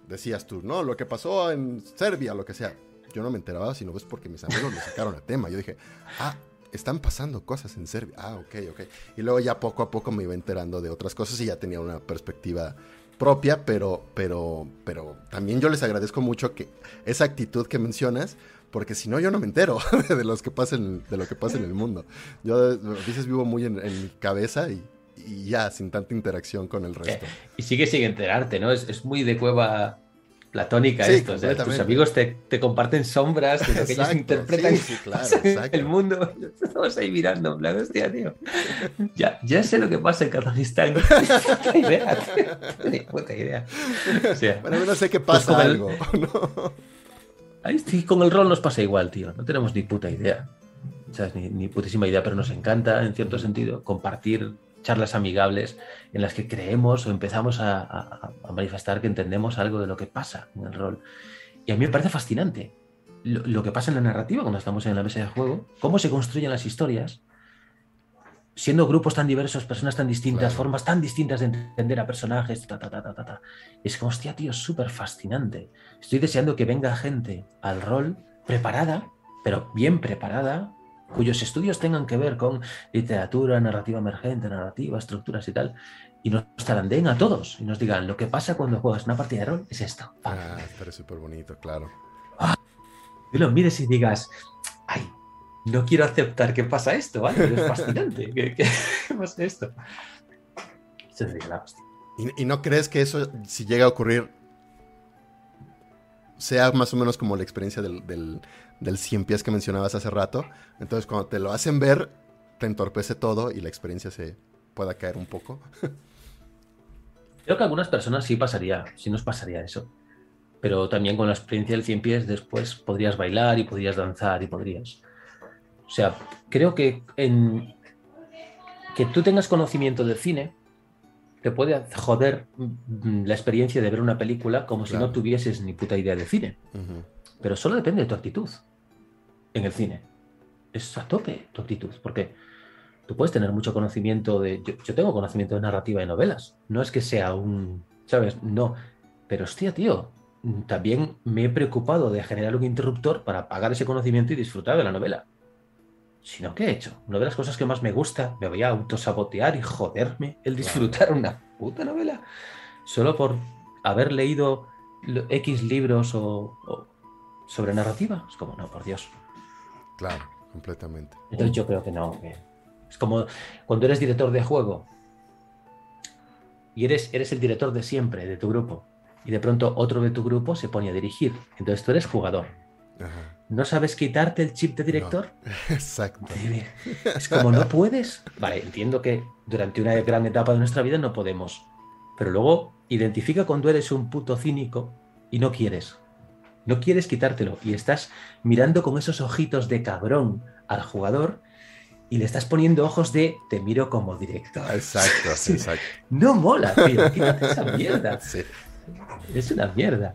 S1: decías tú, no, lo que pasó en Serbia, lo que sea yo no me enteraba, sino es porque mis amigos me sacaron el tema. Yo dije, ah, están pasando cosas en Serbia. Ah, ok, ok. Y luego ya poco a poco me iba enterando de otras cosas y ya tenía una perspectiva propia, pero, pero, pero también yo les agradezco mucho que esa actitud que mencionas, porque si no yo no me entero de los que pasen, de lo que pasa en el mundo. Yo a veces vivo muy en, mi cabeza y, ya sin tanta interacción con el resto.
S3: Y sigue sin enterarte, ¿no? Es, es muy de cueva platónica esto. O sea, tus amigos te, te, comparten sombras de lo que ellos interpretan el mundo. Estamos ahí mirando, en plan, hostia, tío. Ya, ya sé lo que pasa en Kazajistán. No idea, Ni puta idea.
S1: O sea, bueno, no sé qué pues pasa algo. ¿no?
S3: Ahí sí, con el rol nos pasa igual, tío. No tenemos ni puta idea. O sea, ni, ni putísima idea, pero nos encanta, en cierto sentido, compartir charlas amigables en las que creemos o empezamos a, manifestar que entendemos algo de lo que pasa en el rol. Y a mí me parece fascinante lo, que pasa en la narrativa cuando estamos en la mesa de juego, cómo se construyen las historias, siendo grupos tan diversos, personas tan distintas, formas tan distintas de entender a personajes, ta, ta, ta, ta, ta. Es como, hostia, tío, súper fascinante. Estoy deseando que venga gente al rol preparada, pero bien preparada, cuyos estudios tengan que ver con literatura, narrativa emergente, narrativa, estructuras y tal, y nos talandeen a todos y nos digan, lo que pasa cuando juegas una partida de rol es esto.
S1: Ah, pero es súper bonito, claro.
S3: Ah, y lo mires y digas, ay, no quiero aceptar que pasa esto, ¿vale? es fascinante que, pasa esto. Se la
S1: ¿Y, ¿Y no crees que eso, si llega a ocurrir, sea más o menos como la experiencia del, del 100 pies que mencionabas hace rato. Entonces, cuando te lo hacen ver, te entorpece todo y la experiencia se pueda caer un poco.
S3: Creo que a algunas personas sí pasaría, sí nos pasaría eso. Pero también con la experiencia del 100 pies después podrías bailar y podrías danzar y podrías... O sea, creo que en que tú tengas conocimiento del cine te puede joder la experiencia de ver una película como si no tuvieses ni puta idea de cine. Pero solo depende de tu actitud en el cine. Es a tope tu actitud, porque tú puedes tener mucho conocimiento de... Yo, tengo conocimiento de narrativa de novelas. No es que sea un... ¿Sabes? No. Pero hostia, tío, también me he preocupado de generar un interruptor para apagar ese conocimiento y disfrutar de la novela. Sino que he hecho. Una de las cosas que más me gusta, me voy a autosabotear y joderme el disfrutar una puta novela. Solo por haber leído X libros o, sobre narrativa. Es como, no, por Dios.
S1: Claro, completamente.
S3: Entonces yo creo que no. es como cuando eres director de juego y eres, eres el director de siempre de tu grupo y de pronto otro de tu grupo se pone a dirigir. Entonces tú eres jugador. ¿No sabes quitarte el chip de director?
S1: Exacto.
S3: Es como no puedes. Vale, entiendo que durante una gran etapa de nuestra vida no podemos. Pero luego identifica cuando eres un puto cínico y no quieres. No quieres quitártelo y estás mirando con esos ojitos de cabrón al jugador y le estás poniendo ojos de te miro como director.
S1: Exacto, exacto.
S3: No mola, tío. Quítate esa mierda. Es una mierda.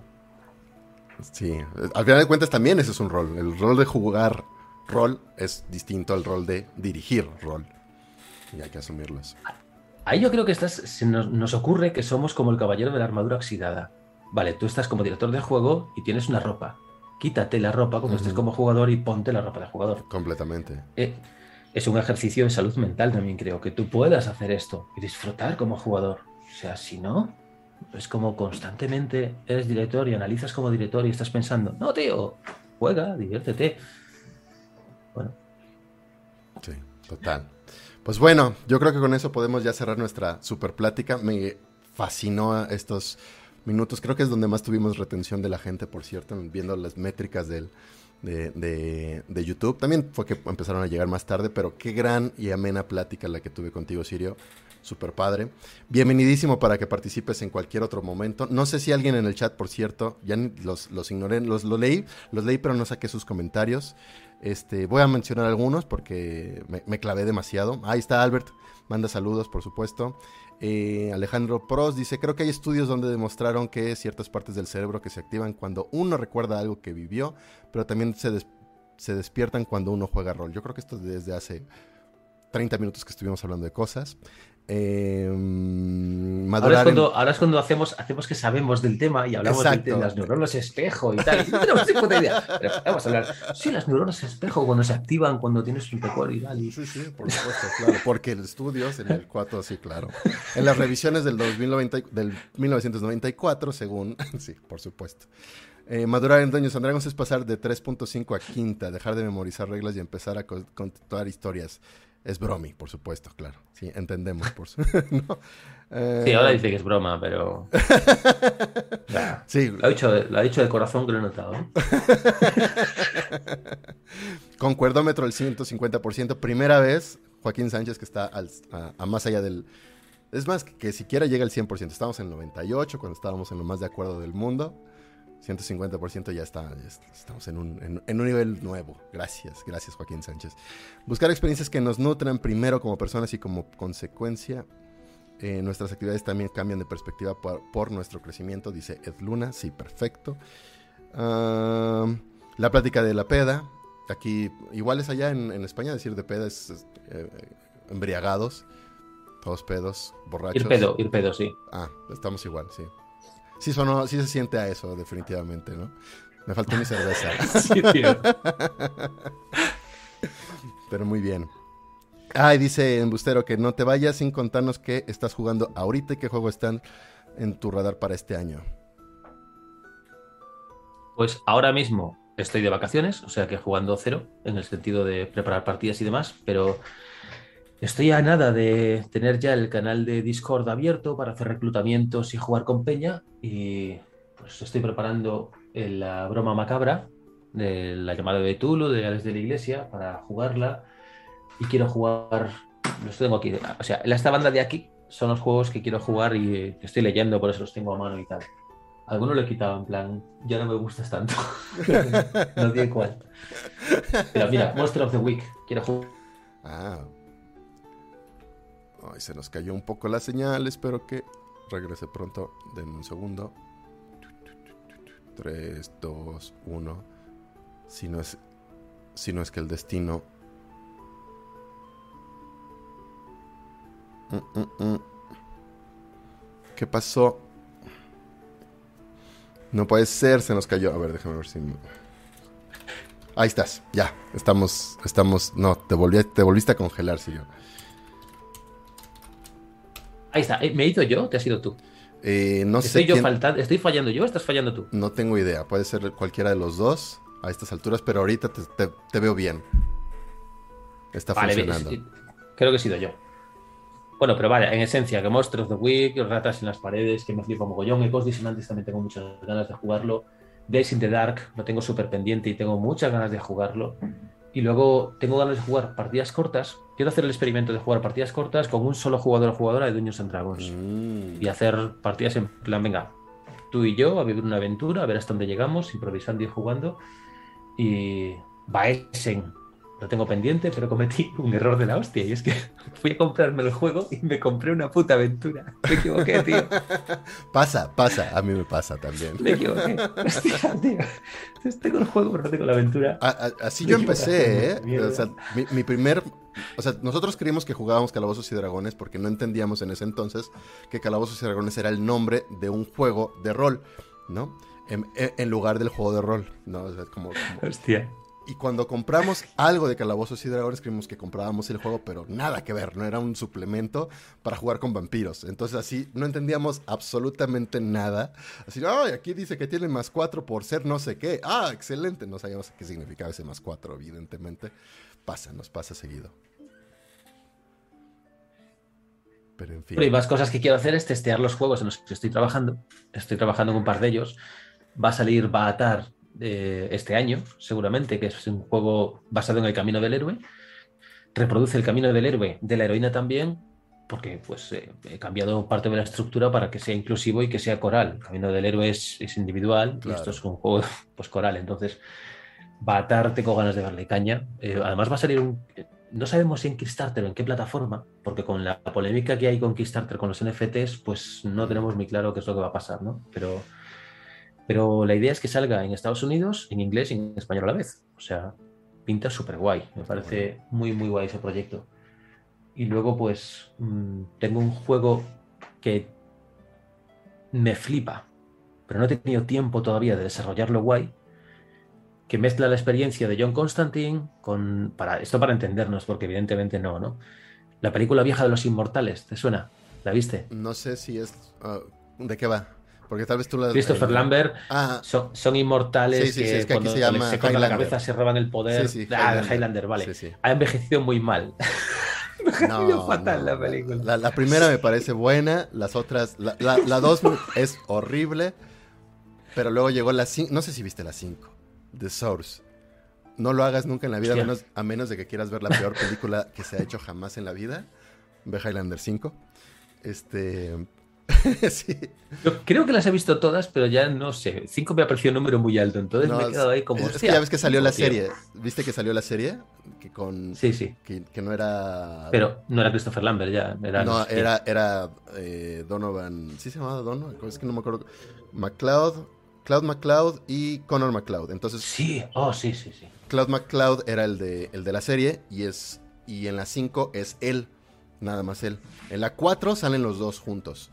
S1: Sí, al final de cuentas también ese es un rol. El rol de jugar rol es distinto al rol de dirigir rol. Y hay que asumirlos.
S3: Ahí yo creo que estás, nos, nos, ocurre que somos como el caballero de la armadura oxidada. Vale, tú estás como director de juego y tienes una ropa. Quítate la ropa cuando estés como jugador y ponte la ropa de jugador.
S1: Completamente.
S3: Eh, es un ejercicio de salud mental también creo, que tú puedas hacer esto y disfrutar como jugador. O sea, si no, es como constantemente eres director y analizas como director y estás pensando, no, tío, juega, diviértete. Bueno.
S1: Sí, total. Pues bueno, yo creo que con eso podemos ya cerrar nuestra super plática. Me fascinó estos minutos. Creo que es donde más tuvimos retención de la gente, por cierto, viendo las métricas del, de, de, YouTube. También fue que empezaron a llegar más tarde, pero qué gran y amena plática la que tuve contigo, Sirio. Super padre. Bienvenidísimo para que participes en cualquier otro momento. No sé si alguien en el chat, por cierto, ya los, los ignoré, los, leí, los leí, pero no saqué sus comentarios. Este, voy a mencionar algunos porque me clavé demasiado. Ahí está Albert, manda saludos, por supuesto. Eh, Alejandro Pros dice, creo que hay estudios donde demostraron que ciertas partes del cerebro que se activan cuando uno recuerda algo que vivió, pero también se, se despiertan cuando uno juega rol. Yo creo que esto es desde hace 30 minutos que estuvimos hablando de cosas. Eh,
S3: ahora, es cuando, ahora, es cuando, hacemos, hacemos que sabemos del tema y hablamos de, las neuronas espejo y tal. No tenemos ni puta idea. Pero vamos a hablar. Sí, las neuronas espejo cuando se activan, cuando tienes un recuerdo y tal.
S1: Sí, sí, por supuesto, claro. Porque el estudios en el 4, sí, claro. En las revisiones del, 2090, del 1994, según. Sí, por supuesto. Eh, madurar en Dungeons and Dragons es pasar de 3.5 a quinta, dejar de memorizar reglas y empezar a contar historias. Es bromi, por supuesto, claro. Sí, entendemos. Por su...
S3: Sí, ahora dice que es broma, pero. sí. Lo ha, dicho, lo ha dicho de corazón que lo he notado. ¿eh?
S1: Concuerdómetro el 150%. Primera vez, Joaquín Sánchez, que está a, más allá del. Es más, que siquiera llega al 100%. Estamos en 98, cuando estábamos en lo más de acuerdo del mundo. 150% ya está, estamos en un, en, un, nivel nuevo. Gracias, gracias Joaquín Sánchez. Buscar experiencias que nos nutran primero como personas y como consecuencia. Eh, nuestras actividades también cambian de perspectiva por, nuestro crecimiento, dice Ed Luna. Sí, perfecto. la plática de la peda. Aquí, igual es allá en, España, decir de peda es, eh, embriagados, todos pedos, borrachos.
S3: Ir pedo, ir pedo, sí.
S1: Ah, estamos igual, sí sí, sonó, sí se siente a eso, definitivamente, ¿no? Me faltó mi cerveza. sí, tío. Pero muy bien. Ay, dice Embustero que no te vayas sin contarnos qué estás jugando ahorita y qué juego están en tu radar para este año.
S3: Pues ahora mismo estoy de vacaciones, o sea que jugando cero, en el sentido de preparar partidas y demás, pero Estoy a nada de tener ya el canal de Discord abierto para hacer reclutamientos y jugar con Peña. Y pues estoy preparando la broma macabra de la llamada de Tulu, de Alex de la Iglesia, para jugarla. Y quiero jugar. Los tengo aquí. O sea, esta banda de aquí son los juegos que quiero jugar y que estoy leyendo, por eso los tengo a mano y tal. Algunos lo he quitado, en plan, ya no me gustas tanto. no tiene cuál. Pero mira, Monster of the Week, quiero jugar.
S1: Ah, Ay, se nos cayó un poco la señal. Espero que regrese pronto. Denme un segundo. 3, 2, 1. Si no es. Si no es que el destino. Mm, mm, mm. ¿Qué pasó? No puede ser, se nos cayó. A ver, déjame ver si. Ahí estás, ya. Estamos, estamos. No, te, volví, te volviste a congelar, yo.
S3: Ahí está. Eh, ¿Me he ido yo? ¿Te has ido tú?
S1: Eh, no
S3: ¿Estoy
S1: sé.
S3: Yo ¿Estoy fallando yo o estás fallando tú?
S1: No tengo idea. Puede ser cualquiera de los dos a estas alturas, pero ahorita te, veo bien. Está funcionando.
S3: creo que he sido yo. Bueno, pero vale, en esencia, que Monsters of the Week, ratas en las paredes, que me flipa mogollón, Ecos Disonantes también tengo muchas ganas de jugarlo. Days in the Dark lo tengo súper pendiente y tengo muchas ganas de jugarlo. Y luego tengo ganas de jugar partidas cortas. Quiero hacer el experimento de jugar partidas cortas con un solo jugador o jugadora de Dungeons and Dragons.
S1: Mm.
S3: Y hacer partidas en plan, venga, tú y yo a vivir una aventura, a ver hasta dónde llegamos, improvisando y jugando. Y Baesen, lo tengo pendiente, pero cometí un error de la hostia. Y es que fui a comprarme el juego y me compré una puta aventura. Me equivoqué, tío.
S1: Pasa, pasa, a mí me pasa también.
S3: Me equivoqué. Hostia, tío. Entonces tengo el juego, pero no tengo la aventura.
S1: A- a- así
S3: Me
S1: yo empecé, ¿eh? O sea, mi, mi primer... O sea, nosotros creímos que jugábamos Calabozos y Dragones porque no entendíamos en ese entonces que Calabozos y Dragones era el nombre de un juego de rol, ¿no? En lugar del juego de rol, ¿no? O sea, como- como-
S3: Hostia.
S1: Y cuando compramos algo de Calabozos y Dragones, creímos que comprábamos el juego, pero nada que ver, no era un suplemento para jugar con vampiros. Entonces así no entendíamos absolutamente nada. Así, ay, aquí dice que tiene más cuatro por ser no sé qué. Ah, excelente. No sabíamos qué significaba ese más cuatro, evidentemente. Pasa, nos pasa seguido. Pero en fin.
S3: Más cosas que quiero hacer es testear los juegos en los que estoy trabajando. Estoy trabajando en un par de ellos. Va a salir Baatar eh, este año, seguramente, que es un juego basado en el camino del héroe. Reproduce el camino del héroe, de la heroína también, porque pues eh, he cambiado parte de la estructura para que sea inclusivo y que sea coral. El camino del héroe es, es individual
S1: Claro.
S3: y esto es un juego pues coral. Entonces, Baatar tengo ganas de darle caña. Eh, además va a salir un... No sabemos si en Kickstarter o en qué plataforma, porque con la polémica que hay con Kickstarter con los NFTs, pues no tenemos muy claro qué es lo que va a pasar, ¿no? Pero, pero la idea es que salga en Estados Unidos, en inglés y en español a la vez. O sea, pinta súper guay. Me parece muy, muy guay ese proyecto. Y luego, pues, mm, tengo un juego que me flipa, pero no he tenido tiempo todavía de desarrollarlo guay, que mezcla la experiencia de John Constantine con. Para, esto para entendernos, porque evidentemente no, ¿no? La película vieja de los inmortales, ¿te suena? ¿La viste?
S1: No sé si es... ah, ¿De qué va? Porque tal vez tú la...
S3: Christopher Lambert
S1: Ah,
S3: son, son inmortales
S1: Sí, sí,
S3: que,
S1: sí, es que aquí
S3: cuando
S1: se llama
S3: les cortan la cabeza se roban el poder. Ah,
S1: Highlander.
S3: Highlander, vale. Ha envejecido muy mal.
S1: No,
S3: fatal
S1: no,
S3: la película.
S1: La, la primera me parece buena, las otras, la, la, la dos es horrible, pero luego llegó la 5, no sé si viste la 5, The Source. No lo hagas nunca en la vida, a menos, a menos de que quieras ver la peor película que se ha hecho jamás en la vida. Ve Highlander 5. Este... sí.
S3: Yo creo que las he visto todas, pero ya no sé. Cinco me ha parecido un número muy alto, entonces
S1: No,
S3: me he quedado ahí como.
S1: es, que ya ves que salió la serie. ¿Viste que salió la serie? Que con...
S3: Sí, sí.
S1: Que, que no era...
S3: Pero no era Christopher Lambert ya. Era,
S1: No, era, era eh, Donovan. ¿Sí se llamaba Donovan? Es que no me acuerdo. McCloud, Cloud McCloud y Connor McCloud. Entonces,
S3: Sí, oh, sí, sí, sí.
S1: Cloud McCloud era el de, el de la serie y es y en la 5 es él, nada más él. En la 4 salen los dos juntos.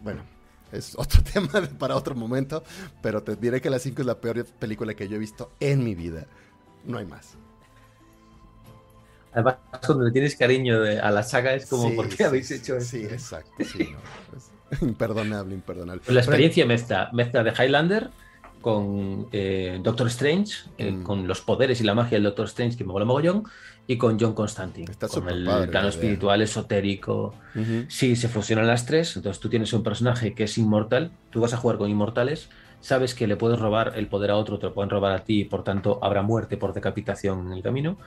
S1: Bueno, es otro tema para otro momento, pero te diré que la 5 es la peor película que yo he visto en mi vida. No hay más.
S3: Además, cuando le tienes cariño de- a la saga es como,
S1: Sí,
S3: ¿por qué
S1: sí,
S3: habéis hecho esto?
S1: Sí, exacto. sí, no, es imperdonable, imperdonable.
S3: Pues la experiencia mezcla, mezcla de Highlander con eh, Doctor Strange, eh,
S1: Mm.
S3: con los poderes y la magia del Doctor Strange, que me mola mogollón, y con John Constantine,
S1: Está
S3: con el plano espiritual, esotérico.
S1: Ujú.
S3: Sí, se fusionan las tres, entonces tú tienes un personaje que es inmortal, tú vas a jugar con inmortales, sabes que le puedes robar el poder a otro, te lo pueden robar a ti, y por tanto habrá muerte por decapitación en el camino.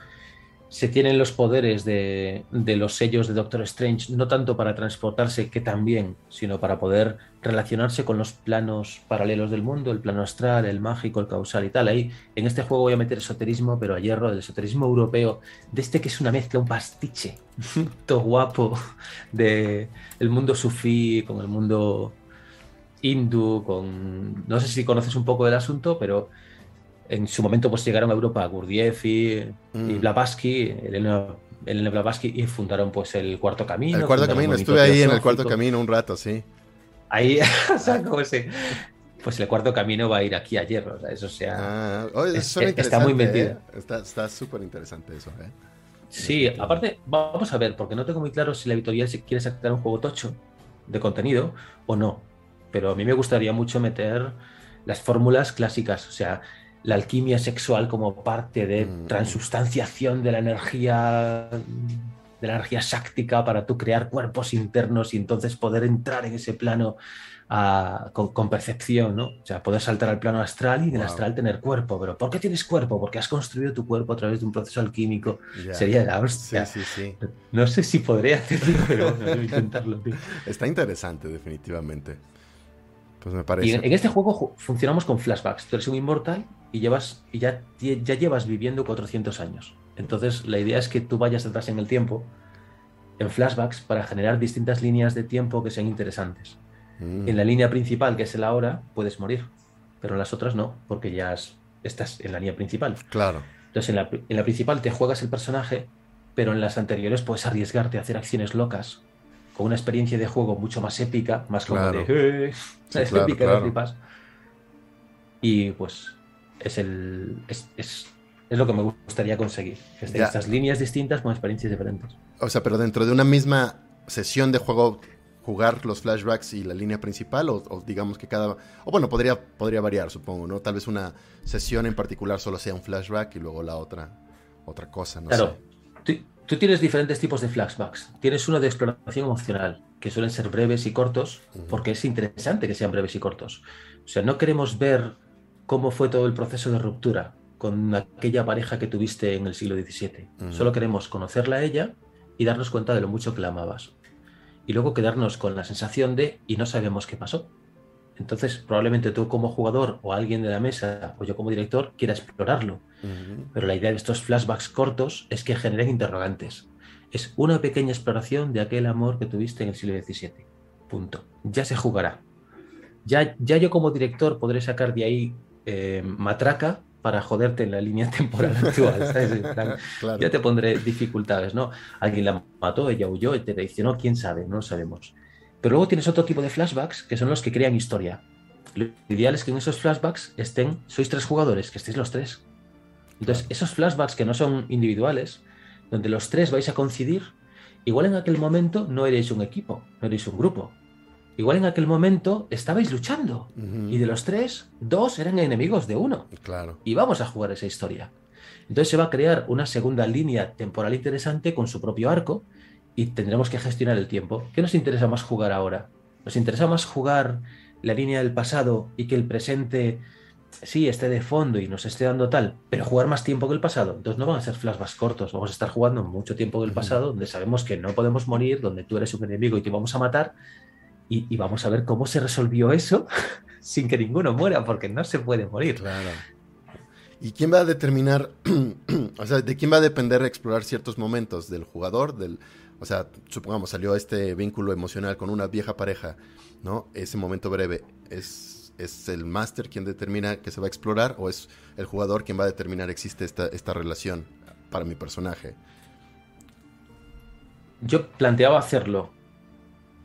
S3: Se tienen los poderes de, de los sellos de Doctor Strange, no tanto para transportarse, que también, sino para poder relacionarse con los planos paralelos del mundo, el plano astral, el mágico, el causal y tal. Ahí en este juego voy a meter esoterismo, pero a hierro, el esoterismo europeo, de este que es una mezcla, un pastiche, todo guapo, de mundo sufí con el mundo hindú, con... No sé si conoces un poco del asunto, pero en su momento pues llegaron a Europa Gurdjieff y,
S1: Mm.
S3: y Blavatsky, Elena, Elena Blavatsky, y fundaron pues el Cuarto Camino.
S1: El cuarto camino, estuve ahí en el cuarto camino un rato, sí.
S3: Ahí, o sea, como ese- Pues el Cuarto Camino va a ir aquí a hierro, o sea, eso sea...
S1: Ah,
S3: Es- está muy metido.
S1: ¿eh? Está súper interesante eso, ¿eh?
S3: Sí, aparte, vamos a ver, porque no tengo muy claro si la editorial quiere sacar un juego tocho de contenido o no. Pero a mí me gustaría mucho meter las fórmulas clásicas, o sea, la alquimia sexual como parte de
S1: Mm.
S3: transustanciación de la energía de la energía sáctica para tú crear cuerpos internos y entonces poder entrar en ese plano con, percepción, ¿no? O sea, poder saltar al plano astral y del astral tener cuerpo. Pero ¿por qué tienes cuerpo? Porque has construido tu cuerpo a través de un proceso alquímico. Sería la hostia. Sí, sí, sí. No sé si podría hacerlo, pero bueno, intentarlo,
S1: Está interesante, definitivamente. Pues me parece.
S3: Y en, este juego funcionamos con flashbacks. Tú eres un inmortal y, llevas, y ya, ya llevas viviendo 400 años. Entonces, la idea es que tú vayas atrás en el tiempo, en flashbacks, para generar distintas líneas de tiempo que sean interesantes. Mm. En la línea principal, que es el ahora, puedes morir, pero en las otras no, porque ya estás en la línea principal.
S1: Claro.
S3: Entonces, en la, en la principal te juegas el personaje, pero en las anteriores puedes arriesgarte a hacer acciones locas, con una experiencia de juego mucho más épica, más como de... Eh", épica, flipas. Y pues es el... Es, es, es, lo que me gustaría conseguir. Que estas líneas distintas con experiencias diferentes.
S1: O sea, pero dentro de una misma sesión de juego jugar los flashbacks y la línea principal o, digamos que cada o bueno podría podría variar supongo no tal vez una sesión en particular solo sea un flashback y luego la otra otra cosa no
S3: claro. Tú, tienes diferentes tipos de flashbacks. Tienes uno de exploración emocional que suelen ser breves y cortos porque es interesante que sean breves y cortos. O sea no queremos ver cómo fue todo el proceso de ruptura con aquella pareja que tuviste en el siglo XVII solo queremos conocerla a ella y darnos cuenta de lo mucho que la amabas y luego quedarnos con la sensación de y no sabemos qué pasó. Entonces, probablemente tú como jugador o alguien de la mesa o yo como director quiera explorarlo. Pero la idea de estos flashbacks cortos es que generen interrogantes. Es una pequeña exploración de aquel amor que tuviste en el siglo XVII. Punto. Ya se jugará. Ya, ya yo como director podré sacar de ahí eh, matraca para joderte en la línea temporal actual. Ya te pondré dificultades, ¿no? Alguien la mató, ella huyó, te traicionó, quién sabe, no lo sabemos. Pero luego tienes otro tipo de flashbacks que son los que crean historia. Lo ideal es que en esos flashbacks estén, sois tres jugadores, que estéis los tres. Entonces, esos flashbacks que no son individuales, donde los tres vais a coincidir, igual en aquel momento no erais un equipo, no erais un grupo, Igual en aquel momento estabais luchando y de los tres, dos eran enemigos de uno.
S1: Claro.
S3: Y vamos a jugar esa historia. Entonces se va a crear una segunda línea temporal interesante con su propio arco y tendremos que gestionar el tiempo. ¿Qué nos interesa más jugar ahora? ¿Nos interesa más jugar la línea del pasado y que el presente sí esté de fondo y nos esté dando tal, pero jugar más tiempo que el pasado? Entonces no van a ser flashbacks cortos, vamos a estar jugando mucho tiempo que el pasado, donde sabemos que no podemos morir, donde tú eres un enemigo y te vamos a matar, y, vamos a ver cómo se resolvió eso sin que ninguno muera, porque no se puede morir.
S1: Claro. ¿Y quién va a determinar, o sea, de quién va a depender explorar ciertos momentos? ¿Del jugador? Del, o sea, supongamos, salió este vínculo emocional con una vieja pareja, ¿no? Ese momento breve, ¿es, es el máster quien determina que se va a explorar o es el jugador quien va a determinar existe esta, esta relación para mi personaje?
S3: Yo planteaba hacerlo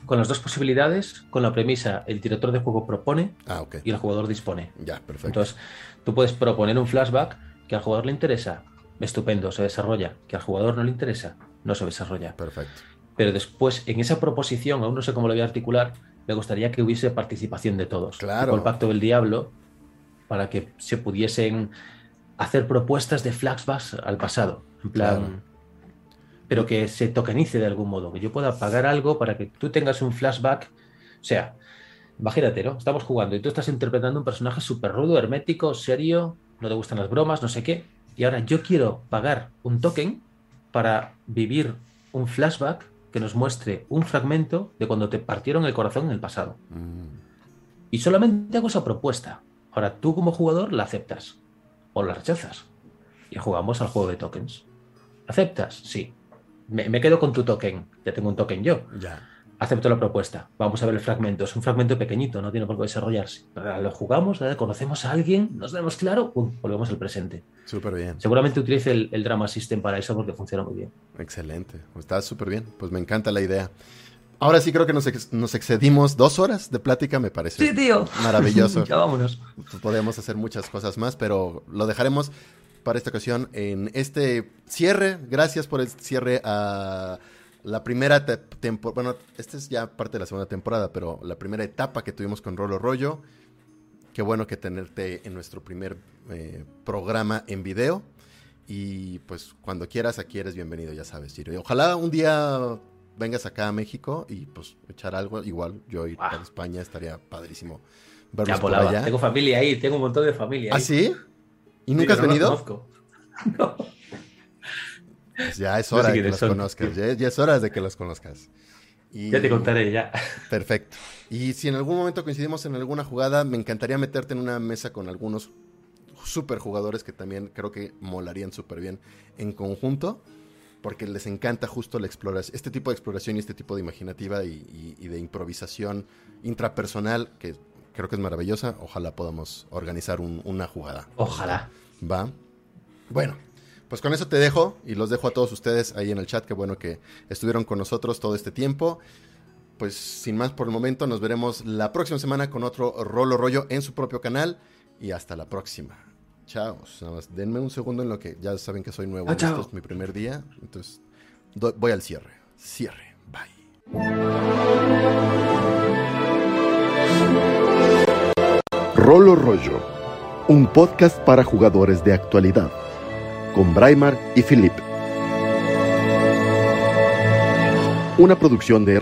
S3: con las dos posibilidades, con la premisa, el director de juego propone
S1: ah,
S3: y el jugador dispone.
S1: Ya, perfecto.
S3: Entonces, tú puedes proponer un flashback que al jugador le interesa, estupendo, se desarrolla, que al jugador no le interesa, no se desarrolla.
S1: Perfecto.
S3: Pero después, en esa proposición, aún no sé cómo lo voy a articular, me gustaría que hubiese participación de todos.
S1: Claro.
S3: el pacto del diablo, para que se pudiesen hacer propuestas de flashbacks al pasado. En plan, pero que se tokenice de algún modo, que yo pueda pagar algo para que tú tengas un flashback. O sea, imagínate, ¿no? Estamos jugando y tú estás interpretando un personaje súper rudo, hermético, serio, no te gustan las bromas, no sé qué. Y ahora yo quiero pagar un token para vivir un flashback que nos muestre un fragmento de cuando te partieron el corazón en el pasado. Mm. Y solamente hago esa propuesta. Ahora tú como jugador la aceptas o la rechazas. Y jugamos al juego de tokens. ¿Aceptas? Sí me, quedo con tu token, ya tengo un token yo.
S1: Ya.
S3: Acepto la propuesta. Vamos a ver el fragmento. Es un fragmento pequeñito, no tiene por qué desarrollarse. Lo jugamos, conocemos a alguien, nos vemos claro, volvemos al presente.
S1: Súper bien.
S3: Seguramente utilice el, Drama System para eso porque funciona muy bien.
S1: Excelente. Está súper bien. Pues me encanta la idea. Ahora sí creo que nos, excedimos dos horas de plática, me parece.
S3: Sí, tío.
S1: Maravilloso.
S3: ya vámonos.
S1: Podemos hacer muchas cosas más, pero lo dejaremos para esta ocasión en este cierre. Gracias por el cierre a la primera temporada. Bueno, esta es ya parte de la segunda temporada, pero la primera etapa que tuvimos con Rolo Rollo. Qué bueno que tenerte en nuestro primer eh, programa en video. Y pues cuando quieras, aquí eres bienvenido, ya sabes, Ciro. Y ojalá un día vengas acá a México y pues echar algo. Igual yo ir
S3: Ah.
S1: a España estaría padrísimo.
S3: Ya
S1: Verlos por
S3: volaba.
S1: allá.
S3: Tengo familia ahí, tengo un montón de familia.
S1: ¿Ah,
S3: ahí.
S1: sí? ¿Y
S3: Sí,
S1: nunca has
S3: los
S1: venido?
S3: conozco. No.
S1: Pues ya es
S3: No sé
S1: hora de que los
S3: son.
S1: conozcas. Ya, ya es hora de que los conozcas. Y-
S3: Ya te contaré, ya.
S1: Perfecto. Y si en algún momento coincidimos en alguna jugada, me encantaría meterte en una mesa con algunos super jugadores que también creo que molarían súper bien en conjunto, porque les encanta justo la exploración, este tipo de exploración y este tipo de imaginativa y, y- y de improvisación intrapersonal que creo que es maravillosa. Ojalá podamos organizar un- una jugada.
S3: Ojalá.
S1: Va. Bueno, pues con eso te dejo y los dejo a todos ustedes ahí en el chat. Qué bueno que estuvieron con nosotros todo este tiempo. Pues sin más por el momento, nos veremos la próxima semana con otro Rolo Rollo en su propio canal. Y hasta la próxima. Chao. Nada más denme un segundo en lo que ya saben que soy nuevo.
S3: Ah,
S1: esto es mi primer día. Entonces voy al cierre. Cierre. Bye.
S4: Rolo Rollo, un podcast para jugadores de actualidad, con Braimar y Philip. Una producción de